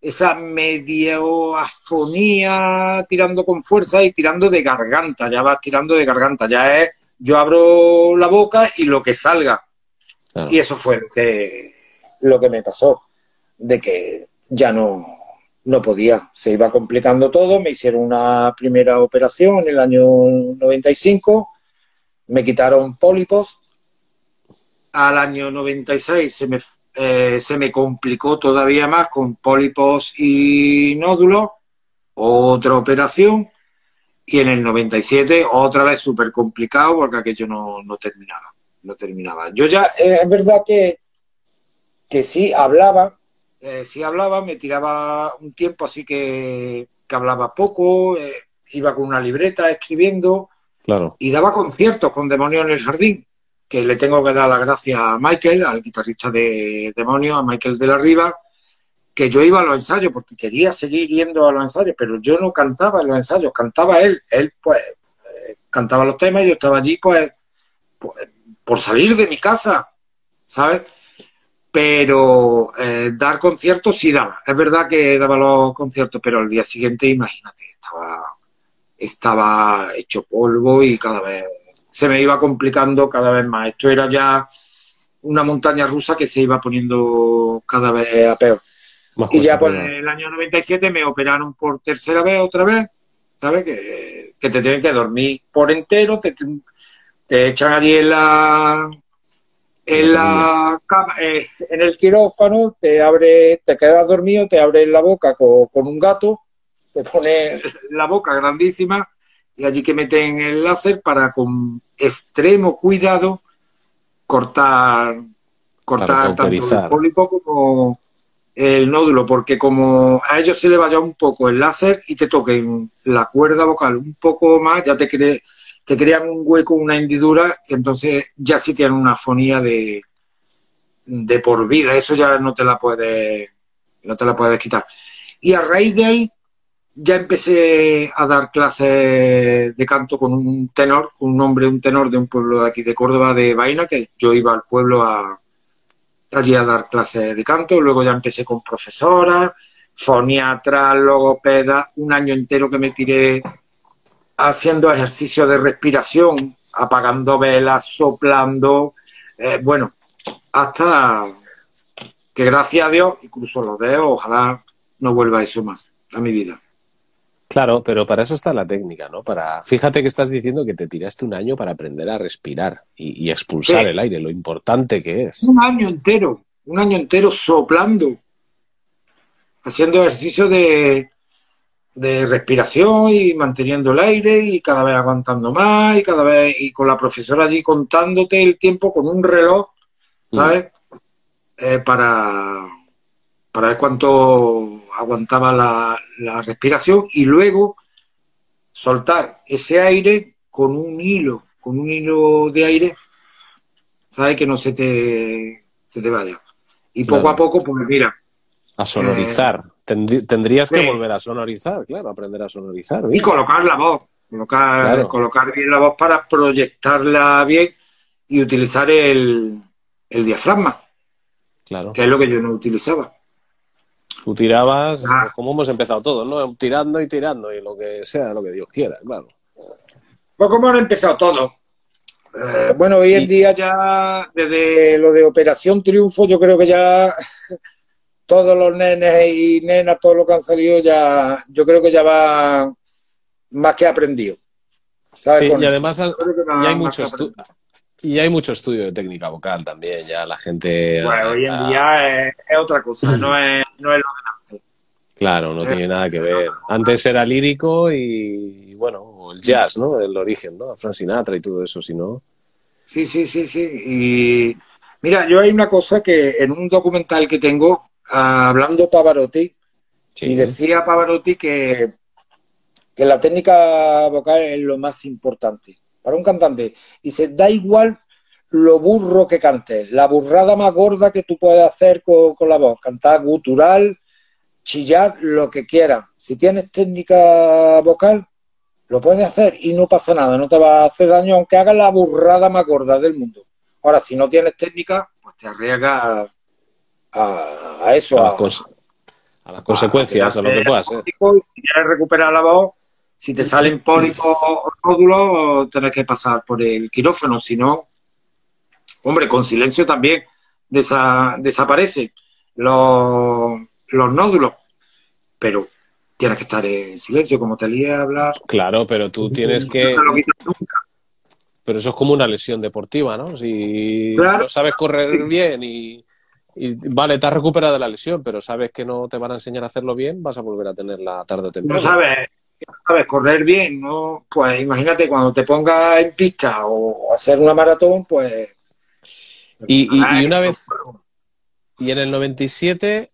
esa medio afonía tirando con fuerza y tirando de garganta, ya vas tirando de garganta, ya es yo abro la boca y lo que salga. claro. Y eso fue lo que, lo que me pasó, de que ya no, no podía, se iba complicando todo, me hicieron una primera operación en el año 95, me quitaron pólipos, al año 96 se me, eh, se me complicó todavía más con pólipos y nódulos, otra operación, y en el 97 otra vez súper complicado porque aquello no, no terminaba, no terminaba. Yo ya, eh, es verdad que, que sí hablaba, eh, sí hablaba, me tiraba un tiempo así que, que hablaba poco, iba con una libreta escribiendo Claro. y daba conciertos con Demonio en el Jardín, que le tengo que dar las gracias a Michael, al guitarrista de Demonio, a Michael de la Riva, que yo iba a los ensayos porque quería seguir yendo a los ensayos, pero yo no cantaba en los ensayos, cantaba él, él pues eh, cantaba los temas y yo estaba allí pues, pues, por salir de mi casa, ¿sabes? Pero eh, dar conciertos sí daba, es verdad que daba los conciertos, pero al día siguiente, imagínate, estaba estaba hecho polvo y cada vez se me iba complicando cada vez más. Esto era ya una montaña rusa que se iba poniendo cada vez a peor. Más Y ya arriba. el año 97 me operaron por tercera vez, otra vez, ¿sabes? Que, que te tienen que dormir por entero, te, te echan allí en la en la cama, eh, en el quirófano, te abre, te quedas dormido, te abren la boca con, con un gato, te pone la boca grandísima y allí que meten el láser para con extremo cuidado cortar cortar tanto el pólipo como el nódulo, porque como a ellos se le vaya un poco el láser y te toquen la cuerda vocal un poco más, ya te, cre- te crean un hueco, una hendidura, entonces ya sí tienen una afonía de, de por vida, eso ya no te la puedes, no te la puedes quitar. Y a raíz de ahí ya empecé a dar clases de canto con un tenor, con un hombre, un tenor de un pueblo de aquí de Córdoba, de Vaina, que yo iba al pueblo a, allí a dar clases de canto, luego ya empecé con profesoras, foniatra, logopeda, un año entero que me tiré haciendo ejercicios de respiración, apagando velas, soplando, eh, bueno, hasta que gracias a Dios, y cruzo los dedos, ojalá no vuelva eso más a mi vida. Claro, pero para eso está la técnica, ¿no? Para, fíjate que estás diciendo que te tiraste un año para aprender a respirar y, y expulsar Sí. el aire, lo importante que es. Un año entero, un año entero soplando, haciendo ejercicio de, de respiración y manteniendo el aire y cada vez aguantando más y cada vez y con la profesora allí contándote el tiempo con un reloj, ¿sabes? Eh, para, para ver cuánto aguantaba la, la respiración y luego soltar ese aire con un hilo, con un hilo de aire, ¿sabes? Que no se te, se te vaya. Y Claro. poco a poco, pues mira, A sonorizar. Tendrí- tendrías que volver a sonorizar, claro, aprender a sonorizar. y colocar la voz, colocar, Claro. colocar bien la voz para proyectarla bien y utilizar el, el diafragma, Claro. que es lo que yo no utilizaba. Tú tirabas, Ah. pues como hemos empezado todos, ¿no? Tirando y tirando y lo que sea, lo que Dios quiera, claro. Pues como han empezado todo. Eh, bueno, hoy en día ya, desde lo de Operación Triunfo, yo creo que ya todos los nenes y nenas, todos los que han salido, ya, yo creo que ya va más que aprendido. ¿Sabes? Sí, Con y además Yo creo que va y hay mucho que estu- aprendido. Y hay mucho estudio de técnica vocal también, ya la gente Bueno, hoy en día es, es otra cosa, no es, no es lo antes. Claro, no tiene nada que ver. Antes era lírico y, bueno, el jazz, ¿no? El origen, ¿no? Frank Sinatra y todo eso, si no. Sí, sí, sí, sí. Y mira, yo hay una cosa que en un documental que tengo, hablando Pavarotti, y decía Pavarotti que, que la técnica vocal es lo más importante para un cantante. Y se da igual lo burro que cantes, la burrada más gorda que tú puedes hacer con, con la voz, cantar gutural, chillar, lo que quieras. Si tienes técnica vocal, lo puedes hacer y no pasa nada, no te va a hacer daño, aunque hagas la burrada más gorda del mundo. Ahora, si no tienes técnica, pues te arriesgas a, a, eso, a, a, a las consecuencias, a, lo que pueda ser. Si quieres recuperar la voz, si te salen pólipos o nódulos, tenés que pasar por el quirófano, si no, hombre, con silencio también desa, desaparecen los, los nódulos, pero tienes que estar en silencio, como te lié a hablar. Claro, pero tú tienes que... Pero eso es como una lesión deportiva, ¿no? Si claro. no sabes correr bien y, y, vale, te has recuperado de la lesión, pero sabes que no te van a enseñar a hacerlo bien, vas a volver a tenerla tarde o temprano. No sabes, sabes correr bien, ¿no? Pues imagínate cuando te pongas en pista o hacer una maratón, pues... Y, y, y una vez... Y en el 97,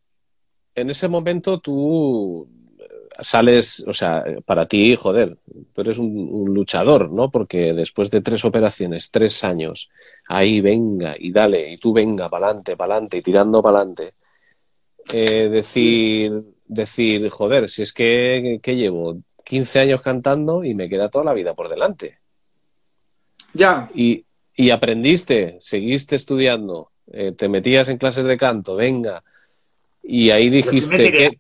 en ese momento tú sales, o sea, para ti, joder, tú eres un, un, luchador, ¿no? Porque después de tres operaciones, tres años, ahí venga y dale, y tú venga, pa'lante, pa'lante, y tirando pa'lante, eh, decir, decir, joder, si es que, que llevo 15 años cantando y me queda toda la vida por delante. Ya. Y, y aprendiste, seguiste estudiando, eh, te metías en clases de canto, venga, y ahí dijiste, ¿qué,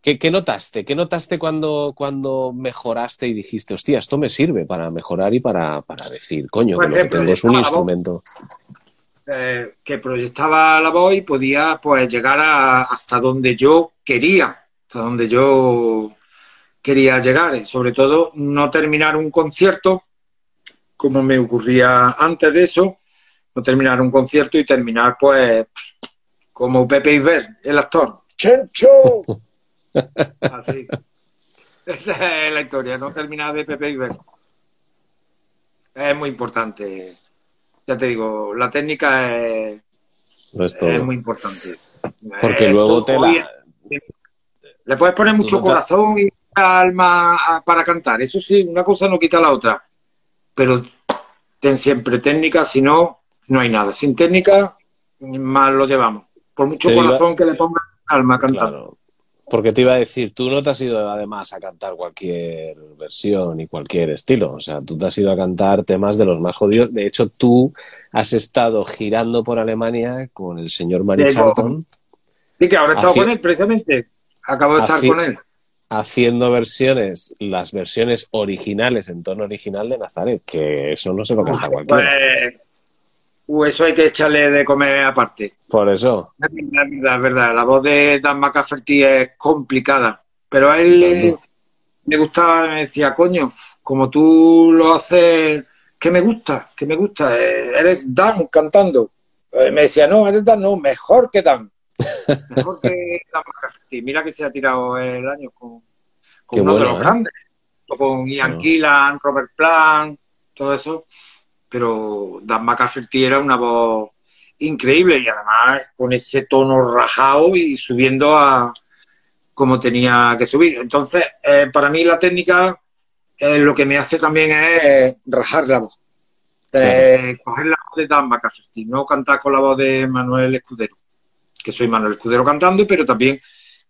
¿qué, ¿qué, notaste? ¿Qué notaste cuando, cuando mejoraste y dijiste, hostia, esto me sirve para mejorar y para, para decir, coño, que lo que ejemplo, tengo es un instrumento? eh, que proyectaba la voz y podía pues llegar a, hasta donde yo quería, hasta donde yo quería llegar. Y sobre todo, no terminar un concierto, como me ocurría antes de eso, no terminar un concierto y terminar pues como Pepe Iber, el actor. ¡Chencho! Así. Esa es la historia, no terminar de Pepe Iber. Es muy importante. Ya te digo, la técnica es, No es todo. es muy importante. Porque Es luego todo- te la... Le puedes poner mucho corazón y alma a- para cantar. Eso sí, una cosa no quita la otra. Pero ten siempre técnica, si no, no hay nada. Sin técnica, mal lo llevamos. Por mucho Te iba- corazón que le pongas alma a cantar. Claro. Porque te iba a decir, tú no te has ido además a cantar cualquier versión y cualquier estilo. O sea, tú te has ido a cantar temas de los más jodidos. De hecho, tú has estado girando por Alemania con el señor Mari Digo, Charlton Sí, que ahora he estado con él, precisamente. Acabo de estar con él. Haciendo versiones, las versiones originales en tono original de Nazaret, que eso no se lo canta cualquiera. Pues, uh, eso hay que echarle de comer aparte. Por eso, Es verdad, es verdad, es verdad. La voz de Dan McCafferty es complicada, pero a él le, le gustaba, me decía, coño, como tú lo haces, que me gusta, que me gusta, eh, eres Dan cantando. Eh, Me decía, no, eres Dan, no, mejor que Dan. Mejor que Dan McCafferty. Mira que se ha tirado el año con, uno de los ¿eh? grandes, con Ian. Gillan, Robert Plant, todo eso. Pero Dan McCafferty era una voz increíble y además con ese tono rajado y subiendo a como tenía que subir. Entonces, eh, para mí la técnica eh, lo que me hace también es rajar la voz. Eh, coger la voz de Dan McCafferty, no cantar con la voz de Manuel Escudero, que soy Manuel Escudero cantando, pero también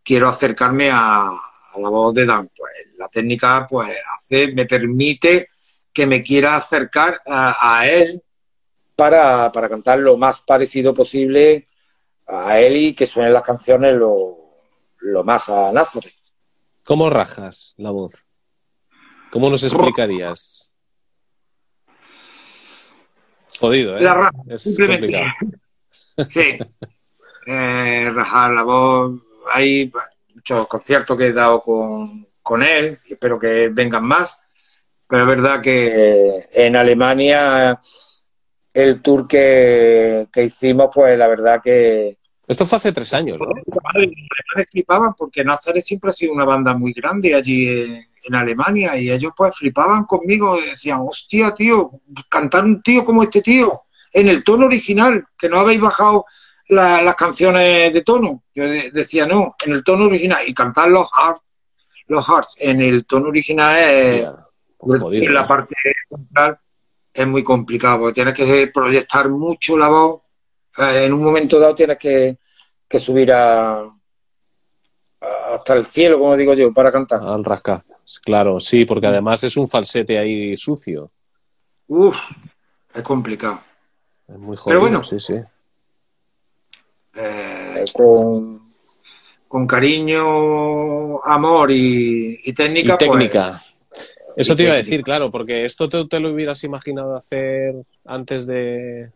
quiero acercarme a, a la voz de Dan. Pues la técnica pues hace, me permite que me quiera acercar a, a él para, para cantar lo más parecido posible a él y que suenen las canciones lo, lo más a Nazareth. ¿cómo rajas la voz? ¿Cómo nos explicarías? Jodido, ¿eh? La raja, es complicado. Sí. Eh, rajar la voz. Hay muchos conciertos que he dado con, con él y espero que vengan más. Pero es verdad que en Alemania el tour que, que hicimos, pues la verdad que Esto fue hace tres años, ¿no? Alemanes flipaban porque Nazareth siempre ha sido una banda muy grande allí en, en Alemania y ellos pues flipaban conmigo y decían, hostia, tío, cantar un tío como este tío en el tono original, que no habéis bajado la- las canciones de tono. Yo de- decía, no, en el tono original y cantar los hearts, los hearts en el tono original es, pues jodido, en la parte central es muy complicado porque tienes que proyectar mucho la voz. Eh, En un momento dado tienes que, que subir a, hasta el cielo, como digo yo, para cantar. Al rascaz. Claro, sí, porque además es un falsete ahí sucio. Uf, es complicado. muy jodido, Pero bueno. sí, sí. Eh, con, con cariño, amor y, y técnica. Y pues, técnica. Eso y te iba a decir, claro, porque esto te, te lo hubieras imaginado hacer antes de,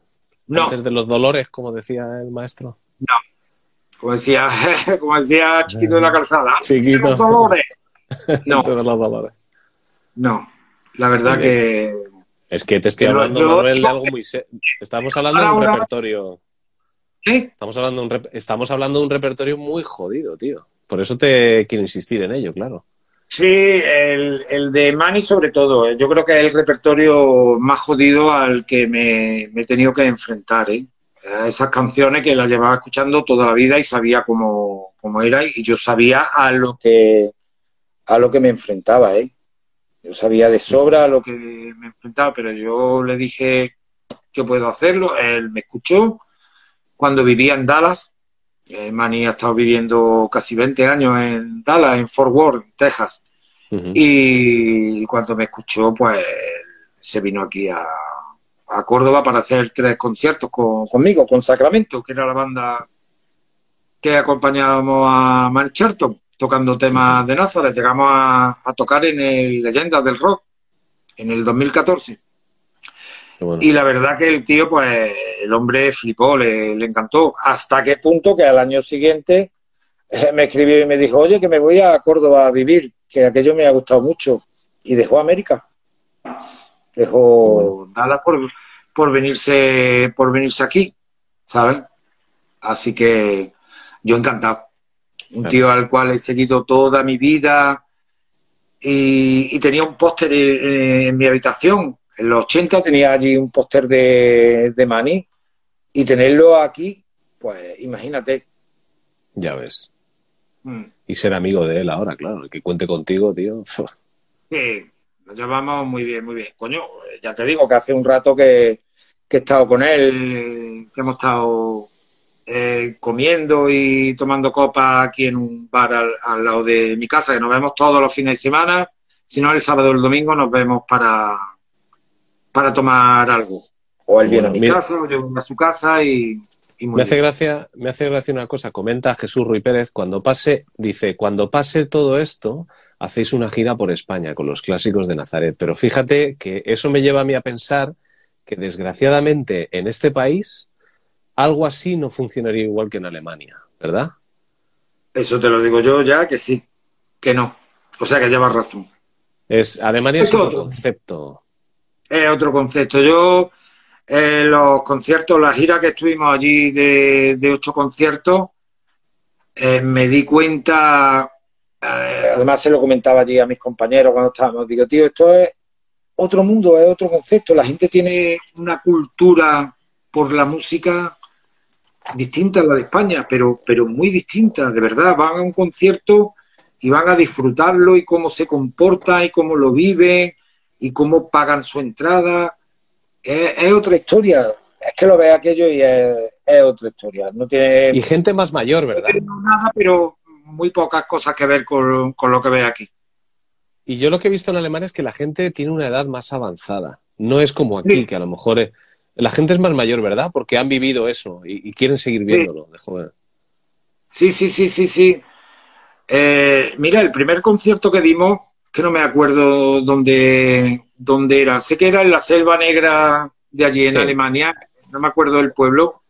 no, antes de los dolores, como decía el maestro. como decía, como decía Chiquito de la Calzada. Chiquito. "Los dolores". No, los dolores. no. La verdad que Es que te estoy hablando, yo- Manuel, de algo muy. Estamos hablando de un repertorio. ¿Eh? Estamos hablando, de un rep- estamos hablando de un repertorio muy jodido, tío. Por eso te quiero insistir en ello, claro. Sí, el, el de Mani sobre todo. Yo creo que es el repertorio más jodido al que me, me he tenido que enfrentar. ¿eh? Esas canciones que las llevaba escuchando toda la vida y sabía cómo, cómo era y yo sabía a lo que a lo que me enfrentaba. ¿eh? Yo sabía de sobra a lo que me enfrentaba, pero yo le dije yo puedo hacerlo. Él me escuchó cuando vivía en Dallas. Eh, Manny ha estado viviendo casi 20 años en Dallas, en Fort Worth, Texas. Y cuando me escuchó, pues se vino aquí a, a Córdoba para hacer tres conciertos con- conmigo, con Sacramento, que era la banda que acompañábamos a Charlton, tocando temas de Nazareth. Llegamos a, a tocar en el Leyendas del Rock en el 2014. Bueno. Y la verdad que el tío, pues, el hombre flipó, le, le encantó. Hasta qué punto que al año siguiente eh, me escribió y me dijo, oye, que me voy a Córdoba a vivir, que aquello me ha gustado mucho. Y dejó América. Dejó Dallas por, por venirse, por venirse aquí, ¿sabes? Así que yo encantado. Un tío al cual he seguido toda mi vida y, y tenía un póster eh, en mi habitación. En los 80 tenía allí un póster de, de Mani y tenerlo aquí, pues imagínate. Ya ves. Mm. Y ser amigo de él ahora, claro. El que cuente contigo, tío. Sí, nos llevamos muy bien, muy bien. Coño, eh, ya te digo que hace un rato que, que he estado con él, que hemos estado eh, comiendo y tomando copas aquí en un bar al, al lado de mi casa, que nos vemos todos los fines de semana. Si no, el sábado o el domingo nos vemos para, para tomar algo. O él viene a mi mira- casa, o yo vengo a su casa y, y muy Me hace bien. gracia, me hace gracia una cosa. Comenta Jesús Ruy Pérez cuando pase, dice, cuando pase todo esto, hacéis una gira por España con los clásicos de Nazaret. Pero fíjate que eso me lleva a mí a pensar que desgraciadamente en este país algo así no funcionaría igual que en Alemania, ¿verdad? Eso te lo digo yo ya que sí, que no. O sea que llevas razón. Es Alemania es Es otro. concepto. Es otro concepto. Yo, eh, los conciertos, la gira que estuvimos allí de, ocho conciertos, eh, me di cuenta, eh, además se lo comentaba allí a mis compañeros cuando estábamos, digo, tío, esto es otro mundo, es otro concepto. La gente tiene una cultura por la música distinta a la de España, pero, pero muy distinta, de verdad. Van a un concierto y van a disfrutarlo y cómo se comporta y cómo lo vive y cómo pagan su entrada. Es, es otra historia. Es que lo ves aquello y es, es otra historia. No tiene, Y gente más mayor, no ¿verdad? tiene nada, pero muy pocas cosas que ver con, con lo que ves aquí. Y yo lo que he visto en Alemania es que la gente tiene una edad más avanzada. No es como aquí, Sí. que a lo mejor eh, la gente es más mayor, ¿verdad? Porque han vivido eso y, y quieren seguir viéndolo de joven. Sí, sí, sí, sí, sí. Eh, mira, el primer concierto que dimos, que no me acuerdo dónde, dónde era, sé que era en la Selva Negra de allí en Sí. Alemania, no me acuerdo del pueblo,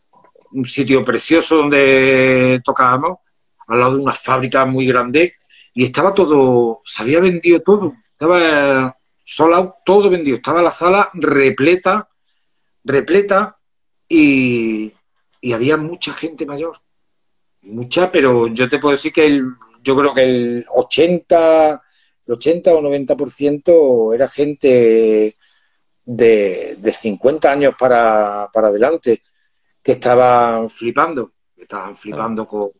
un sitio precioso donde tocábamos, al lado de una fábrica muy grande, y estaba todo, se había vendido todo, estaba sold out, todo vendido, estaba la sala repleta, repleta, y, y había mucha gente mayor mucha, pero yo te puedo decir que el, yo creo que el 80, el 80 o 90% era gente de, de 50 años para, para adelante que estaban flipando, que estaban flipando con...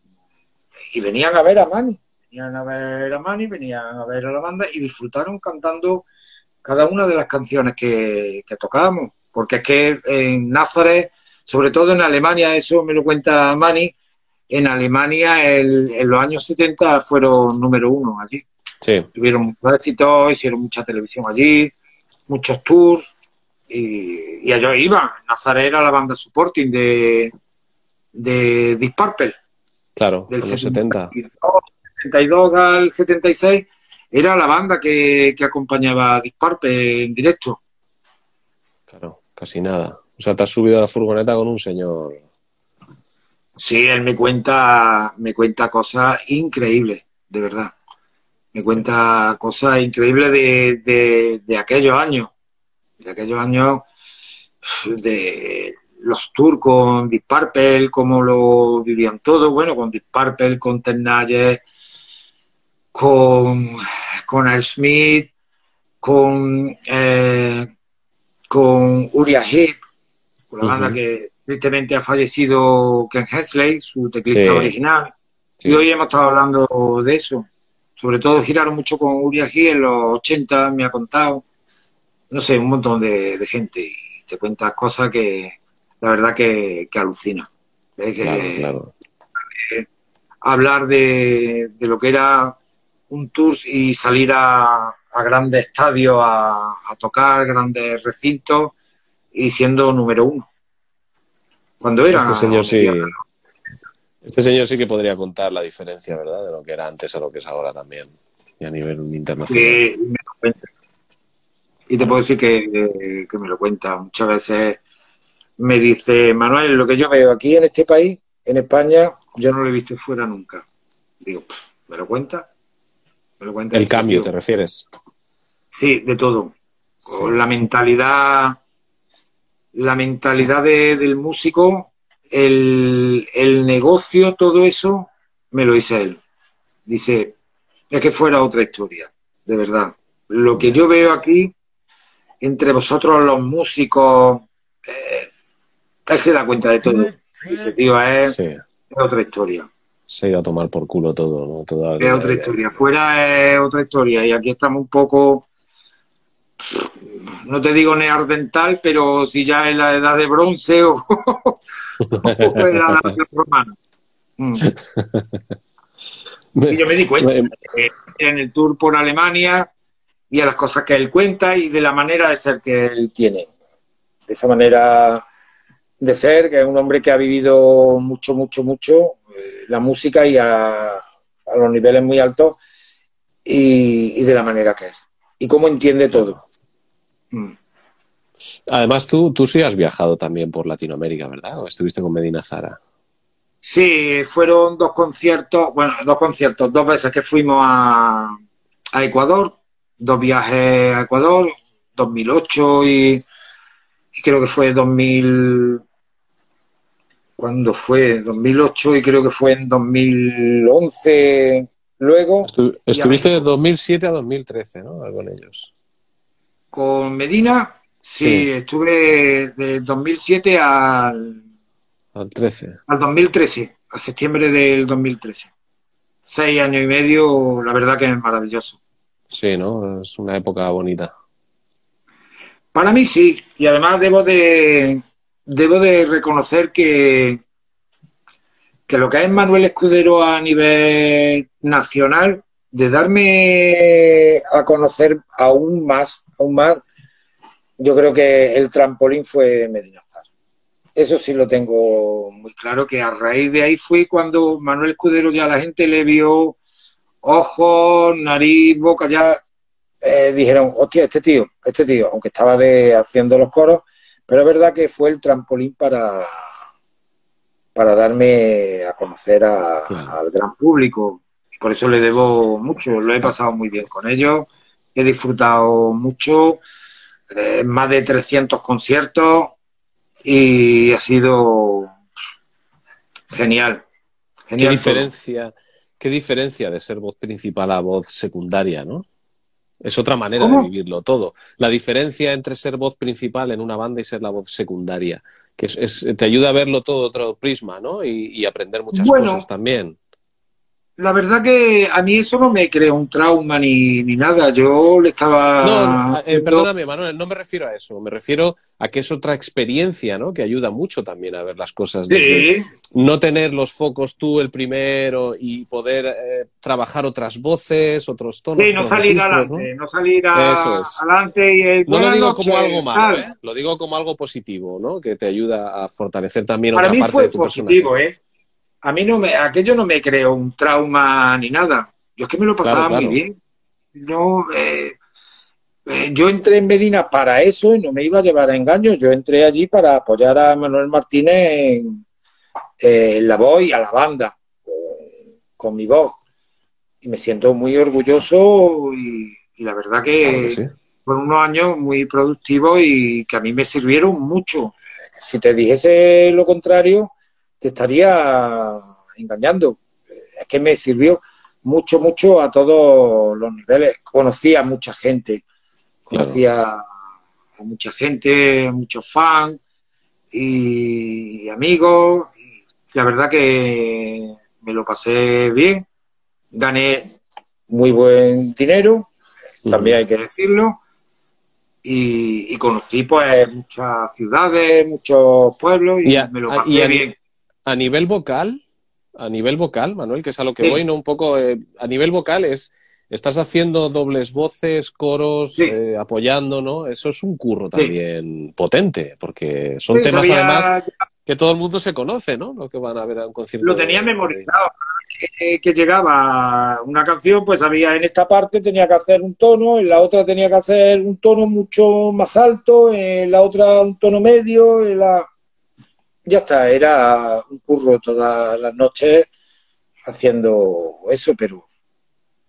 Y venían a ver a Mani, venían a ver a Mani, venían a ver a la banda y disfrutaron cantando cada una de las canciones que, que tocábamos, porque es que en Názares, sobre todo en Alemania, eso me lo cuenta Mani, en Alemania el- en los años 70 fueron número uno allí. Sí. Tuvieron muchos éxitos, hicieron mucha televisión allí, muchos tours y, y ellos iban. Nazaré era la banda supporting de, de Deep Purple. Claro, del 70. 72 al 76 era la banda que, que acompañaba a Deep Purple en directo. Claro, casi nada. O sea, te has subido a la furgoneta con un señor. Sí, él me cuenta, me cuenta cosas increíbles, de verdad. Me cuenta cosas increíbles de, de, de aquellos años. De aquellos años de los Deep Purple, cómo lo vivían todos, bueno, con Purple, con Ternayer, con, con Al Smith, con, eh, con Uriah Heep, con la banda que tristemente ha fallecido Ken Hensley, su teclista Sí. original. Sí. Y hoy hemos estado hablando de eso. Sobre todo giraron mucho con Uriah Heep en los 80, me ha contado. No sé, un montón de, de gente. Y te cuentas cosas que la verdad que, que alucina. Es que Claro, claro. hablar de, de lo que era un tour y salir a, a grandes estadios a, a tocar, grandes recintos y siendo número uno. Cuando era. Este señor sí. Este señor sí que podría contar la diferencia, ¿verdad? De lo que era antes a lo que es ahora también. Y a nivel internacional. que me lo cuenta. Y te puedo decir que, que- me lo cuenta. Muchas veces me dice, Manuel, lo que yo veo aquí en este país, en España, yo no lo he visto fuera nunca. Digo, "Pff, ¿me lo cuenta? ¿Me lo cuenta El cambio, tío?". ¿te refieres? Sí, de todo. Sí. Con la mentalidad, la mentalidad de- del músico, el, el negocio, todo eso, me lo dice él. Dice, es que fuera otra historia, de verdad. Lo que yo veo aquí, entre vosotros los músicos, eh, él se da cuenta de todo. Dice, tío, es, Sí. otra historia. Se ido a tomar por culo todo, ¿no? Toda Es otra historia. Fuera es otra historia. Y aquí estamos un poco, no te digo neardental, pero si ya en la edad de bronce o, o en la edad romana. Mm. Y yo me di cuenta eh, en el tour por Alemania y a las cosas que él cuenta y de la manera de ser que él tiene. De esa manera de ser, que es un hombre que ha vivido mucho, mucho, mucho eh, la música y a, a los niveles muy altos y, y de la manera que es. Y cómo entiende todo. Mm. Además, tú, tú sí has viajado también por Latinoamérica, ¿verdad? ¿O estuviste con Medina Zara? Sí, fueron dos conciertos, bueno, dos conciertos, dos veces que fuimos a, a Ecuador, dos viajes a Ecuador, 2008 y, y creo que fue 2000, ¿cuándo fue? 2008 y creo que fue en 2011 luego Estu- estuviste de México. 2007 a 2013, ¿no? Algo con ellos. Con Medina. Sí, Sí. estuve de 2007 al, Al 13. al 2013, a septiembre del 2013. Seis años y medio, la verdad que es maravilloso. Sí, ¿no? Es una época bonita. Para mí sí, y además debo de debo de reconocer que que lo que es Manuel Escudero a nivel nacional, de darme a conocer aún más, aún más, yo creo que el trampolín fue Medina Zara. Eso sí lo tengo muy claro, que a raíz de ahí fue cuando Manuel Escudero ya la gente le vio ojos, nariz, boca, ya eh, dijeron, hostia, este tío, este tío, aunque estaba de, haciendo los coros, pero es verdad que fue el trampolín para, para darme a conocer a- Claro. al gran público. Por eso le debo mucho, lo he pasado muy bien con ellos, he disfrutado mucho, eh, más de 300 conciertos y ha sido genial. ¿Qué genial todo. diferencia, ¿Qué diferencia de ser voz principal a voz secundaria, no? Es otra manera ¿Cómo? de vivirlo todo. La diferencia entre ser voz principal en una banda y ser la voz secundaria, que es, es- te ayuda a verlo todo otro prisma, ¿no? Y, y aprender muchas Bueno. cosas también. La verdad que a mí eso no me creó un trauma ni, ni nada. Yo le estaba. No, eh, perdóname, Manuel, no me refiero a eso. Me refiero a que es otra experiencia, ¿no? Que ayuda mucho también a ver las cosas. Sí. No tener los focos tú el primero y poder eh, trabajar otras voces, otros tonos. Sí, no salir adelante, ¿no? salir adelante y el, No lo digo como algo malo, ¿eh? Lo digo como algo positivo, ¿no? Que te ayuda a fortalecer también Para otra parte fue de tu positivo, ¿eh? A mí no me, aquello no me creó un trauma ni nada. Yo es que me lo pasaba muy bien. No, eh, eh, yo entré en Medina para eso y no me iba a llevar a engaño. Yo entré allí para apoyar a Manuel Martínez en, la voz y a la banda, con, mi voz. Y me siento muy orgulloso y, la verdad que, fueron unos años muy productivos y que a mí me sirvieron mucho. Si te dijese lo contrario, te estaría engañando. Es que me sirvió mucho, mucho a todos los niveles. Conocí a mucha gente, conocía a mucha gente, muchos fans y amigos. Y la verdad que me lo pasé bien. Gané muy buen dinero, también hay que decirlo. Y, conocí pues muchas ciudades, muchos pueblos y, me lo pasé bien a nivel vocal, a nivel vocal, Manuel, que es a lo que voy, ¿no? Un poco, eh, a nivel vocal es, estás haciendo dobles voces, coros, eh, apoyando, ¿no? Eso es un curro también potente, porque son temas además que todo el mundo se conoce, ¿no? Lo que van a ver a un concierto. Lo tenía memorizado. Que, llegaba una canción, pues había en esta parte tenía que hacer un tono, en la otra tenía que hacer un tono mucho más alto, en la otra un tono medio, en la ya está, era un curro todas las noches haciendo eso, pero,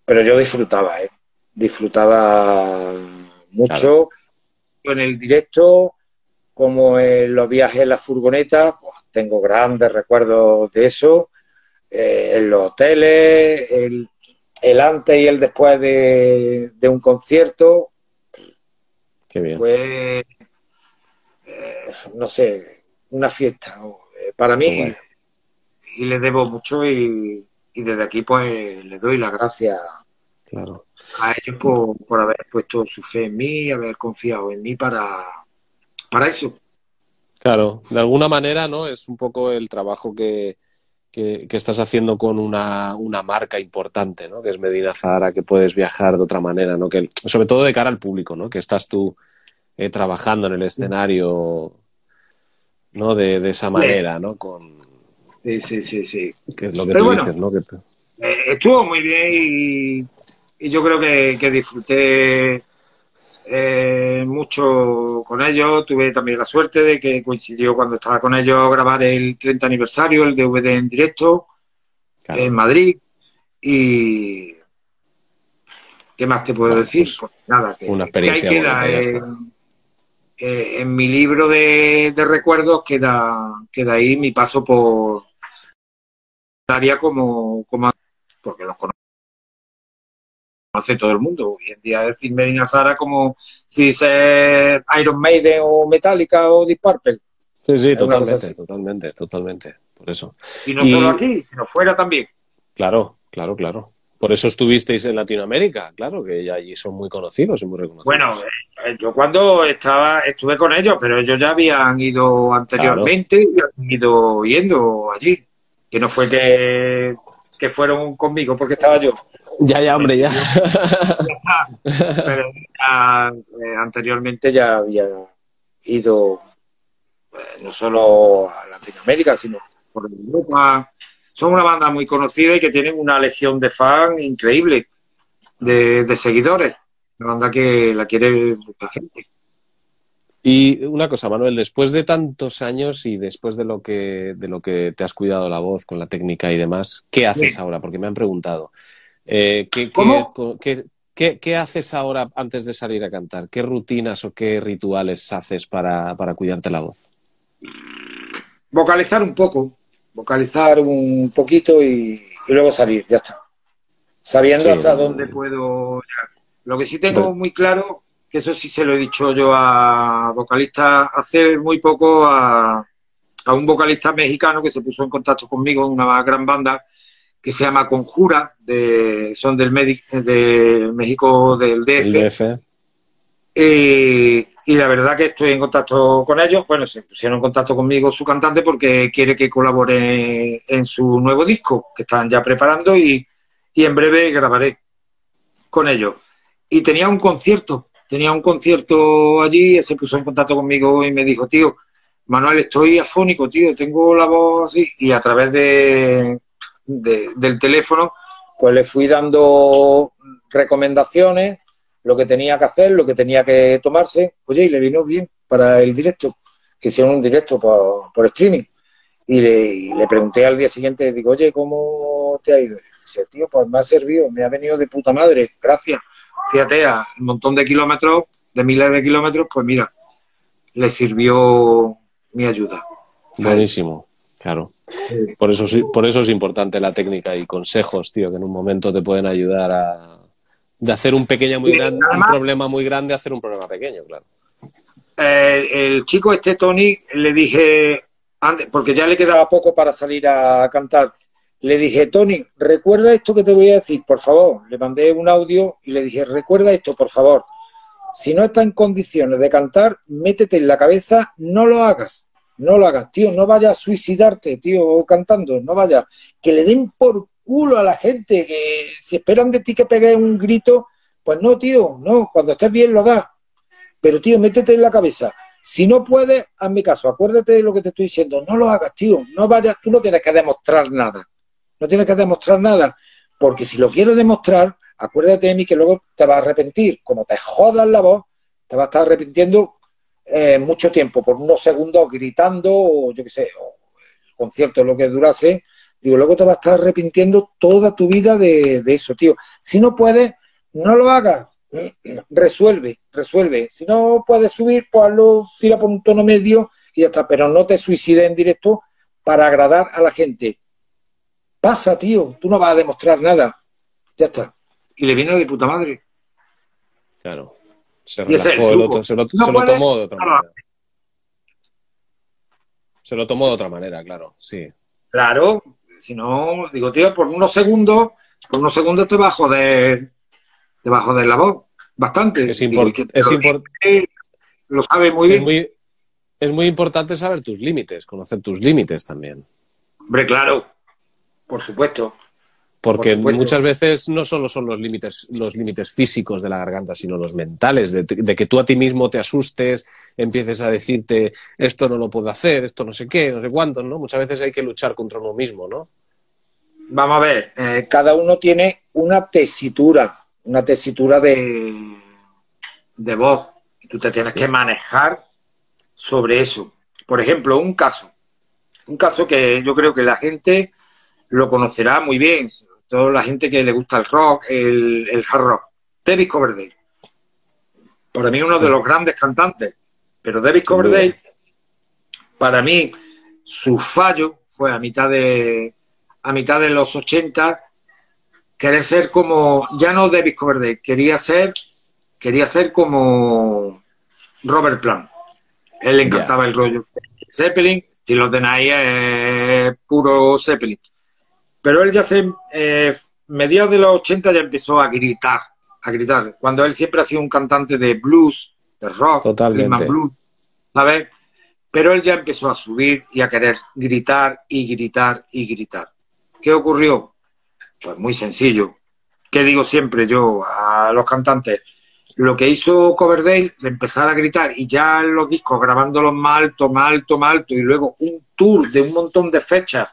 pero yo disfrutaba, ¿eh? disfrutaba mucho en el directo, como en los viajes en la furgoneta, pues, tengo grandes recuerdos de eso, eh, en los hoteles, el, el, antes y el después de, un concierto. Qué bien. Fue, eh, no sé, una fiesta eh, para mí y le debo mucho y, desde aquí pues le doy las gracias claro. a ellos por, haber puesto su fe en mí y haber confiado en mí para, para eso. Claro, de alguna manera, ¿no? Es un poco el trabajo que, que, estás haciendo con una, una, marca importante, ¿no? Que es Medina Zara, que puedes viajar de otra manera, ¿no? Que, sobre todo de cara al público, ¿no? Que estás tú eh, trabajando en el escenario ¿no? De, de esa manera, ¿no? Con... Sí, sí, sí, sí. Que es lo que tú dices, ¿no? Que... Eh, estuvo muy bien y, y yo creo que, que disfruté eh, mucho con ellos. Tuve también la suerte de que coincidió cuando estaba con ellos grabar el 30 aniversario, el DVD en directo en Madrid. Y ¿qué más te puedo decir? Pues, pues, nada, que, una experiencia que queda, eh, en mi libro de, recuerdos queda, queda ahí mi paso por área como, como porque los conoce todo el mundo. Hoy en día decir Medina Zara como si dice Iron Maiden o Metallica o Deep Purple. Sí, sí, totalmente, totalmente, totalmente. Por eso. Y no solo aquí, sino fuera también. Claro, claro, claro. Por eso estuvisteis en Latinoamérica, claro, que allí son muy conocidos y muy reconocidos. Bueno, eh, yo cuando estaba, estuve con ellos, pero ellos ya habían ido anteriormente y han ido yendo allí. Que no fue que, que fueron conmigo porque estaba yo. Ya, ya, hombre, ya. pero eh, anteriormente ya había ido eh, no solo a Latinoamérica, sino por Europa, son una banda muy conocida y que tienen una legión de fans increíble, de, seguidores. Una banda que la quiere mucha gente. Y una cosa, Manuel, después de tantos años y después de lo que, de lo que te has cuidado la voz con la técnica y demás, ¿qué haces ahora? Porque me han preguntado. Eh, ¿qué, Qué, qué, haces ahora antes de salir a cantar? ¿Qué rutinas o qué rituales haces para, para cuidarte la voz? Vocalizar un poco, vocalizar un poquito y, luego salir, ya está. Sabiendo hasta dónde puedo llegar. Lo que sí tengo muy claro, que eso sí se lo he dicho yo a vocalistas, hace muy poco a, a un vocalista mexicano que se puso en contacto conmigo, una gran banda, que se llama Conjura, de, son del de México del DF. Eh, y la verdad que estoy en contacto con ellos. Bueno, se pusieron en contacto conmigo su cantante porque quiere que colabore en su nuevo disco que están ya preparando y, y en breve grabaré con ellos. Y tenía un concierto, tenía un concierto allí, se puso en contacto conmigo y me dijo, tío, Manuel, estoy afónico, tío, tengo la voz así. Y a través de, del teléfono, pues le fui dando recomendaciones, lo que tenía que hacer, lo que tenía que tomarse. Oye, y le vino bien para el directo, que hicieron un directo por, por streaming. Y le, le, pregunté al día siguiente, digo, oye, ¿cómo te ha ido? dice, tío, pues me ha servido, me ha venido de puta madre, gracias. Fíjate, a un montón de kilómetros, de miles de kilómetros, pues mira, le sirvió mi ayuda. Buenísimo, claro. Por, eso, por eso es importante la técnica y consejos, tío, que en un momento te pueden ayudar a de hacer un pequeño muy grande, un problema muy grande, hacer un problema pequeño, claro. el chico este Tony le dije antes, porque ya le quedaba poco para salir a cantar, le dije, Tony, recuerda esto que te voy a decir, por favor. Le mandé un audio y le dije, recuerda esto, por favor. Si no está en condiciones de cantar, métete en la cabeza, no lo hagas no lo hagas, tío, no vayas a suicidarte, tío, cantando, no vayas. Que le den por culo a la gente, que si esperan de ti que pegues un grito, pues no, tío, no, cuando estés bien lo das. Pero, tío, métete en la cabeza. Si no puedes, hazme caso, acuérdate de lo que te estoy diciendo, no lo hagas, tío, no vayas, tú no tienes que demostrar nada, no tienes que demostrar nada, porque si lo quieres demostrar, acuérdate de mí que luego te vas a arrepentir, como te jodas la voz, te vas a estar arrepintiendo eh, mucho tiempo, por unos segundos gritando, o yo qué sé, o el concierto lo que durase, digo, luego te vas a estar arrepintiendo toda tu vida de, eso, tío. Si no puedes, no lo hagas, resuelve, resuelve. Si no puedes subir, pues hazlo, tira por un tono medio y ya está, pero no te suicides en directo para agradar a la gente. Pasa, tío, tú no vas a demostrar nada. Ya está. Y le viene de puta madre. Claro. Se lo, se lo, tomó de otra manera. Se lo tomó de otra manera, claro, sí. Claro, si no, digo, tío, por unos segundos, por unos segundos te va a joder, te va a joder la voz, bastante. Es, importante. Lo sabe muy bien. Es muy, es muy importante saber tus límites, conocer tus límites también. Hombre, claro, por supuesto. Porque muchas veces no solo son los límites, los límites físicos de la garganta, sino los mentales, de, que tú a ti mismo te asustes, empieces a decirte esto no lo puedo hacer, esto no sé qué, no sé cuánto, ¿no? Muchas veces hay que luchar contra uno mismo, ¿no? Vamos a ver, eh, cada uno tiene una tesitura, una tesitura de, de voz, y tú te tienes que manejar sobre eso. Por ejemplo, un caso, un caso que yo creo que la gente lo conocerá muy bien, toda la gente que le gusta el rock, el, el hard rock. David Coverdale. Para mí uno de los grandes cantantes. Pero David Coverdale, para mí, su fallo fue a mitad de a mitad de los 80 querer ser como ya no David Coverdale, quería ser quería ser como Robert Plant. Él le encantaba el rollo Zeppelin, si lo tenéis es puro Zeppelin. Pero él ya se, eh, mediados de los 80 ya empezó a gritar, a gritar, cuando él siempre ha sido un cantante de blues, de rock, Totalmente. blues, ¿sabes? Pero él ya empezó a subir y a querer gritar y gritar y gritar. ¿Qué ocurrió? Pues muy sencillo. ¿Qué digo siempre yo a los cantantes? Lo que hizo Coverdale de empezar a gritar y ya los discos grabándolos más alto, más alto, más alto y luego un tour de un montón de fechas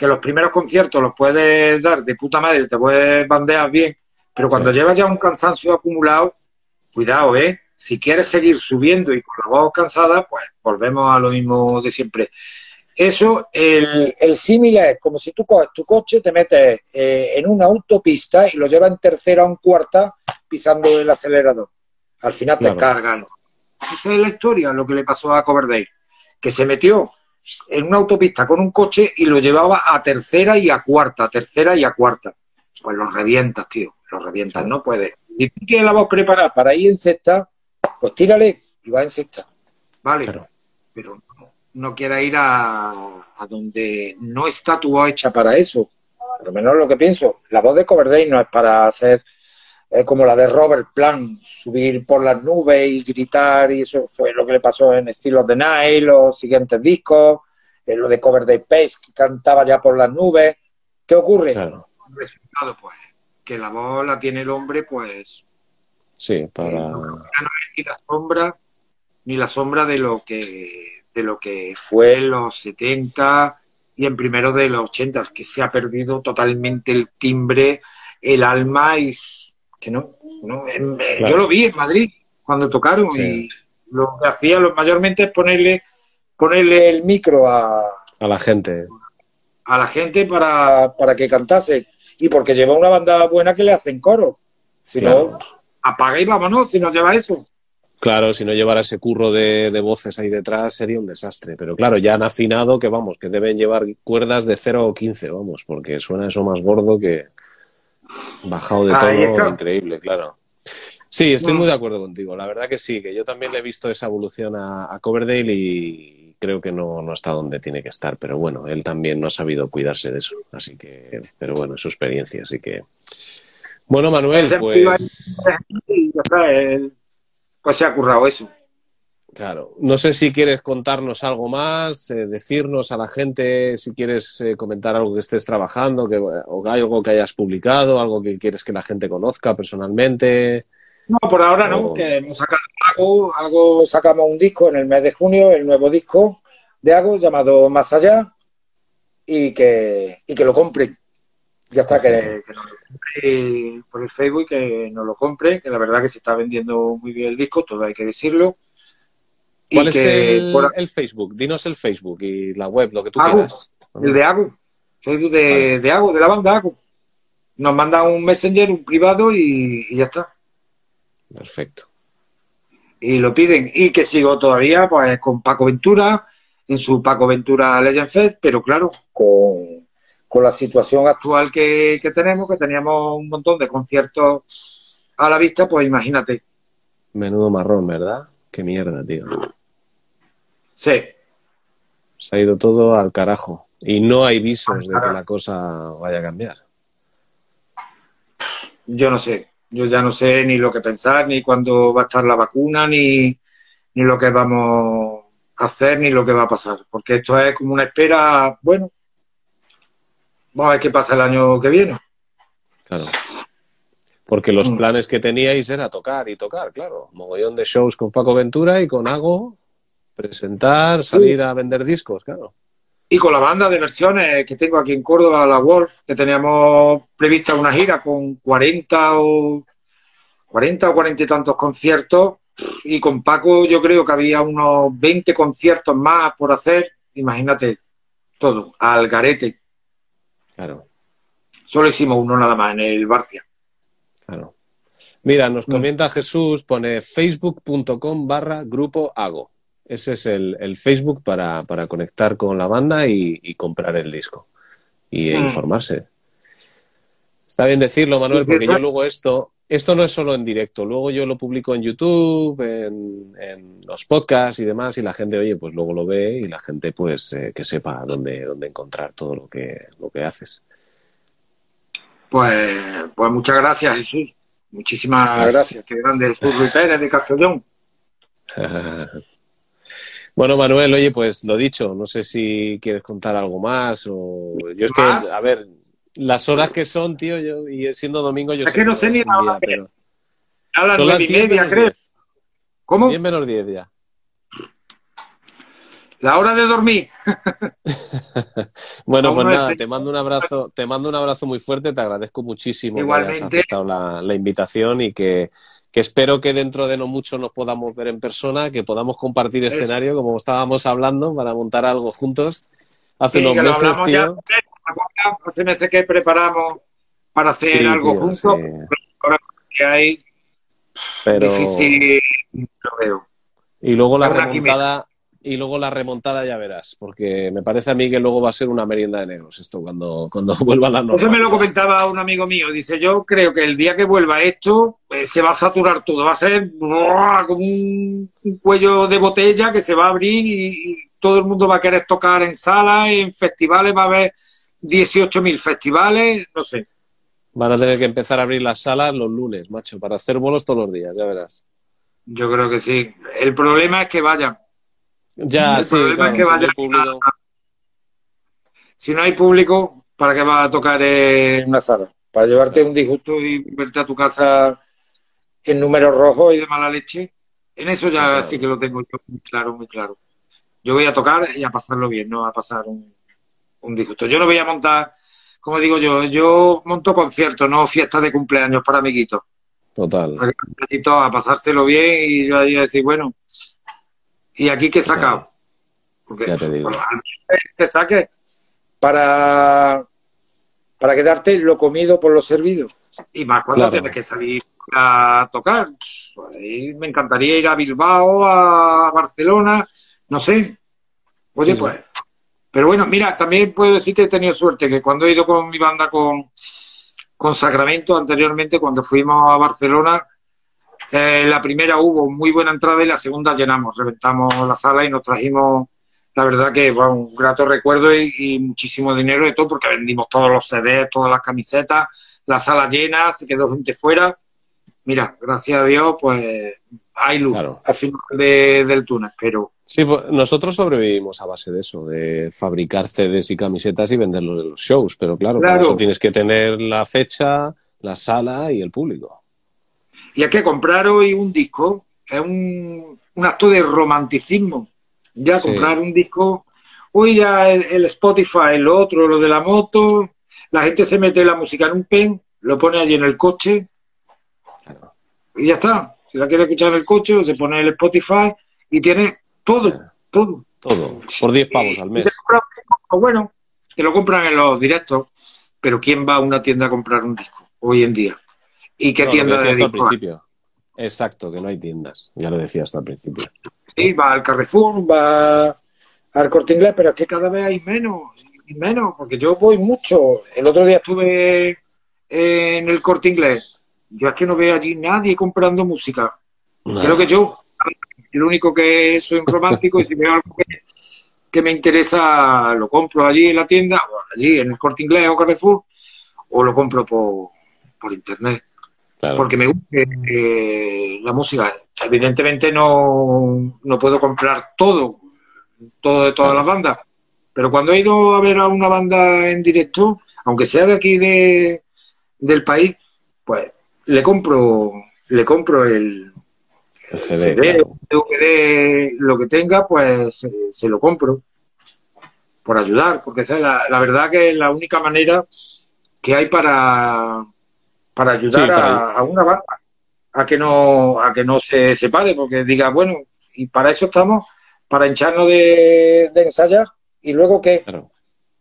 que los primeros conciertos los puedes dar de puta madre, te puedes bandear bien, pero cuando llevas ya un cansancio acumulado, cuidado, ¿eh? Si quieres seguir subiendo y con la voz cansada, pues volvemos a lo mismo de siempre. Eso, el, el símil es como si tú coges tu coche, te metes eh, en una autopista y lo llevas en tercera o en cuarta pisando el acelerador. Al final te cargan. Esa es la historia, lo que le pasó a Coverdale, que se metió en una autopista con un coche y lo llevaba a tercera y a cuarta, tercera y a cuarta. Pues lo revientas, tío, lo revientas, no puedes. Y tú tienes la voz preparada para ir en sexta, pues tírale y va en sexta. Vale, pero no, no quieras ir a, donde no está tu voz hecha para eso. lo menos lo que pienso, la voz de Coverdale no es para hacer eh, como la de Robert Plant, subir por las nubes y gritar, y eso fue lo que le pasó en Estilo de Night, los siguientes discos, eh, lo de Coverdale Pace, que cantaba ya por las nubes. ¿Qué ocurre? Claro. El resultado, pues, que la voz la tiene el hombre, pues, Sí, para... eh, no, no es ni la sombra, ni la sombra de lo que, de lo que fue en los 70 y en primero de los 80, que se ha perdido totalmente el timbre, el alma y que no, no en- Claro. yo lo vi en Madrid cuando tocaron Sí. y lo que hacía mayormente es ponerle ponerle el micro a, a la gente. a la gente para, para que cantase y porque lleva una banda buena que le hacen coro. Si Claro. no, apaga y vámonos, si no lleva eso. Claro, si no llevara ese curro de, de voces ahí detrás sería un desastre. Pero claro, ya han afinado que vamos, que deben llevar cuerdas de 0 o 15, vamos, porque suena eso más gordo que bajado de Ahí todo, increíble, claro. Sí, estoy muy de acuerdo contigo. La verdad que sí, que yo también le he visto esa evolución a, a Coverdale y creo que no, no está donde tiene que estar. Pero bueno, él también no ha sabido cuidarse de eso. Así que, pero bueno, es su experiencia, así que. Bueno, Manuel, pues. pues se ha currado eso. Claro, no sé si quieres contarnos algo más, eh, decirnos a la gente si quieres eh, comentar algo que estés trabajando, que, o algo que hayas publicado, algo que quieres que la gente conozca personalmente. No, por ahora no, que hemos sacado Ago, Ago sacamos un disco en el mes de junio, el nuevo disco de Ago llamado Más Allá y que, y que lo compren. Ya está, que, que nos lo compre por el Facebook, que nos lo compre, que la verdad que se está vendiendo muy bien el disco, todo hay que decirlo. Y ¿Cuál es que el, por- el Facebook? Dinos el Facebook y la web, lo que tú Agu, quieras. el de Ago, Facebook de, Vale. de la banda Ago. Nos manda un messenger, un privado y- y ya está. Perfecto. y lo piden. Y que sigo todavía pues con Paco Ventura, en su Paco Ventura Legend Fest, pero claro, con, con la situación actual que, que tenemos, que teníamos un montón de conciertos a la vista, pues imagínate. Menudo marrón, ¿verdad? Qué mierda, tío. Sí, Se ha ido todo al carajo. Y no hay visos de que la cosa vaya a cambiar. yo no sé. Yo ya no sé ni lo que pensar, ni cuándo va a estar la vacuna, ni, ni lo que vamos a hacer, ni lo que va a pasar. Porque esto es como una espera, bueno, vamos a ver qué pasa el año que viene. Claro. Porque los Mm. planes que teníais era tocar y tocar, claro. Mogollón de shows con Paco Ventura y con Ago, presentar, salir a vender discos, claro. Y con la banda de versiones que tengo aquí en Córdoba, la Wolf, que teníamos prevista una gira con 40 o 40 o 40 y tantos conciertos. Y con Paco yo creo que había unos 20 conciertos más por hacer. Imagínate todo, al garete. Claro, Solo hicimos uno nada más en el Barcia. claro. Mira, nos Mm. comenta Jesús, pone facebook.com barra grupo Ago. Ese es el, el Facebook para, para conectar con la banda y, y comprar el disco y Mm. informarse. Está bien decirlo, Manuel, porque yo luego esto, esto no es solo en directo, luego yo lo publico en YouTube, en, en los podcasts y demás, y la gente, oye, pues luego lo ve y la gente, pues, eh, que sepa dónde, dónde encontrar todo lo que, lo que haces. Pues, pues muchas gracias, Jesús. Muchísimas gracias. Qué grande Jesús Ruiz Pérez de Castellón. Bueno, Manuel, oye, pues lo dicho, no sé si quieres contar algo más o yo es que, a ver, las horas que son, tío, yo y siendo domingo yo Es que no sé ni la día, hora que pero A las son las nueve y 10 media, creo. 10. ¿Cómo? 10 menos 10 ya. La hora de dormir. Bueno, pues nada, te mando un abrazo, te mando un abrazo muy fuerte, te agradezco muchísimo que hayas Igualmente. aceptado la, la invitación y que, que espero que dentro de no mucho nos podamos ver en persona, que podamos compartir escenario como estábamos hablando para montar algo juntos hace Sí, unos que lo meses, hablamos ya. tío. Hace meses que preparamos para hacer Sí, algo tío, juntos. sí. Ahora que hay Pero... difícil, lo veo. Y luego la remontada, y luego la remontada ya verás, porque me parece a mí que luego va a ser una merienda de negros esto cuando, cuando vuelva la Eso me lo comentaba un amigo mío. Dice, yo creo que el día que vuelva esto eh, se va a saturar todo. Va a ser ¡buah! como un, un cuello de botella que se va a abrir y, y todo el mundo va a querer tocar en salas, en festivales, va a haber 18.000 festivales, no sé. Van a tener que empezar a abrir las salas los lunes, macho, para hacer bolos todos los días, ya verás. Yo creo que sí. El problema es que vayan. Ya, El sí, problema claro, es que si no vaya hay público- Si no hay público, ¿para qué vas a tocar en una sala? Para llevarte un disgusto y verte a tu casa en números rojos y de mala leche. En eso ya Claro. sí que lo tengo yo muy claro, muy claro. Yo voy a tocar y a pasarlo bien, no a pasar un, un disgusto. Yo no voy a montar, como digo yo, yo monto conciertos, no fiestas de cumpleaños para amiguitos. Total. Para amiguitos a pasárselo bien y yo ahí a decir, bueno, ¿y aquí qué he sacado? Porque Ya te digo. pues, menos te saques para, para quedarte lo comido por lo servido. Y más cuando Claro. tienes que salir a tocar. Pues me encantaría ir a Bilbao, a Barcelona, no sé. Oye, Sí, sí. pues. Pero bueno, mira, también puedo decir que he tenido suerte, que cuando he ido con mi banda con, con Sacramento anteriormente, cuando fuimos a Barcelona, eh, la primera hubo muy buena entrada y la segunda llenamos, reventamos la sala y nos trajimos, la verdad que bueno, un grato recuerdo y, y muchísimo dinero de todo, porque vendimos todos los CDs, todas las camisetas, la sala llena, se quedó gente fuera. Mira, gracias a Dios, pues hay luz Claro. al final de- del túnel, pero Sí, pues nosotros sobrevivimos a base de eso, de fabricar CDs y camisetas y venderlos en los shows, pero claro, para Claro. eso tienes que tener la fecha, la sala y el público. Y es que comprar hoy un disco es un, un acto de romanticismo. Ya Sí. comprar un disco, hoy ya el, el Spotify, lo otro, lo de la moto, la gente se mete la música en un pen, lo pone allí en el coche Claro. y ya está. Si la quiere escuchar en el coche, o se pone el Spotify y tiene todo, Claro. todo. Todo, por 10 pavos al mes. te bueno, te lo compran en los directos, pero ¿quién va a una tienda a comprar un disco hoy en día? ¿Y qué No, lo tienda que de al principio. Exacto, que no hay tiendas. Ya lo decía hasta al principio. Sí, va al Carrefour, va al Corte Inglés, pero es que cada vez hay menos y menos, porque yo voy mucho. El otro día estuve en el Corte Inglés. Yo es que no veo allí nadie comprando música. Creo que yo, el único que soy un romántico y si veo algo que, que me interesa, lo compro allí en la tienda, o allí en el Corte Inglés o Carrefour, o lo compro por, por internet Claro. porque me gusta eh, la música. Evidentemente no, no puedo comprar todo, todo de todas las bandas, pero cuando he ido a ver a una banda en directo, aunque sea de aquí de, del país, pues le compro, le compro el, El CD, CD, claro. DVD, lo que tenga, pues se, se lo compro por ayudar, porque esa es la, la verdad que es la única manera que hay para, para ayudar Sí, a, a una banda a que no a que no se separe, porque diga, bueno, y para eso estamos, para hincharnos de, de ensayar, y luego que Claro.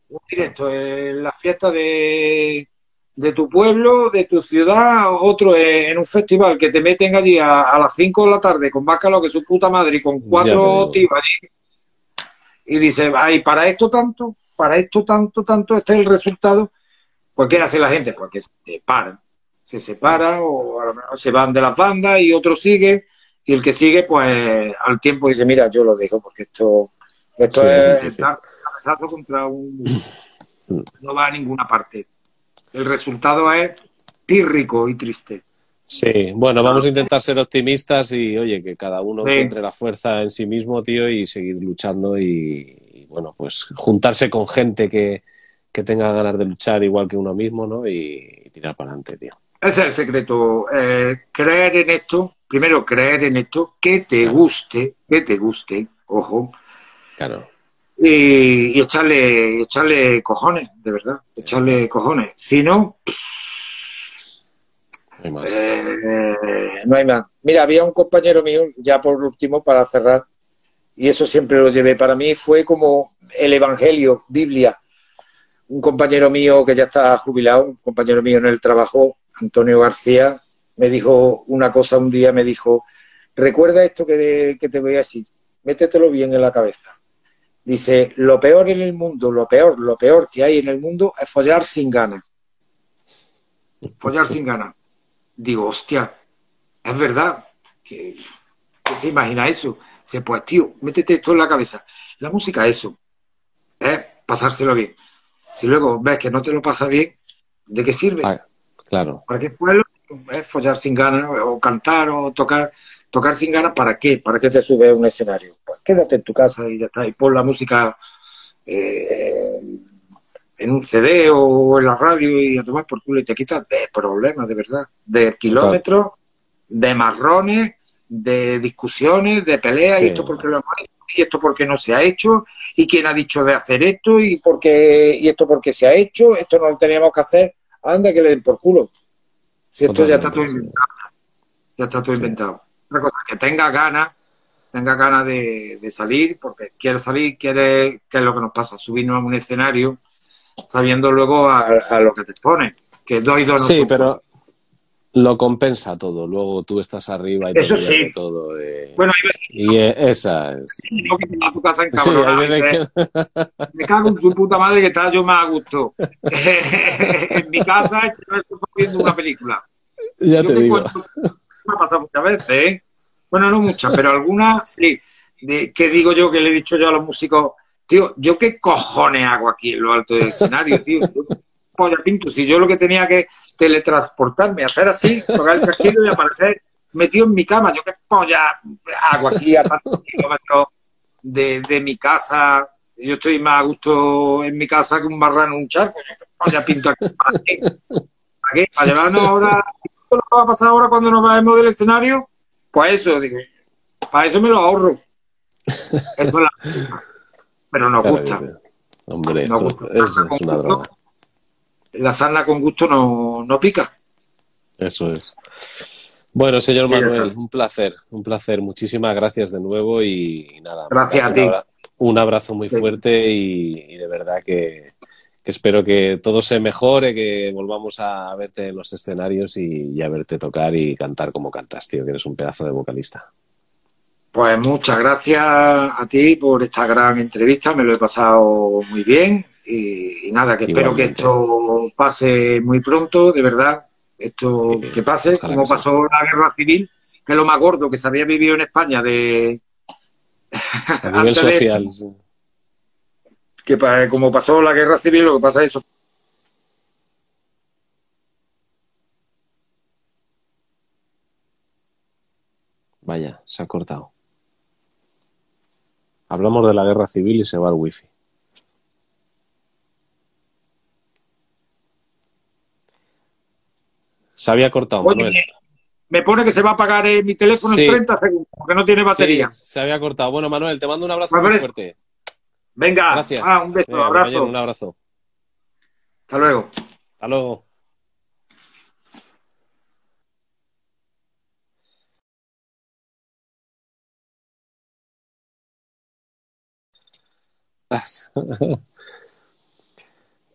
un directo en la fiesta de, de tu pueblo, de tu ciudad, otro en un festival que te meten allí a, a las 5 de la tarde con más calor que su puta madre y con cuatro tíos allí. Y dice, ay, para esto tanto, para esto tanto, tanto, este es el resultado. Pues, ¿qué hace la gente? Pues que se separan. Se separan o a lo mejor se van de las bandas y otro sigue. Y el que sigue, pues al tiempo dice, mira, yo lo dejo porque esto, esto Sí, es dar cabezazo contra un... No va a ninguna parte. El resultado es pírrico y triste. Sí, bueno, vamos a intentar ser optimistas y, oye, que cada uno Sí. encuentre la fuerza en sí mismo, tío, y seguir luchando y, y, bueno, pues juntarse con gente que, que tenga ganas de luchar igual que uno mismo, ¿no? Y, y tirar para adelante, tío. Ese es el secreto. eh, creer en esto, primero creer en esto, que te Claro. guste, que te guste, ojo, Claro. y, y echarle, echarle cojones, de verdad, echarle cojones. Si no, No hay más. Eh, no hay más. Mira, había un compañero mío, ya por último, para cerrar, y eso siempre lo llevé para mí, fue como el Evangelio, Biblia. Un compañero mío que ya está jubilado, un compañero mío en el trabajo, Antonio García, me dijo una cosa un día, me dijo, recuerda esto que, que te voy a decir, métetelo bien en la cabeza. Dice, lo peor en el mundo, lo peor, lo peor que hay en el mundo es follar sin ganas. Follar sin ganas digo, hostia, es verdad. que se imagina eso? Dice, pues tío, métete esto en la cabeza. La música es eso, es pasárselo bien. Si luego ves que no te lo pasa bien, ¿de qué sirve? Claro. ¿Para qué pueblo? Es follar sin ganas, o cantar, o tocar, tocar sin ganas, ¿para qué? ¿Para qué te subes a un escenario? Pues quédate en tu casa y ya está, y pon la música eh, en un CD o en la radio y a tomar por culo y te quitas de problemas, de verdad, de kilómetros, de marrones, de discusiones, de peleas, Sí. y esto porque lo hemos hecho, y esto porque no se ha hecho, y quién ha dicho de hacer esto, y porque, y esto porque se ha hecho, esto no lo teníamos que hacer, anda que le den por culo. Si esto ya está todo inventado, ya está todo inventado. Otra cosa, que tenga ganas, tenga ganas de, de salir, porque quiere salir, quiere, que es lo que nos pasa, subirnos a un escenario, sabiendo luego a, a lo que te expones, que dos y dos no Sí, son pero lo compensa todo. Luego tú estás arriba y Eso sí. todo. eh, Bueno, a decir, y eh, esa es. no, que a tu casa Sí, hay veces dices, que- me cago en su puta madre que estaba yo más a gusto. en mi casa yo estoy viendo una película. ya yo te te digo. cuento, me ha pasado muchas veces, ¿eh? Bueno, no muchas, pero algunas sí. De, que digo yo que le he dicho yo a los músicos, tío, ¿yo qué cojones hago aquí en lo alto del escenario, tío? Yo, polla pinto, si yo lo que tenía que teletransportarme, hacer así, tocar el casquillo y aparecer metido en mi cama, yo qué polla hago aquí a tantos kilómetros de, de mi casa, yo estoy más a gusto en mi casa que un marrano en un charco, yo qué polla pinto aquí, ¿para qué? ¿Para qué? ¿Para llevarnos ahora ¿Qué va a pasar ahora cuando nos bajemos del escenario? Pues eso, digo, para eso me lo ahorro. Eso es la... Pero nos gusta. Hombre, Nos eso, gusta. eso es una droga. La sarna con gusto no, no pica. Eso es. Bueno, señor Manuel, un placer, un placer. Muchísimas gracias de nuevo y, nada. Gracias a ti. abra- Un abrazo muy fuerte y, y de verdad que, que espero que todo se mejore, que volvamos a verte en los escenarios y, y a verte tocar y cantar como cantas, tío, que eres un pedazo de vocalista. Pues muchas gracias a ti por esta gran entrevista, me lo he pasado muy bien y, y nada, que espero que esto pase muy pronto, de verdad, esto que pase, ojalá como que pasó la guerra civil, que es lo más gordo que se había vivido en España de A nivel de- social. sí. que como pasó la guerra civil, lo que pasa es eso. Vaya, se ha cortado. Hablamos de la guerra civil y se va el wifi. Se había cortado, Oye, Manuel. me, pone que se va a apagar eh, mi teléfono Sí. en 30 segundos, porque no tiene batería. Sí, se había cortado. Bueno, Manuel, te mando un abrazo muy fuerte. Venga, Gracias. ah, un beso, Venga, abrazo. un abrazo. Hasta luego. Hasta luego.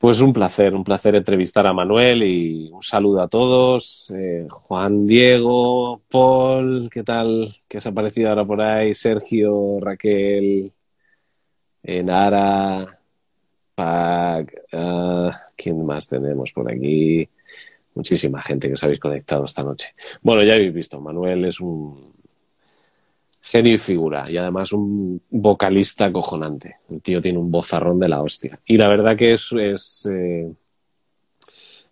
Pues un placer, un placer entrevistar a Manuel y un saludo a todos. Eh, Juan Diego, Paul, ¿qué tal? ¿Qué os ha parecido ahora por ahí? Sergio, Raquel, eh, Nara, ah, ¿quién más tenemos por aquí? Muchísima gente que os habéis conectado esta noche. Bueno, ya habéis visto, Manuel es un genio y figura y además un vocalista acojonante. El tío tiene un vozarrón de la hostia. Y la verdad que es, es, eh,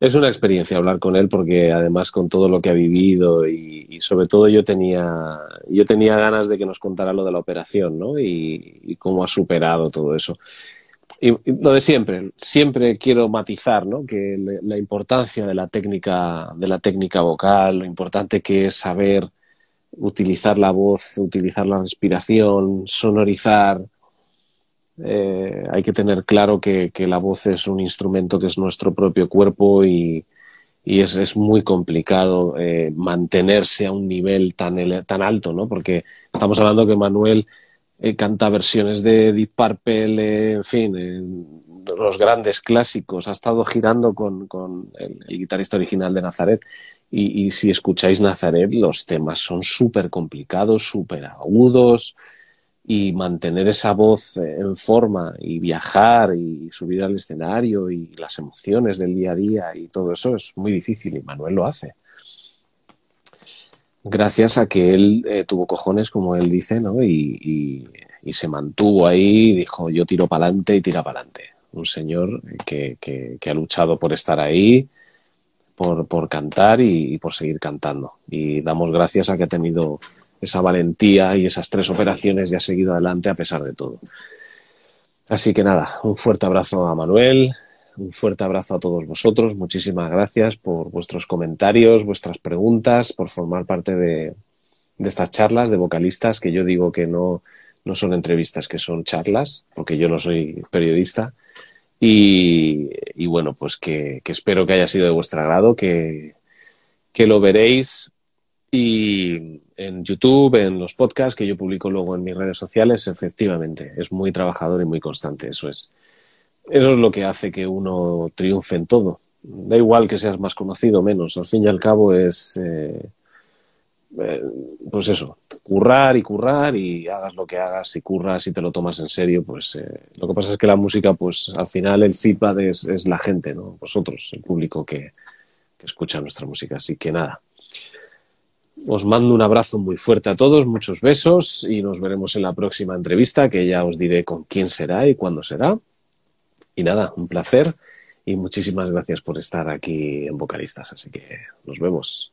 es una experiencia hablar con él porque además con todo lo que ha vivido y, sobre todo yo tenía, yo tenía ganas de que nos contara lo de la operación ¿no? y, y cómo ha superado todo eso. Y, lo de siempre, siempre quiero matizar ¿no? que la importancia de la técnica, de la técnica vocal, lo importante que es saber utilizar la voz, utilizar la respiración, sonorizar. Eh, hay que tener claro que, que la voz es un instrumento que es nuestro propio cuerpo y, y es, es muy complicado eh, mantenerse a un nivel tan, tan alto, ¿no? Porque estamos hablando que Manuel eh, canta versiones de Deep Purple, en fin, los grandes clásicos. Ha estado girando con, con el, el guitarrista original de Nazaret. Y, si escucháis Nazaret, los temas son súper complicados, súper agudos. Y mantener esa voz en forma y viajar y subir al escenario y las emociones del día a día y todo eso es muy difícil y Manuel lo hace gracias a que él eh, tuvo cojones, como él dice, ¿no? Y, y- se mantuvo ahí dijo, yo tiro para adelante y tira para adelante. un señor que, ha luchado por estar ahí, por, cantar y, por seguir cantando. Y damos gracias a que ha tenido esa valentía y esas tres operaciones y ha seguido adelante a pesar de todo. Así que nada, un fuerte abrazo a Manuel, un fuerte abrazo a todos vosotros, muchísimas gracias por vuestros comentarios, vuestras preguntas, por formar parte de, de estas charlas de vocalistas, que yo digo que no, no son entrevistas, que son charlas, porque yo no soy periodista. Y, bueno, pues que, espero que haya sido de vuestro agrado, que, que lo veréis y en YouTube, en los podcasts que yo publico luego en mis redes sociales, efectivamente, es muy trabajador y muy constante, eso es. Eso es lo que hace que uno triunfe en todo. Da igual que seas más conocido o menos, al fin y al cabo es, eh, eh, pues eso, currar y currar y hagas lo que hagas, si curras y te lo tomas en serio, pues eh, lo que pasa es que la música, pues al final el feedback es, la gente, ¿no? Vosotros, el público que, que escucha nuestra música. Así que nada, os mando un abrazo muy fuerte a todos, muchos besos y nos veremos en la próxima entrevista que ya os diré con quién será y cuándo será. Y nada, un placer y muchísimas gracias por estar aquí en Vocalistas. Así que nos vemos.